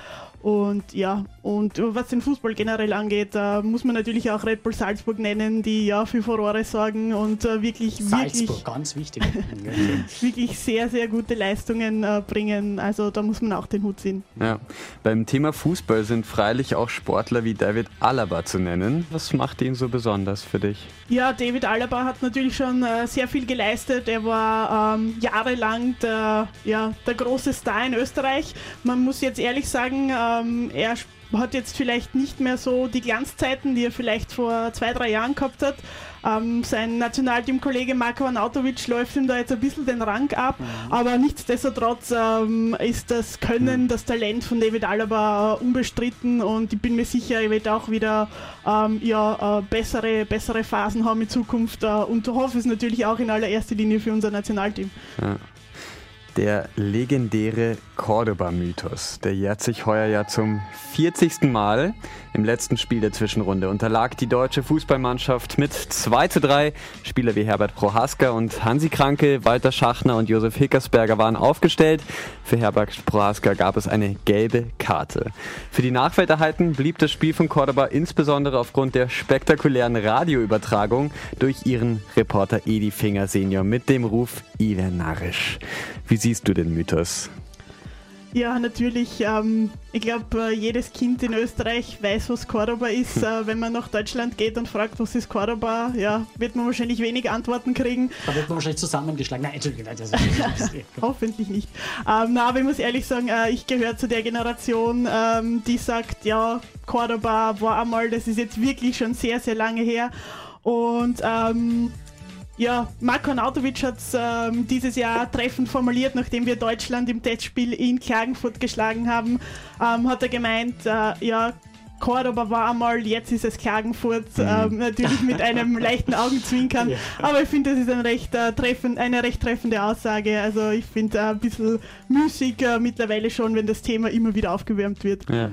Und ja, und was den Fußball generell angeht, äh, muss man natürlich auch Red Bull Salzburg nennen, die ja für Furore sorgen und äh, wirklich, Salzburg, wirklich, ganz wichtig. wirklich sehr, sehr gute Leistungen äh, bringen. Also da muss man auch den Hut ziehen. Ja. Beim Thema Fußball sind freilich auch Sportler wie David Alaba zu nennen. Was macht ihn so besonders für dich? Ja, David Alaba hat natürlich schon äh, sehr viel geleistet. Er war ähm, jahrelang der, ja, der große Star in Österreich. Man muss jetzt ehrlich sagen, ähm, er hat jetzt vielleicht nicht mehr so die Glanzzeiten, die er vielleicht vor zwei, drei Jahren gehabt hat. Ähm, sein Nationalteamkollege Marko Anatovic läuft ihm da jetzt ein bisschen den Rang ab, mhm. aber nichtsdestotrotz ähm, ist das Können, mhm. das Talent von David Alaba äh, unbestritten und ich bin mir sicher, er wird auch wieder ähm, ja, äh, bessere, bessere Phasen haben in Zukunft äh, und hoffe es natürlich auch in allererster Linie für unser Nationalteam. Ja. Der legendäre Cordoba-Mythos, der jährt sich heuer ja zum 40. Mal. Im letzten Spiel der Zwischenrunde unterlag die deutsche Fußballmannschaft mit 2 zu 3. Spieler wie Herbert Prohaska und Hansi Kranke, Walter Schachner und Josef Hickersberger waren aufgestellt. Für Herbert Prohaska gab es eine gelbe Karte. Für die Nachwelt erhalten blieb das Spiel von Cordoba insbesondere aufgrund der spektakulären Radioübertragung durch ihren Reporter Edi Finger Senior mit dem Ruf Ile Narisch. Wie siehst du den Mythos? Ja, natürlich. Ähm, ich glaube, äh, jedes Kind in Österreich weiß, was Cordoba ist. Äh, wenn man nach Deutschland geht und fragt, was ist Cordoba, ja, wird man wahrscheinlich wenig Antworten kriegen. Da wird man wahrscheinlich zusammengeschlagen. Nein, Entschuldigung, nein, das ist Hoffentlich nicht. Ähm, na, aber ich muss ehrlich sagen, äh, ich gehöre zu der Generation, ähm, die sagt, ja, Cordoba war einmal, das ist jetzt wirklich schon sehr, sehr lange her. Und ähm, ja, Marko Nautovic hat es ähm, dieses Jahr treffend formuliert, nachdem wir Deutschland im Testspiel in Klagenfurt geschlagen haben, ähm, hat er gemeint, äh, ja, Cordoba war einmal, jetzt ist es Klagenfurt, mhm. ähm, natürlich mit einem leichten Augenzwinkern. Ja. Aber ich finde, das ist ein recht, äh, treffend, eine recht treffende Aussage. Also ich finde äh, ein bisschen müßig äh, mittlerweile schon, wenn das Thema immer wieder aufgewärmt wird. Ja.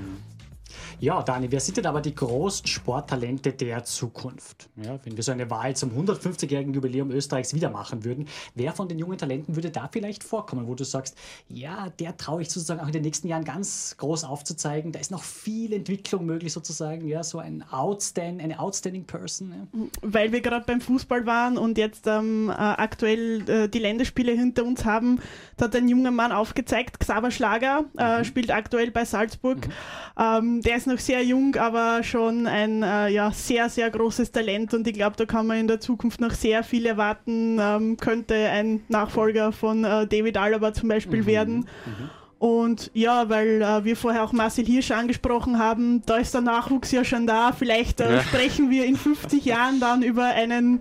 Ja, Dani, wer sind denn aber die großen Sporttalente der Zukunft? Ja, wenn wir so eine Wahl zum 150-jährigen Jubiläum Österreichs wieder machen würden, wer von den jungen Talenten würde da vielleicht vorkommen, wo du sagst, ja, der traue ich sozusagen auch in den nächsten Jahren ganz groß aufzuzeigen, da ist noch viel Entwicklung möglich sozusagen, ja, so ein outstand, eine outstanding Person. Ja. Weil wir gerade beim Fußball waren und jetzt ähm, äh, aktuell äh, die Länderspiele hinter uns haben, da hat ein junger Mann aufgezeigt, Xaver Schlager, äh, mhm. spielt aktuell bei Salzburg. Mhm. Ähm, der ist noch sehr jung, aber schon ein äh, ja, sehr, sehr großes Talent und ich glaube, da kann man in der Zukunft noch sehr viel erwarten. Ähm, könnte ein Nachfolger von äh, David Alaba zum Beispiel mhm. werden. Mhm. Und ja, weil äh, wir vorher auch Marcel Hirsch angesprochen haben, da ist der Nachwuchs ja schon da. Vielleicht äh, ja. sprechen wir in 50 Jahren dann über einen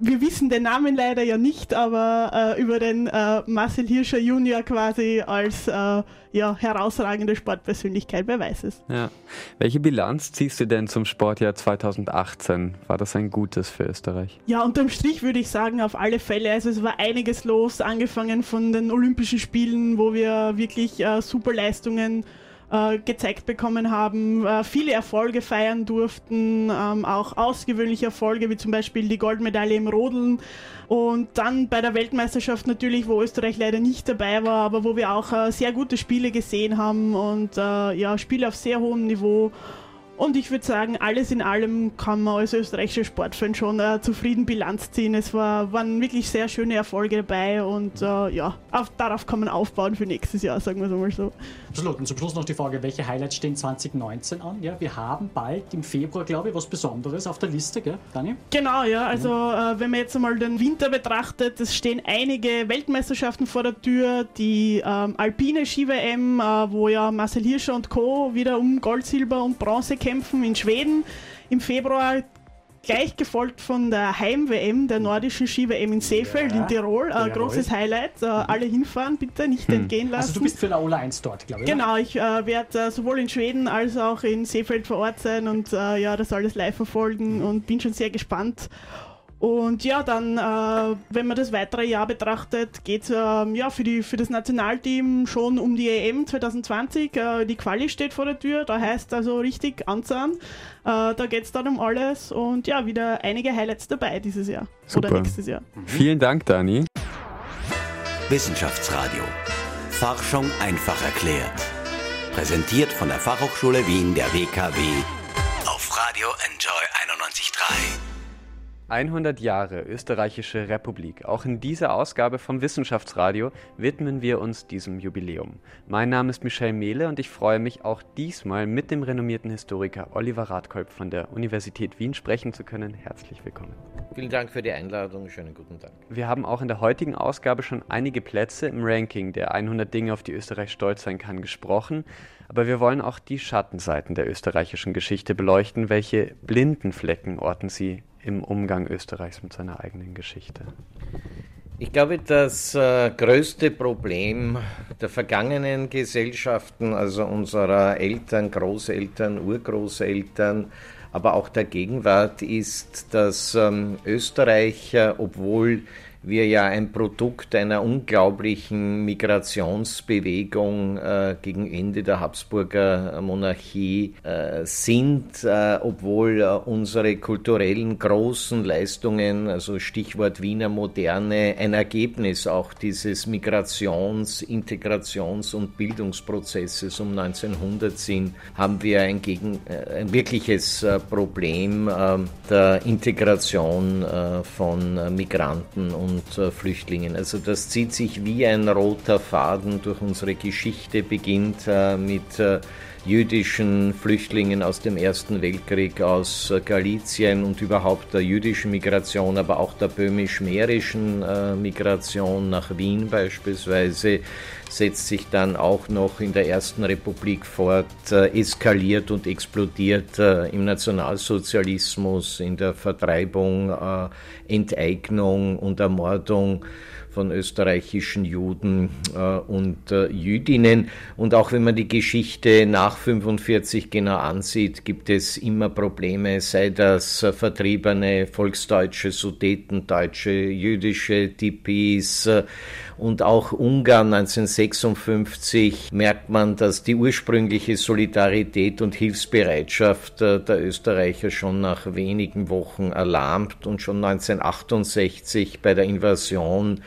wir wissen den Namen leider ja nicht, aber äh, über den äh, Marcel Hirscher Junior quasi als äh, ja, herausragende Sportpersönlichkeit, wer weiß es. Ja. Welche Bilanz ziehst du denn zum Sportjahr 2018? War das ein gutes für Österreich? Ja, unterm Strich würde ich sagen, auf alle Fälle. Also es war einiges los, angefangen von den Olympischen Spielen, wo wir wirklich äh, super Leistungen äh, gezeigt bekommen haben, äh, viele Erfolge feiern durften, ähm, auch außergewöhnliche Erfolge, wie zum Beispiel die Goldmedaille im Rodeln. Und dann bei der Weltmeisterschaft natürlich, wo Österreich leider nicht dabei war, aber wo wir auch äh, sehr gute Spiele gesehen haben und äh, ja, Spiele auf sehr hohem Niveau. Und ich würde sagen, alles in allem kann man als österreichischer Sportfan schon äh, zufrieden Bilanz ziehen. Es war, waren wirklich sehr schöne Erfolge dabei und äh, ja, auf, darauf kann man aufbauen für nächstes Jahr, sagen wir es mal so. Absolut. Und zum Schluss noch die Frage, welche Highlights stehen 2019 an? Ja, wir haben bald im Februar, glaube ich, was Besonderes auf der Liste, gell, Dani? Genau, ja. Also äh, wenn man jetzt einmal den Winter betrachtet, es stehen einige Weltmeisterschaften vor der Tür. Die ähm, alpine Ski-WM, äh, wo ja Marcel Hirscher und Co. wieder um Gold, Silber und Bronze kämpfen in Schweden. Im Februar gleich gefolgt von der Heim-WM, der nordischen Ski-WM in Seefeld Ja, in Tirol. Äh, Tirol. großes Highlight. Äh, alle hinfahren, bitte nicht entgehen lassen. Also du bist für Laola 1 dort, glaube ich. Genau, ich äh, werde äh, sowohl in Schweden als auch in Seefeld vor Ort sein und äh, ja, das alles live verfolgen und bin schon sehr gespannt. Und ja, dann, äh, wenn man das weitere Jahr betrachtet, geht es ähm, ja, für, die, für das Nationalteam schon um die EM 2020. Äh, die Quali steht vor der Tür, da heißt also richtig anzahlen. Äh, da geht es dann um alles und ja, wieder einige Highlights dabei dieses Jahr Super. oder nächstes Jahr. Vielen Dank, Dani. Wissenschaftsradio. Forschung einfach erklärt. Präsentiert von der Fachhochschule Wien der WKW auf Radio Enjoy 91.3. 100 Jahre Österreichische Republik. Auch in dieser Ausgabe vom Wissenschaftsradio widmen wir uns diesem Jubiläum. Mein Name ist Michel Mehle und ich freue mich auch diesmal mit dem renommierten Historiker Oliver Radkolb von der Universität Wien sprechen zu können. Herzlich willkommen. Vielen Dank für die Einladung. Schönen guten Tag. Wir haben auch in der heutigen Ausgabe schon einige Plätze im Ranking der 100 Dinge, auf die Österreich stolz sein kann, gesprochen. Aber wir wollen auch die Schattenseiten der österreichischen Geschichte beleuchten. Welche blinden Flecken orten Sie im Umgang Österreichs mit seiner eigenen Geschichte? Ich glaube, das äh, größte Problem der vergangenen Gesellschaften, also unserer Eltern, Großeltern, Urgroßeltern, aber auch der Gegenwart, ist, dass ähm, Österreich, äh, obwohl wir ja ein Produkt einer unglaublichen Migrationsbewegung äh, gegen Ende der Habsburger Monarchie äh, sind, äh, obwohl äh, unsere kulturellen großen Leistungen, also Stichwort Wiener Moderne, ein Ergebnis auch dieses Migrations-, Integrations- und Bildungsprozesses um 1900 sind, haben wir ein, gegen, äh, ein wirkliches äh, Problem der Integration von Migranten und äh, Flüchtlingen. Also das zieht sich wie ein roter Faden durch unsere Geschichte, beginnt äh, mit äh, jüdischen Flüchtlingen aus dem Ersten Weltkrieg, aus Galizien und überhaupt der jüdischen Migration, aber auch der böhmisch-mährischen äh, Migration nach Wien beispielsweise, setzt sich dann auch noch in der Ersten Republik fort, äh, eskaliert und explodiert äh, im Nationalsozialismus, in der Vertreibung, äh, Enteignung und Ermordung von österreichischen Juden äh, und äh, Jüdinnen. Und auch wenn man die Geschichte nach 45 genau ansieht, gibt es immer Probleme, sei das äh, vertriebene volksdeutsche, sudetendeutsche, jüdische Tipis und auch Ungarn 1956 merkt man, dass die ursprüngliche Solidarität und Hilfsbereitschaft äh, der Österreicher schon nach wenigen Wochen erlahmt und schon 1968 bei der Invasion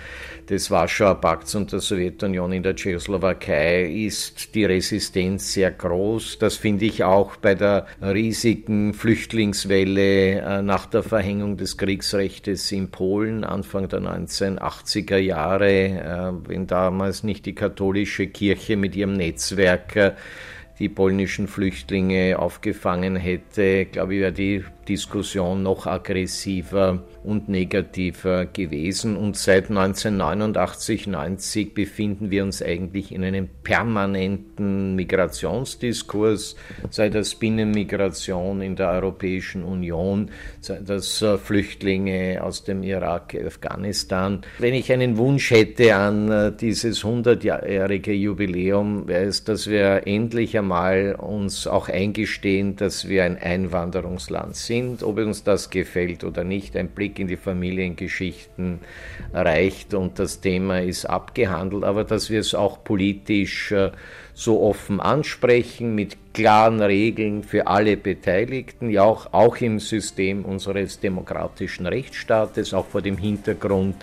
des Warschauer Pakts und der Sowjetunion in der Tschechoslowakei ist die Resistenz sehr groß. Das finde ich auch bei der riesigen Flüchtlingswelle äh, nach der Verhängung des Kriegsrechts in Polen Anfang der 1980er Jahre, äh, wenn damals nicht die katholische Kirche mit ihrem Netzwerk äh, die polnischen Flüchtlinge aufgefangen hätte, glaube ich, wäre die, Diskussion noch aggressiver und negativer gewesen. Und seit 1989, 90 befinden wir uns eigentlich in einem permanenten Migrationsdiskurs, sei das Binnenmigration in der Europäischen Union, sei das äh, Flüchtlinge aus dem Irak, Afghanistan. Wenn ich einen Wunsch hätte an äh, dieses 100-jährige Jubiläum, wäre es, dass wir endlich einmal uns auch eingestehen, dass wir ein Einwanderungsland sind, ob uns das gefällt oder nicht. Ein Blick in die Familiengeschichten reicht und das Thema ist abgehandelt, aber dass wir es auch politisch äh, so offen ansprechen, mit klaren Regeln für alle Beteiligten, ja auch, auch im System unseres demokratischen Rechtsstaates, auch vor dem Hintergrund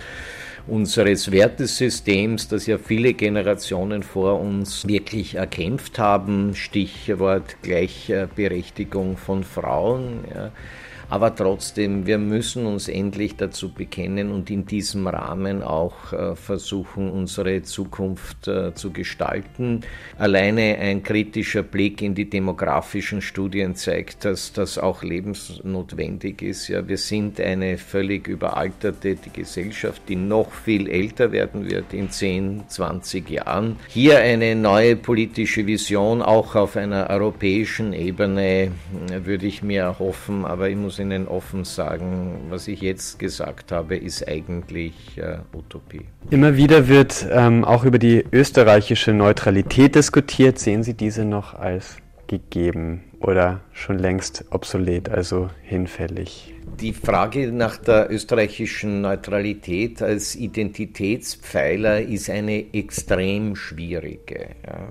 unseres Wertesystems, das ja viele Generationen vor uns wirklich erkämpft haben. Stichwort Gleichberechtigung von Frauen. Ja aber trotzdem, wir müssen uns endlich dazu bekennen und in diesem Rahmen auch äh, versuchen, unsere Zukunft äh, zu gestalten. Alleine ein kritischer Blick in die demografischen Studien zeigt, dass das auch lebensnotwendig ist. Ja, wir sind eine völlig überalterte Gesellschaft, die noch viel älter werden wird in 10, 20 Jahren. Hier eine neue politische Vision, auch auf einer europäischen Ebene, würde ich mir erhoffen, aber ich muss Ihnen offen sagen, was ich jetzt gesagt habe, ist eigentlich äh, Utopie. Immer wieder wird ähm, auch über die österreichische Neutralität diskutiert. Sehen Sie diese noch als gegeben oder schon längst obsolet, also hinfällig? Die Frage nach der österreichischen Neutralität als Identitätspfeiler ist eine extrem schwierige. Ja.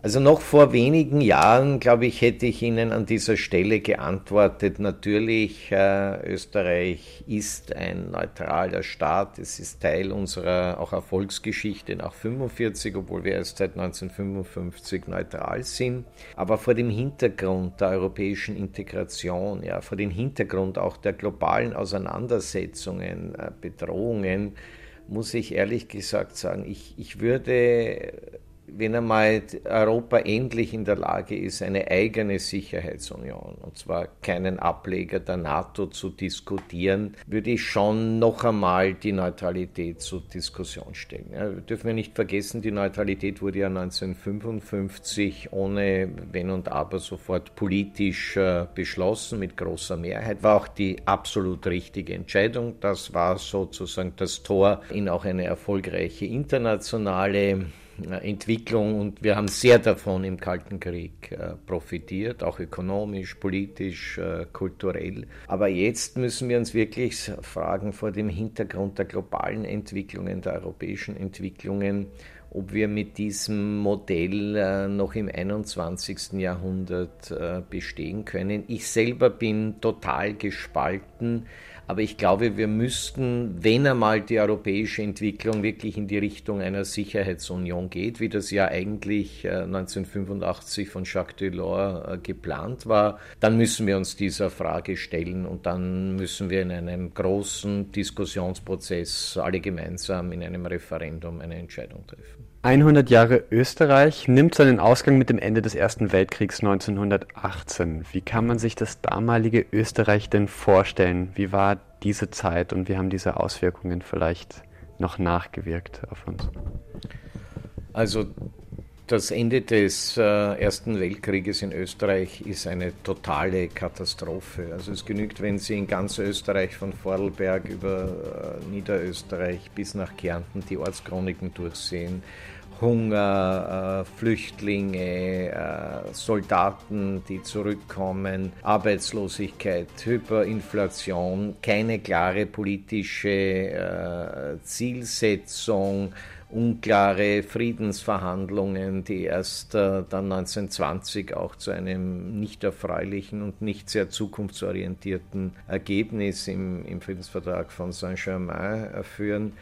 Also noch vor wenigen Jahren, glaube ich, hätte ich Ihnen an dieser Stelle geantwortet, natürlich, äh, Österreich ist ein neutraler Staat, es ist Teil unserer auch Erfolgsgeschichte nach 1945, obwohl wir erst seit 1955 neutral sind. Aber vor dem Hintergrund der europäischen Integration, ja, vor dem Hintergrund auch der globalen Auseinandersetzungen, äh, Bedrohungen, muss ich ehrlich gesagt sagen, ich, ich würde wenn einmal Europa endlich in der Lage ist, eine eigene Sicherheitsunion, und zwar keinen Ableger der NATO zu diskutieren, würde ich schon noch einmal die Neutralität zur Diskussion stellen. Ja, dürfen wir nicht vergessen, die Neutralität wurde ja 1955 ohne Wenn und Aber sofort politisch äh, beschlossen, mit großer Mehrheit. War auch die absolut richtige Entscheidung. Das war sozusagen das Tor in auch eine erfolgreiche internationale Entwicklung und wir haben sehr davon im Kalten Krieg äh, profitiert, auch ökonomisch, politisch, äh, kulturell. Aber jetzt müssen wir uns wirklich fragen vor dem Hintergrund der globalen Entwicklungen, der europäischen Entwicklungen, ob wir mit diesem Modell äh, noch im 21. Jahrhundert bestehen können. Ich selber bin total gespalten aber ich glaube, wir müssten, wenn einmal die europäische Entwicklung wirklich in die Richtung einer Sicherheitsunion geht, wie das ja eigentlich 1985 äh, von Jacques Delors äh, geplant war, dann müssen wir uns dieser Frage stellen und dann müssen wir in einem großen Diskussionsprozess alle gemeinsam in einem Referendum eine Entscheidung treffen. 100 Jahre Österreich nimmt seinen Ausgang mit dem Ende des Ersten Weltkriegs 1918. Wie kann man sich das damalige Österreich denn vorstellen? Wie war diese Zeit und wie haben diese Auswirkungen vielleicht noch nachgewirkt auf uns? Also das Ende des äh, Ersten Weltkrieges in Österreich ist eine totale Katastrophe. Also es genügt, wenn Sie in ganz Österreich von Vorarlberg über äh, Niederösterreich bis nach Kärnten die Ortschroniken durchsehen. Hunger, äh, Flüchtlinge, äh, Soldaten, die zurückkommen, Arbeitslosigkeit, Hyperinflation, keine klare politische äh, Zielsetzung, unklare Friedensverhandlungen, die erst äh, dann 1920 auch zu einem nicht erfreulichen und nicht sehr zukunftsorientierten Ergebnis im, im Friedensvertrag von Saint-Germain führen.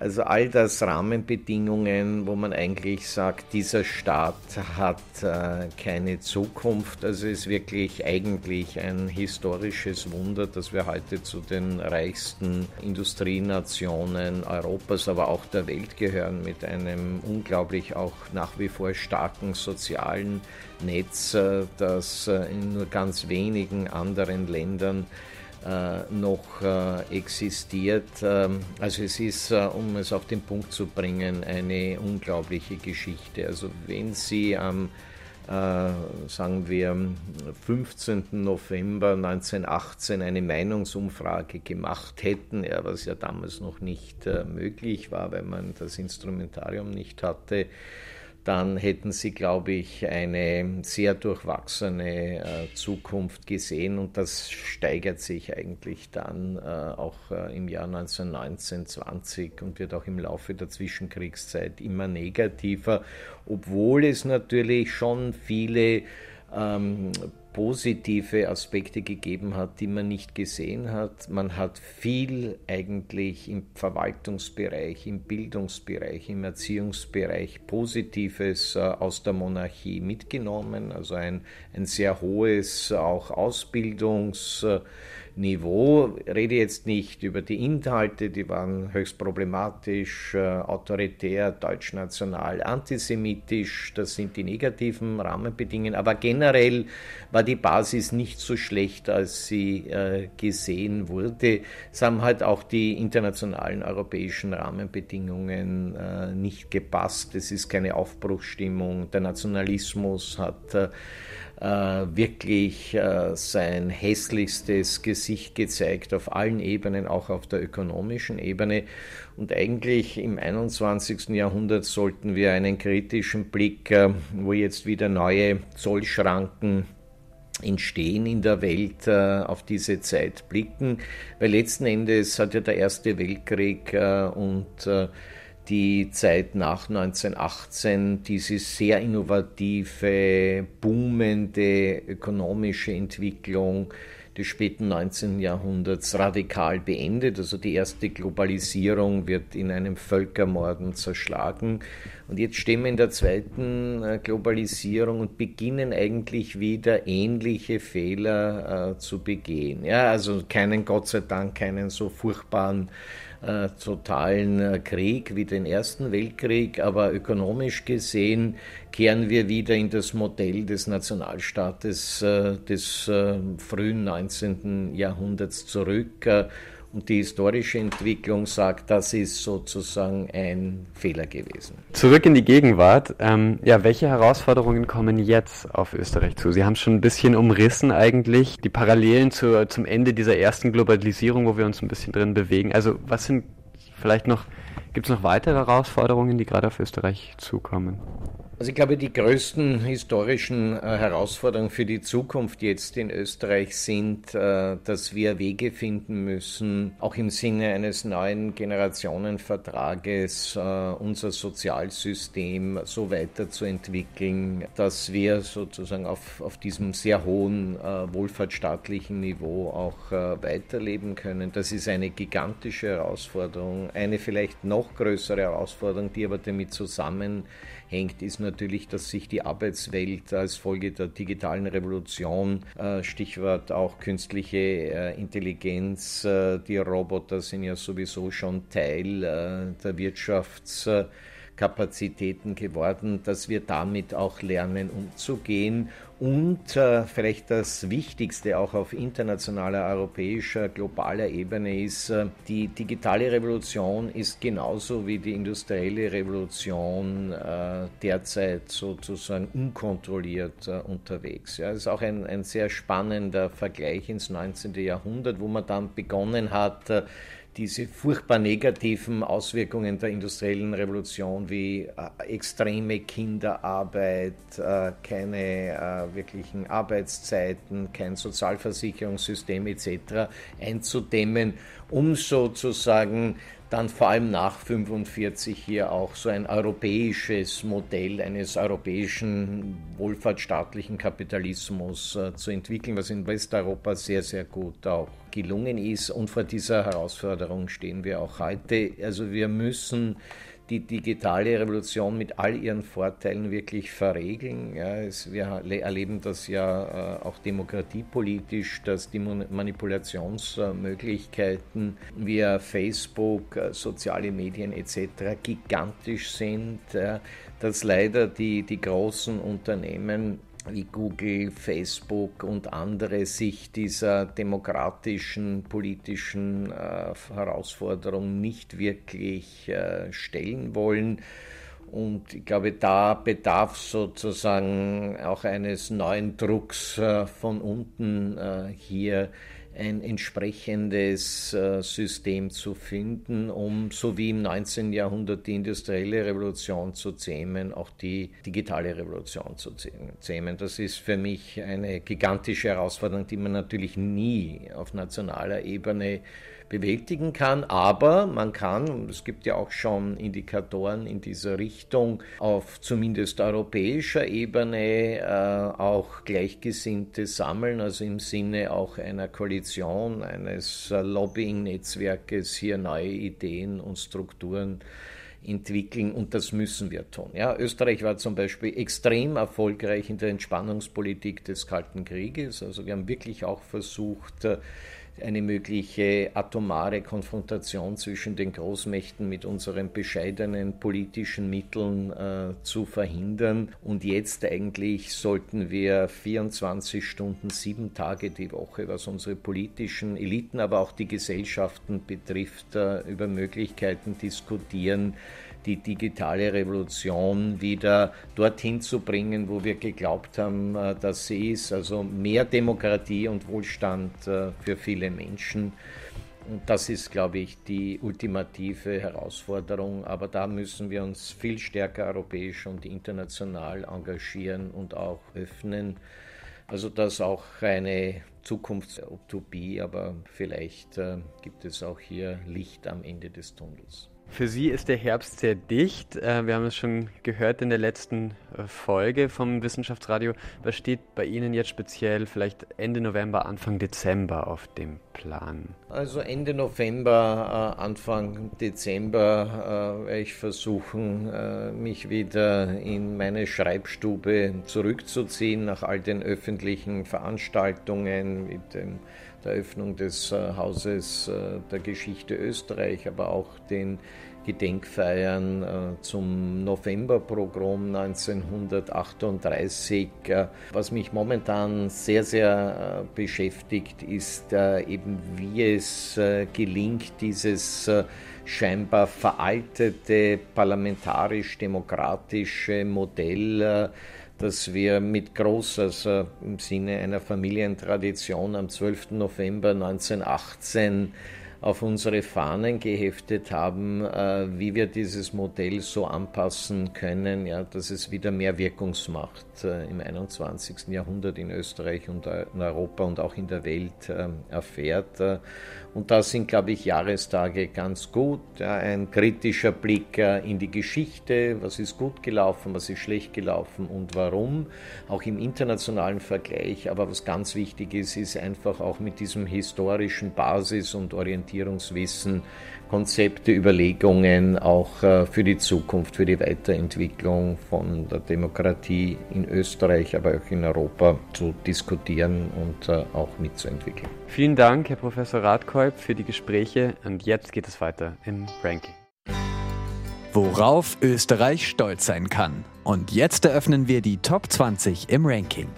Also all das Rahmenbedingungen, wo man eigentlich sagt, dieser Staat hat äh, keine Zukunft. Also es ist wirklich eigentlich ein historisches Wunder, dass wir heute zu den reichsten Industrienationen Europas, aber auch der Welt gehören mit einem unglaublich auch nach wie vor starken sozialen Netz, äh, das äh, in nur ganz wenigen anderen Ländern noch äh, existiert. Ähm, also es ist, äh, um es auf den Punkt zu bringen, eine unglaubliche Geschichte. Also wenn Sie am sagen wir, 15. November 1918 eine Meinungsumfrage gemacht hätten, ja, was ja damals noch nicht möglich war, weil man das Instrumentarium nicht hatte, dann hätten sie, glaube ich, eine sehr durchwachsene äh, Zukunft gesehen und das steigert sich eigentlich dann äh, auch äh, im Jahr 1919, 20 und wird auch im Laufe der Zwischenkriegszeit immer negativer, obwohl es natürlich schon viele ähm, positive Aspekte gegeben hat, die man nicht gesehen hat. Man hat viel eigentlich im Verwaltungsbereich, im Bildungsbereich, im Erziehungsbereich Positives äh, aus der Monarchie mitgenommen, also ein, ein sehr hohes auch Ausbildungs- Niveau. Rede jetzt nicht über die Inhalte, die waren höchst problematisch, äh, autoritär, deutschnational, antisemitisch. Das sind die negativen Rahmenbedingungen. Aber generell war die Basis nicht so schlecht, als sie äh, gesehen wurde. Es haben halt auch die internationalen europäischen Rahmenbedingungen äh, nicht gepasst. Es ist keine Aufbruchsstimmung. Der Nationalismus hat wirklich äh, sein hässlichstes Gesicht gezeigt auf allen Ebenen, auch auf der ökonomischen Ebene. Und eigentlich im 21. Jahrhundert sollten wir einen kritischen Blick, äh, wo jetzt wieder neue Zollschranken entstehen in der Welt auf diese Zeit blicken, weil letzten Endes hat ja der Erste Weltkrieg und die Zeit nach 1918 diese sehr innovative, boomende ökonomische Entwicklung des späten 19. Jahrhunderts radikal beendet. Also die erste Globalisierung wird in einem Völkermorden zerschlagen. Und jetzt stehen wir in der zweiten äh, Globalisierung und beginnen eigentlich wieder ähnliche Fehler äh, zu begehen. Ja, also keinen, Gott sei Dank, keinen so furchtbaren äh, totalen äh, Krieg wie den Ersten Weltkrieg, aber ökonomisch gesehen kehren wir wieder in das Modell des Nationalstaates äh, des äh, frühen 19. Jahrhunderts zurück. Und die historische Entwicklung sagt, das ist sozusagen ein Fehler gewesen. Zurück in die Gegenwart. Ähm, ja, welche Herausforderungen kommen jetzt auf Österreich zu? Sie haben schon ein bisschen umrissen eigentlich die Parallelen zu, zum Ende dieser ersten Globalisierung, wo wir uns ein bisschen drin bewegen. Also was sind vielleicht noch, gibt es noch weitere Herausforderungen, die gerade auf Österreich zukommen? Also ich glaube, die größten historischen äh, Herausforderungen für die Zukunft jetzt in Österreich sind, äh, dass wir Wege finden müssen, auch im Sinne eines neuen Generationenvertrages, äh, unser Sozialsystem so weiterzuentwickeln, dass wir sozusagen auf, auf diesem sehr hohen wohlfahrtsstaatlichen Niveau auch weiterleben können. Das ist eine gigantische Herausforderung, eine vielleicht noch größere Herausforderung, die aber damit zusammenhängt, hängt, ist natürlich, dass sich die Arbeitswelt als Folge der digitalen Revolution, äh, Stichwort auch künstliche äh, Intelligenz, äh, die Roboter sind ja sowieso schon Teil der Wirtschafts- Kapazitäten geworden, dass wir damit auch lernen umzugehen und äh, vielleicht das Wichtigste auch auf internationaler, europäischer, globaler Ebene ist, äh, die digitale Revolution ist genauso wie die industrielle Revolution äh, derzeit sozusagen unkontrolliert äh, unterwegs. Ja, es ist auch ein, ein sehr spannender Vergleich ins 19. Jahrhundert, wo man dann begonnen hat, äh, diese furchtbar negativen Auswirkungen der industriellen Revolution wie äh, extreme Kinderarbeit, äh, keine äh, wirklichen Arbeitszeiten, kein Sozialversicherungssystem etc. einzudämmen, um sozusagen dann vor allem nach 45 hier auch so ein europäisches Modell eines europäischen wohlfahrtsstaatlichen Kapitalismus zu entwickeln, was in Westeuropa sehr, sehr gut auch gelungen ist. Und vor dieser Herausforderung stehen wir auch heute. Also wir müssen die digitale Revolution mit all ihren Vorteilen wirklich verregeln. Ja, es, wir erleben das ja äh, auch demokratiepolitisch, dass die Manipulationsmöglichkeiten via Facebook, äh, soziale Medien etc. gigantisch sind, dass leider die, die großen Unternehmen wie Google, Facebook und andere sich dieser demokratischen, politischen äh, Herausforderung nicht wirklich äh, stellen wollen. Und ich glaube, da bedarf sozusagen auch eines neuen Drucks äh, von unten äh, hier ein entsprechendes äh, System zu finden, um so wie im 19. Jahrhundert die industrielle Revolution zu zähmen, auch die digitale Revolution zu zähmen. Das ist für mich eine gigantische Herausforderung, die man natürlich nie auf nationaler Ebene bewältigen kann. Aber man kann, es gibt ja auch schon Indikatoren in dieser Richtung, auf zumindest europäischer Ebene äh, auch Gleichgesinnte sammeln, also im Sinne auch einer Koalition, eines äh, Lobbying-Netzwerkes hier neue Ideen und Strukturen entwickeln und das müssen wir tun. Ja, Österreich war zum Beispiel extrem erfolgreich in der Entspannungspolitik des Kalten Krieges. Also wir haben wirklich auch versucht, äh, eine mögliche atomare Konfrontation zwischen den Großmächten mit unseren bescheidenen politischen Mitteln äh, zu verhindern. Und jetzt eigentlich sollten wir 24 Stunden, sieben Tage die Woche, was unsere politischen Eliten, aber auch die Gesellschaften betrifft, äh, über Möglichkeiten diskutieren, die digitale Revolution wieder dorthin zu bringen, wo wir geglaubt haben, äh, dass sie ist. Also mehr Demokratie und Wohlstand äh, für viele Menschen. Und das ist, glaube ich, die ultimative Herausforderung. Aber da müssen wir uns viel stärker europäisch und international engagieren und auch öffnen. Also das ist auch eine Zukunftsutopie, aber vielleicht äh, gibt es auch hier Licht am Ende des Tunnels. Für Sie ist der Herbst sehr dicht. Äh, wir haben es schon gehört in der letzten äh, Folge vom Wissenschaftsradio. Was steht bei Ihnen jetzt speziell vielleicht Ende November, Anfang Dezember auf dem Plan? Also Ende November, äh, Anfang Dezember werde ich versuchen, mich wieder in meine Schreibstube zurückzuziehen nach all den öffentlichen Veranstaltungen mit dem der Öffnung des äh, Hauses äh, der Geschichte Österreich, aber auch den Gedenkfeiern äh, zum Novemberprogramm 1938. Was mich momentan sehr, sehr beschäftigt, ist eben, wie es gelingt, dieses scheinbar veraltete parlamentarisch-demokratische Modell dass wir mit groß, also im Sinne einer Familientradition am 12. November 1918 auf unsere Fahnen geheftet haben, äh, wie wir dieses Modell so anpassen können, ja, dass es wieder mehr Wirkungsmacht äh, im 21. Jahrhundert in Österreich und in Europa und auch in der Welt äh, erfährt. Und da sind, glaube ich, Jahrestage ganz gut. Ein kritischer Blick in die Geschichte, was ist gut gelaufen, was ist schlecht gelaufen und warum, auch im internationalen Vergleich. Aber was ganz wichtig ist, ist einfach auch mit diesem historischen Basis- und Orientierungswissen Konzepte, Überlegungen auch äh, für die Zukunft, für die Weiterentwicklung von der Demokratie in Österreich, aber auch in Europa zu diskutieren und äh, auch mitzuentwickeln. Vielen Dank, Herr Professor Radkolb, für die Gespräche und jetzt geht es weiter im Ranking. Worauf Österreich stolz sein kann. Und jetzt eröffnen wir die Top 20 im Ranking.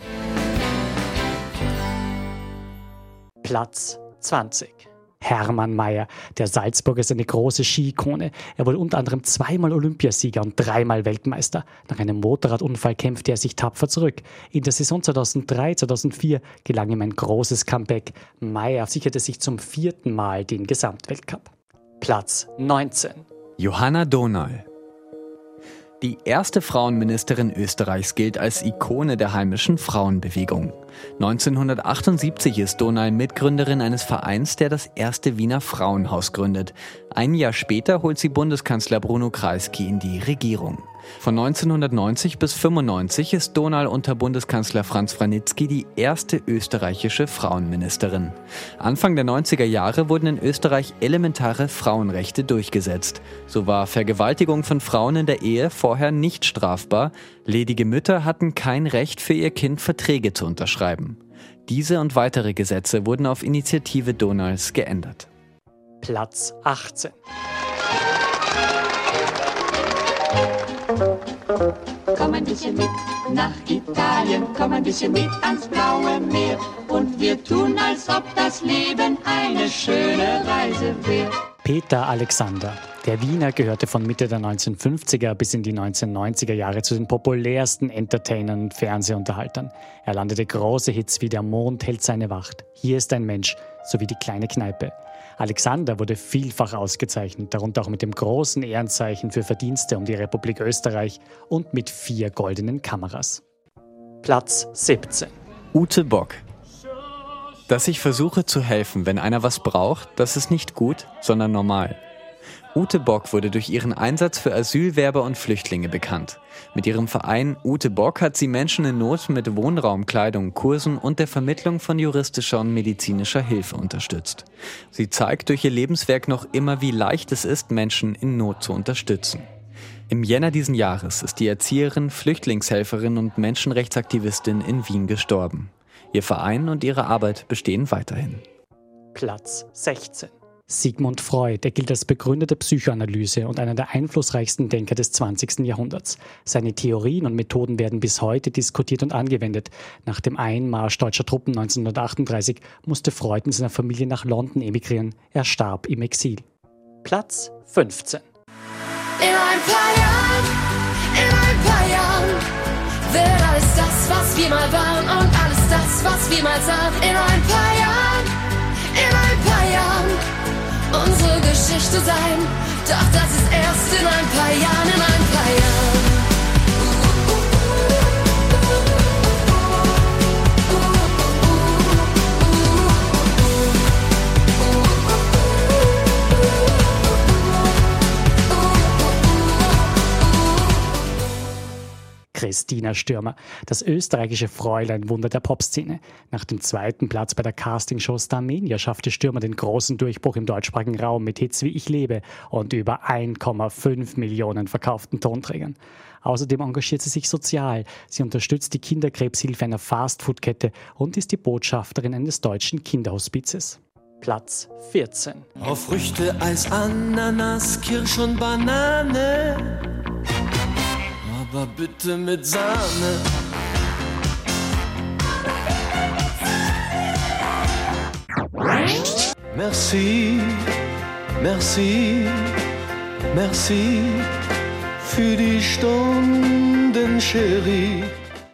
Platz 20. Hermann Mayer. Der Salzburger ist eine große Ski-Ikone. Er wurde unter anderem zweimal Olympiasieger und dreimal Weltmeister. Nach einem Motorradunfall kämpfte er sich tapfer zurück. In der Saison 2003-2004 gelang ihm ein großes Comeback. Mayer sicherte sich zum vierten Mal den Gesamtweltcup. Platz 19. Johanna Donal. Die erste Frauenministerin Österreichs gilt als Ikone der heimischen Frauenbewegung. 1978 ist Donal Mitgründerin eines Vereins, der das erste Wiener Frauenhaus gründet. Ein Jahr später holt sie Bundeskanzler Bruno Kreisky in die Regierung. Von 1990 bis 1995 ist Donal unter Bundeskanzler Franz Franitzky die erste österreichische Frauenministerin. Anfang der 90er Jahre wurden in Österreich elementare Frauenrechte durchgesetzt. So war Vergewaltigung von Frauen in der Ehe vorher nicht strafbar. Ledige Mütter hatten kein Recht für ihr Kind Verträge zu unterschreiben. Diese und weitere Gesetze wurden auf Initiative Donals geändert. Platz 18. Komm ein bisschen mit nach Italien, komm ein bisschen mit ans blaue Meer und wir tun, als ob das Leben eine schöne Reise wäre. Peter Alexander. Der Wiener gehörte von Mitte der 1950er bis in die 1990er Jahre zu den populärsten Entertainern und Fernsehunterhaltern. Er landete große Hits wie Der Mond hält seine Wacht, Hier ist ein Mensch sowie Die kleine Kneipe. Alexander wurde vielfach ausgezeichnet, darunter auch mit dem großen Ehrenzeichen für Verdienste um die Republik Österreich und mit vier goldenen Kameras. Platz 17. Ute Bock. Dass ich versuche zu helfen, wenn einer was braucht, das ist nicht gut, sondern normal. Ute Bock wurde durch ihren Einsatz für Asylwerber und Flüchtlinge bekannt. Mit ihrem Verein Ute Bock hat sie Menschen in Not mit Wohnraum, Kleidung, Kursen und der Vermittlung von juristischer und medizinischer Hilfe unterstützt. Sie zeigt durch ihr Lebenswerk noch immer, wie leicht es ist, Menschen in Not zu unterstützen. Im Jänner diesen Jahres ist die Erzieherin, Flüchtlingshelferin und Menschenrechtsaktivistin in Wien gestorben. Ihr Verein und ihre Arbeit bestehen weiterhin. Platz 16. Sigmund Freud, er gilt als Begründer der Psychoanalyse und einer der einflussreichsten Denker des 20. Jahrhunderts. Seine Theorien und Methoden werden bis heute diskutiert und angewendet. Nach dem Einmarsch deutscher Truppen 1938 musste Freud mit seiner Familie nach London emigrieren. Er starb im Exil. Platz 15. In ein paar Jahren, in ein paar Jahren wird alles das, was wir mal waren und alles das, was wir mal sahen. In ein paar Jahren, in ein paar Jahren unsere Geschichte sein. Doch das ist erst in ein paar Jahren, in ein paar Jahren. Christina Stürmer, das österreichische Fräulein Wunder der Popszene. Nach dem zweiten Platz bei der Castingshow Starmania schaffte Stürmer den großen Durchbruch im deutschsprachigen Raum mit Hits wie Ich lebe und über 1,5 Millionen verkauften Tonträgern. Außerdem engagiert sie sich sozial. Sie unterstützt die Kinderkrebshilfe einer Fastfood-Kette und ist die Botschafterin eines deutschen Kinderhospizes. Platz 14. Auf Früchte, Eis, Ananas, Kirsch und Banane aber bitte mit Sahne. Merci, merci, merci für die Stunden, Cherie.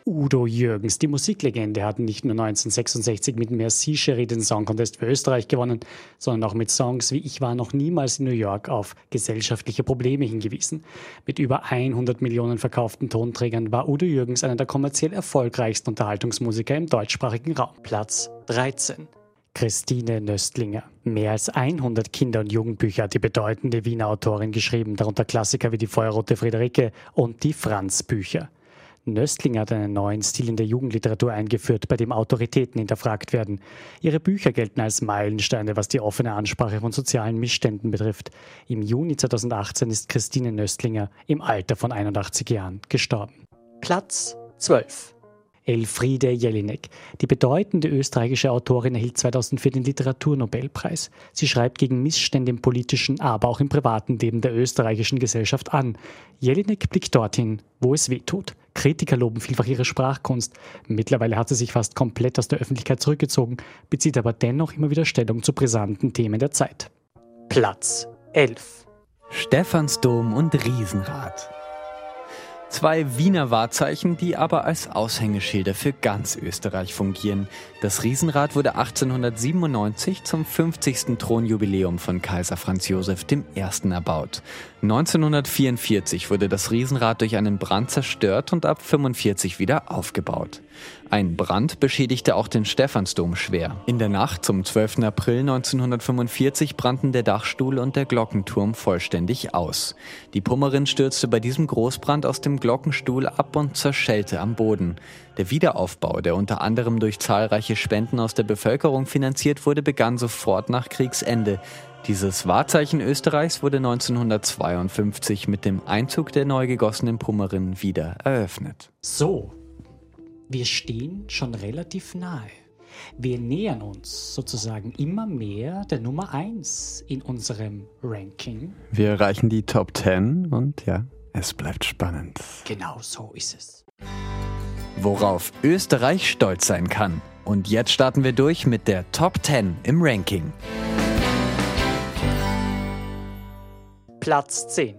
Udo Jürgens. Die Musiklegende hat nicht nur 1966 mit Merci Cherie den Song Contest für Österreich gewonnen, sondern auch mit Songs wie Ich war noch niemals in New York auf gesellschaftliche Probleme hingewiesen. Mit über 100 Millionen verkauften Tonträgern war Udo Jürgens einer der kommerziell erfolgreichsten Unterhaltungsmusiker im deutschsprachigen Raum. Platz 13. Christine Nöstlinger. Mehr als 100 Kinder- und Jugendbücher hat die bedeutende Wiener Autorin geschrieben, darunter Klassiker wie die Feuerrote Friederike und die Franz-Bücher. Nöstling hat einen neuen Stil in der Jugendliteratur eingeführt, bei dem Autoritäten hinterfragt werden. Ihre Bücher gelten als Meilensteine, was die offene Ansprache von sozialen Missständen betrifft. Im Juni 2018 ist Christine Nöstlinger im Alter von 81 Jahren gestorben. Platz 12. Elfriede Jelinek. Die bedeutende österreichische Autorin erhielt 2004 den Literaturnobelpreis. Sie schreibt gegen Missstände im politischen, aber auch im privaten Leben der österreichischen Gesellschaft an. Jelinek blickt dorthin, wo es weh tut. Kritiker loben vielfach ihre Sprachkunst. Mittlerweile hat sie sich fast komplett aus der Öffentlichkeit zurückgezogen, bezieht aber dennoch immer wieder Stellung zu brisanten Themen der Zeit. Platz 11. Stephansdom und Riesenrad. Zwei Wiener Wahrzeichen, die aber als Aushängeschilder für ganz Österreich fungieren. Das Riesenrad wurde 1897 zum 50. Thronjubiläum von Kaiser Franz Josef I. erbaut. 1944 wurde das Riesenrad durch einen Brand zerstört und ab 45 wieder aufgebaut. Ein Brand beschädigte auch den Stephansdom schwer. In der Nacht zum 12. April 1945 brannten der Dachstuhl und der Glockenturm vollständig aus. Die Pummerin stürzte bei diesem Großbrand aus dem Glockenstuhl ab und zerschellte am Boden. Der Wiederaufbau, der unter anderem durch zahlreiche Spenden aus der Bevölkerung finanziert wurde, begann sofort nach Kriegsende. Dieses Wahrzeichen Österreichs wurde 1952 mit dem Einzug der neu gegossenen Pummerin wieder eröffnet. So, wir stehen schon relativ nahe. Wir nähern uns sozusagen immer mehr der Nummer 1 in unserem Ranking. Wir erreichen die Top 10 und ja, es bleibt spannend. Genau so ist es. Worauf Österreich stolz sein kann. Und jetzt starten wir durch mit der Top 10 im Ranking. Platz 10.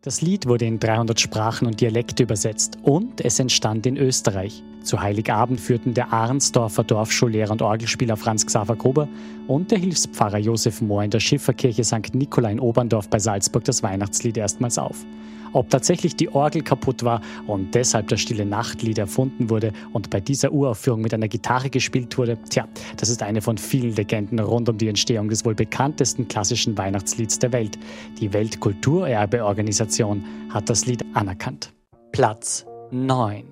Das Lied wurde in 300 Sprachen und Dialekte übersetzt und es entstand in Österreich. Zu Heiligabend führten der Arnsdorfer Dorfschullehrer und Orgelspieler Franz Xaver Gruber und der Hilfspfarrer Josef Mohr in der Schifferkirche St. Nikola in Oberndorf bei Salzburg das Weihnachtslied erstmals auf. Ob tatsächlich die Orgel kaputt war und deshalb das Stille Nachtlied erfunden wurde und bei dieser Uraufführung mit einer Gitarre gespielt wurde, tja, das ist eine von vielen Legenden rund um die Entstehung des wohl bekanntesten klassischen Weihnachtslieds der Welt. Die Weltkulturerbeorganisation hat das Lied anerkannt. Platz 9.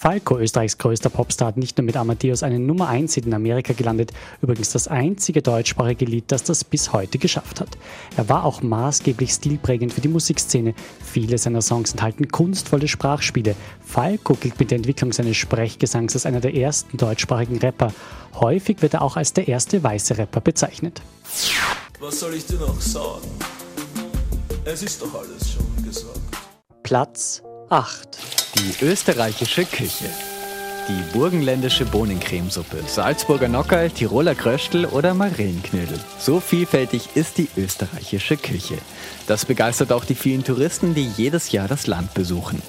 Falco, Österreichs größter Popstar, hat nicht nur mit Amadeus einen Nummer 1 Hit in Amerika gelandet, übrigens das einzige deutschsprachige Lied, das das bis heute geschafft hat. Er war auch maßgeblich stilprägend für die Musikszene. Viele seiner Songs enthalten kunstvolle Sprachspiele. Falco gilt mit der Entwicklung seines Sprechgesangs als einer der ersten deutschsprachigen Rapper. Häufig wird er auch als der erste weiße Rapper bezeichnet. Was soll ich dir noch sagen? Es ist doch alles schon gesagt. Platz 8. Die österreichische Küche. Die burgenländische Bohnencremesuppe, Salzburger Nockerl, Tiroler Kröstel oder Marillenknödel. So vielfältig ist die österreichische Küche. Das begeistert auch die vielen Touristen, die jedes Jahr das Land besuchen.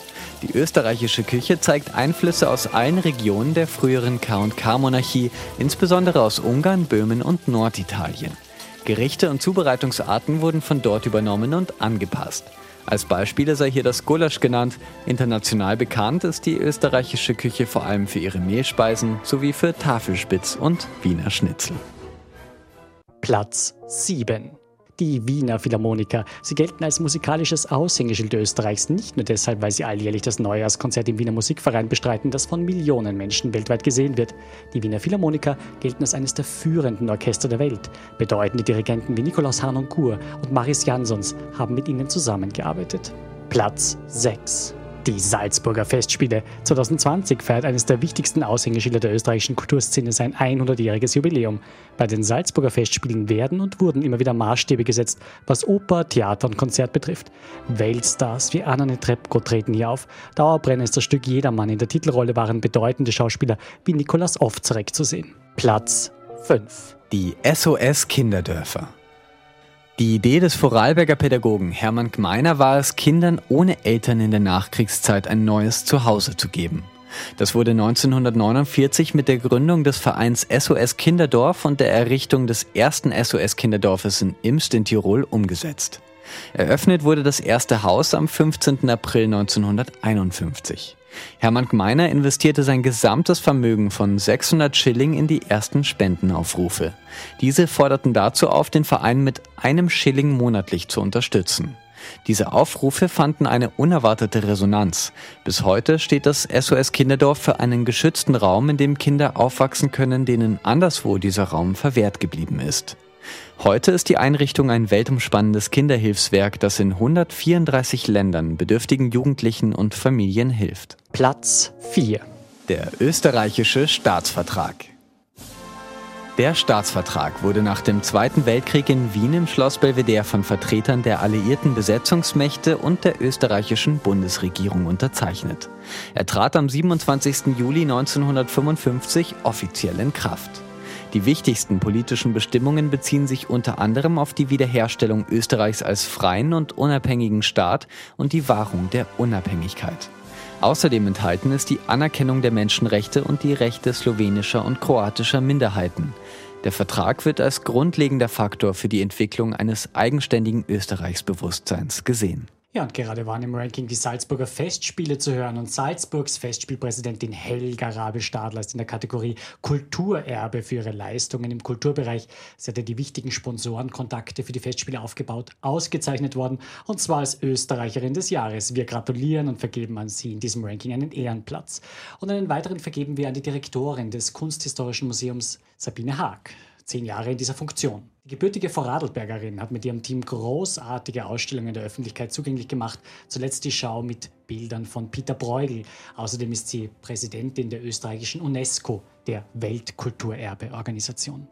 Die österreichische Küche zeigt Einflüsse aus allen Regionen der früheren K&K-Monarchie, insbesondere aus Ungarn, Böhmen und Norditalien. Gerichte und Zubereitungsarten wurden von dort übernommen und angepasst. Als Beispiele sei hier das Gulasch genannt. International bekannt ist die österreichische Küche vor allem für ihre Mehlspeisen sowie für Tafelspitz und Wiener Schnitzel. Platz 7 die Wiener Philharmoniker. Sie gelten als musikalisches Aushängeschild Österreichs, nicht nur deshalb, weil sie alljährlich das Neujahrskonzert im Wiener Musikverein bestreiten, das von Millionen Menschen weltweit gesehen wird. Die Wiener Philharmoniker gelten als eines der führenden Orchester der Welt. Bedeutende Dirigenten wie Nikolaus Kur und Maris Jansons haben mit ihnen zusammengearbeitet. Platz 6 die Salzburger Festspiele 2020 feiert eines der wichtigsten Aushängeschilder der österreichischen Kulturszene sein 100-jähriges Jubiläum. Bei den Salzburger Festspielen werden und wurden immer wieder Maßstäbe gesetzt, was Oper, Theater und Konzert betrifft. Weltstars wie Anna Netrebko treten hier auf. Dauerbrenner ist das Stück Jedermann. In der Titelrolle waren bedeutende Schauspieler wie Nikolaus Ofzarek zu sehen. Platz 5. Die SOS Kinderdörfer. Die Idee des Vorarlberger Pädagogen Hermann Gmeiner war es, Kindern ohne Eltern in der Nachkriegszeit ein neues Zuhause zu geben. Das wurde 1949 mit der Gründung des Vereins SOS Kinderdorf und der Errichtung des ersten SOS Kinderdorfes in Imst in Tirol umgesetzt. Eröffnet wurde das erste Haus am 15. April 1951. Hermann Gmeiner investierte sein gesamtes Vermögen von 600 Schilling in die ersten Spendenaufrufe. Diese forderten dazu auf, den Verein mit einem Schilling monatlich zu unterstützen. Diese Aufrufe fanden eine unerwartete Resonanz. Bis heute steht das SOS Kinderdorf für einen geschützten Raum, in dem Kinder aufwachsen können, denen anderswo dieser Raum verwehrt geblieben ist. Heute ist die Einrichtung ein weltumspannendes Kinderhilfswerk, das in 134 Ländern bedürftigen Jugendlichen und Familien hilft. Platz 4. Der österreichische Staatsvertrag. Der Staatsvertrag wurde nach dem Zweiten Weltkrieg in Wien im Schloss Belvedere von Vertretern der alliierten Besetzungsmächte und der österreichischen Bundesregierung unterzeichnet. Er trat am 27. Juli 1955 offiziell in Kraft. Die wichtigsten politischen Bestimmungen beziehen sich unter anderem auf die Wiederherstellung Österreichs als freien und unabhängigen Staat und die Wahrung der Unabhängigkeit. Außerdem enthalten ist die Anerkennung der Menschenrechte und die Rechte slowenischer und kroatischer Minderheiten. Der Vertrag wird als grundlegender Faktor für die Entwicklung eines eigenständigen Österreichsbewusstseins gesehen. Ja, und gerade waren im Ranking die Salzburger Festspiele zu hören und Salzburgs Festspielpräsidentin Helga Rabe-Stadler ist in der Kategorie Kulturerbe für ihre Leistungen im Kulturbereich. Sie hatte die wichtigen Sponsorenkontakte für die Festspiele aufgebaut, ausgezeichnet worden und zwar als Österreicherin des Jahres. Wir gratulieren und vergeben an sie in diesem Ranking einen Ehrenplatz. Und einen weiteren vergeben wir an die Direktorin des Kunsthistorischen Museums Sabine Haag zehn Jahre in dieser Funktion. Die gebürtige Vorarlbergerin hat mit ihrem Team großartige Ausstellungen der Öffentlichkeit zugänglich gemacht. Zuletzt die Schau mit Bildern von Peter Bruegel. Außerdem ist sie Präsidentin der österreichischen UNESCO, der Weltkulturerbeorganisation.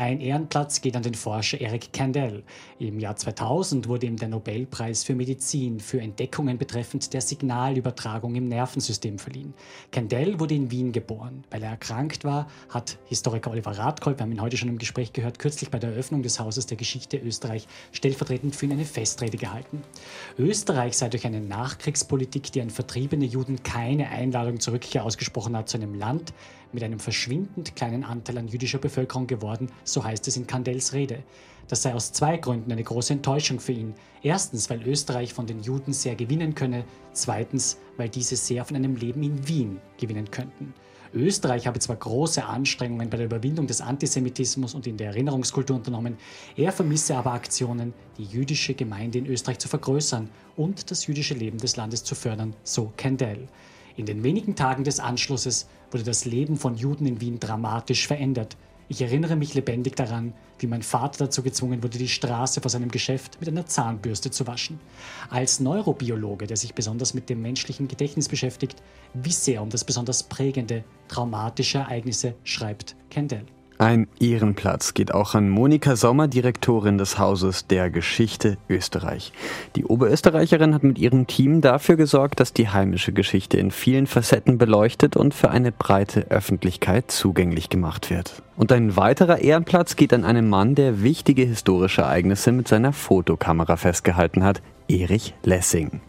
Ein Ehrenplatz geht an den Forscher Eric Kandel. Im Jahr 2000 wurde ihm der Nobelpreis für Medizin für Entdeckungen betreffend der Signalübertragung im Nervensystem verliehen. Kandel wurde in Wien geboren. Weil er erkrankt war, hat Historiker Oliver Radkolb, wir haben ihn heute schon im Gespräch gehört, kürzlich bei der Eröffnung des Hauses der Geschichte Österreich stellvertretend für ihn eine Festrede gehalten. Österreich sei durch eine Nachkriegspolitik, die an vertriebene Juden keine Einladung zur Rückkehr ausgesprochen hat, zu einem Land, mit einem verschwindend kleinen Anteil an jüdischer Bevölkerung geworden, so heißt es in Kandels Rede. Das sei aus zwei Gründen eine große Enttäuschung für ihn. Erstens, weil Österreich von den Juden sehr gewinnen könne, zweitens, weil diese sehr von einem Leben in Wien gewinnen könnten. Österreich habe zwar große Anstrengungen bei der Überwindung des Antisemitismus und in der Erinnerungskultur unternommen, er vermisse aber Aktionen, die jüdische Gemeinde in Österreich zu vergrößern und das jüdische Leben des Landes zu fördern, so Kendall. In den wenigen Tagen des Anschlusses wurde das Leben von Juden in Wien dramatisch verändert. Ich erinnere mich lebendig daran, wie mein Vater dazu gezwungen wurde, die Straße vor seinem Geschäft mit einer Zahnbürste zu waschen. Als Neurobiologe, der sich besonders mit dem menschlichen Gedächtnis beschäftigt, wisse er um das besonders prägende, traumatische Ereignisse, schreibt Kendall. Ein Ehrenplatz geht auch an Monika Sommer, Direktorin des Hauses der Geschichte Österreich. Die Oberösterreicherin hat mit ihrem Team dafür gesorgt, dass die heimische Geschichte in vielen Facetten beleuchtet und für eine breite Öffentlichkeit zugänglich gemacht wird. Und ein weiterer Ehrenplatz geht an einen Mann, der wichtige historische Ereignisse mit seiner Fotokamera festgehalten hat, Erich Lessing.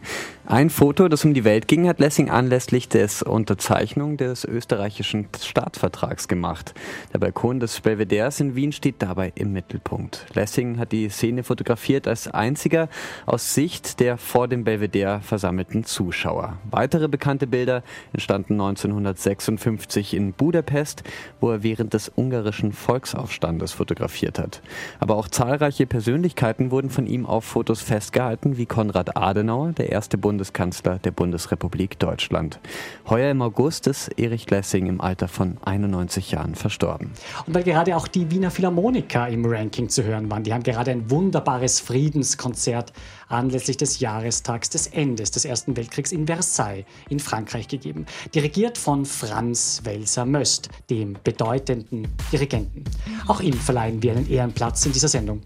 Ein Foto, das um die Welt ging, hat Lessing anlässlich des Unterzeichnung des österreichischen Staatsvertrags gemacht. Der Balkon des Belvederes in Wien steht dabei im Mittelpunkt. Lessing hat die Szene fotografiert als einziger aus Sicht der vor dem Belvedere versammelten Zuschauer. Weitere bekannte Bilder entstanden 1956 in Budapest, wo er während des ungarischen Volksaufstandes fotografiert hat. Aber auch zahlreiche Persönlichkeiten wurden von ihm auf Fotos festgehalten, wie Konrad Adenauer, der erste Bund Bundeskanzler der Bundesrepublik Deutschland. Heuer im August ist Erich Lessing im Alter von 91 Jahren verstorben. Und weil gerade auch die Wiener Philharmoniker im Ranking zu hören waren, die haben gerade ein wunderbares Friedenskonzert anlässlich des Jahrestags des Endes des Ersten Weltkriegs in Versailles in Frankreich gegeben. Dirigiert von Franz Welser Möst, dem bedeutenden Dirigenten. Auch ihm verleihen wir einen Ehrenplatz in dieser Sendung.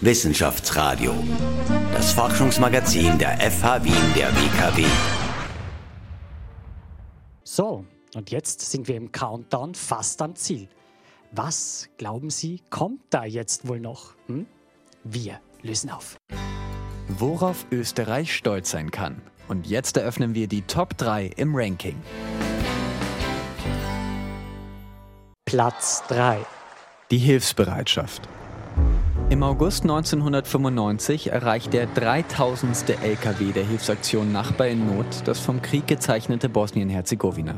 Wissenschaftsradio. Das Forschungsmagazin der FH Wien der WKW. So, und jetzt sind wir im Countdown fast am Ziel. Was, glauben Sie, kommt da jetzt wohl noch? Hm? Wir lösen auf. Worauf Österreich stolz sein kann. Und jetzt eröffnen wir die Top 3 im Ranking. Platz 3. Die Hilfsbereitschaft. Im August 1995 erreicht der 3000. LKW der Hilfsaktion Nachbar in Not das vom Krieg gezeichnete Bosnien-Herzegowina.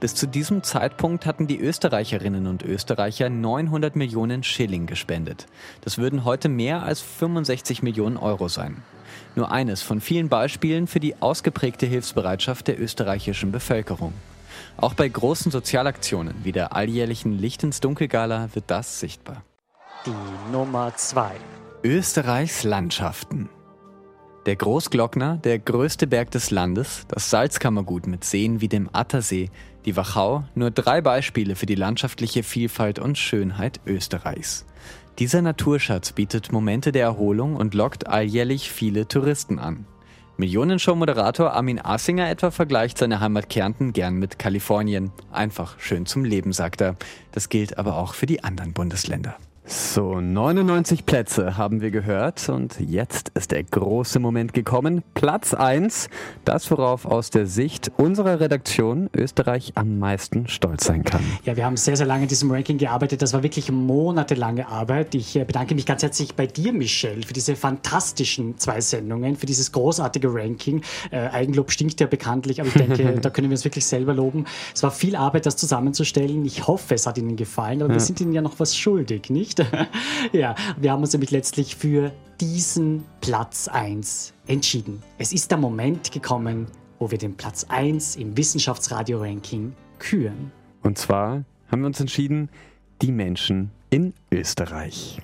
Bis zu diesem Zeitpunkt hatten die Österreicherinnen und Österreicher 900 Millionen Schilling gespendet. Das würden heute mehr als 65 Millionen Euro sein. Nur eines von vielen Beispielen für die ausgeprägte Hilfsbereitschaft der österreichischen Bevölkerung. Auch bei großen Sozialaktionen wie der alljährlichen Licht ins Dunkelgala wird das sichtbar die Nummer 2. Österreichs Landschaften. Der Großglockner, der größte Berg des Landes, das Salzkammergut mit Seen wie dem Attersee, die Wachau, nur drei Beispiele für die landschaftliche Vielfalt und Schönheit Österreichs. Dieser Naturschatz bietet Momente der Erholung und lockt alljährlich viele Touristen an. Millionenshow-Moderator Armin Asinger etwa vergleicht seine Heimat Kärnten gern mit Kalifornien. Einfach schön zum Leben, sagt er. Das gilt aber auch für die anderen Bundesländer. So, 99 Plätze haben wir gehört und jetzt ist der große Moment gekommen. Platz 1, das worauf aus der Sicht unserer Redaktion Österreich am meisten stolz sein kann. Ja, wir haben sehr, sehr lange in diesem Ranking gearbeitet. Das war wirklich monatelange Arbeit. Ich äh, bedanke mich ganz herzlich bei dir, Michelle, für diese fantastischen zwei Sendungen, für dieses großartige Ranking. Äh, Eigenlob stinkt ja bekanntlich, aber ich denke, da können wir uns wirklich selber loben. Es war viel Arbeit, das zusammenzustellen. Ich hoffe, es hat Ihnen gefallen, aber ja. wir sind Ihnen ja noch was schuldig, nicht? Nicht. ja, wir haben uns nämlich letztlich für diesen Platz 1 entschieden. Es ist der Moment gekommen, wo wir den Platz 1 im Wissenschaftsradio-Ranking küren. Und zwar haben wir uns entschieden, die Menschen in Österreich.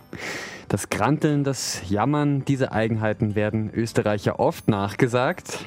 Das Kranteln, das Jammern, diese Eigenheiten werden Österreicher oft nachgesagt.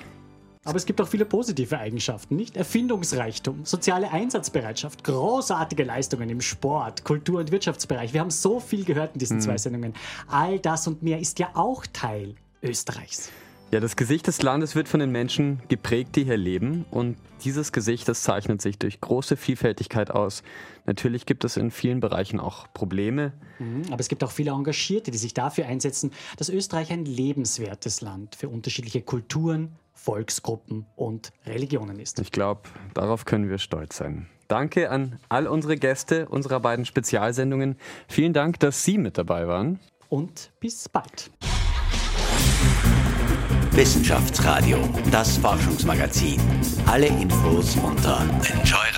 Aber es gibt auch viele positive Eigenschaften, nicht? Erfindungsreichtum, soziale Einsatzbereitschaft, großartige Leistungen im Sport, Kultur- und Wirtschaftsbereich. Wir haben so viel gehört in diesen mhm. zwei Sendungen. All das und mehr ist ja auch Teil Österreichs. Ja, das Gesicht des Landes wird von den Menschen geprägt, die hier leben. Und dieses Gesicht, das zeichnet sich durch große Vielfältigkeit aus. Natürlich gibt es in vielen Bereichen auch Probleme. Mhm, aber es gibt auch viele Engagierte, die sich dafür einsetzen, dass Österreich ein lebenswertes Land für unterschiedliche Kulturen, Volksgruppen und Religionen ist. Ich glaube, darauf können wir stolz sein. Danke an all unsere Gäste unserer beiden Spezialsendungen. Vielen Dank, dass Sie mit dabei waren. Und bis bald. Wissenschaftsradio, das Forschungsmagazin. Alle Infos unter Enjoy.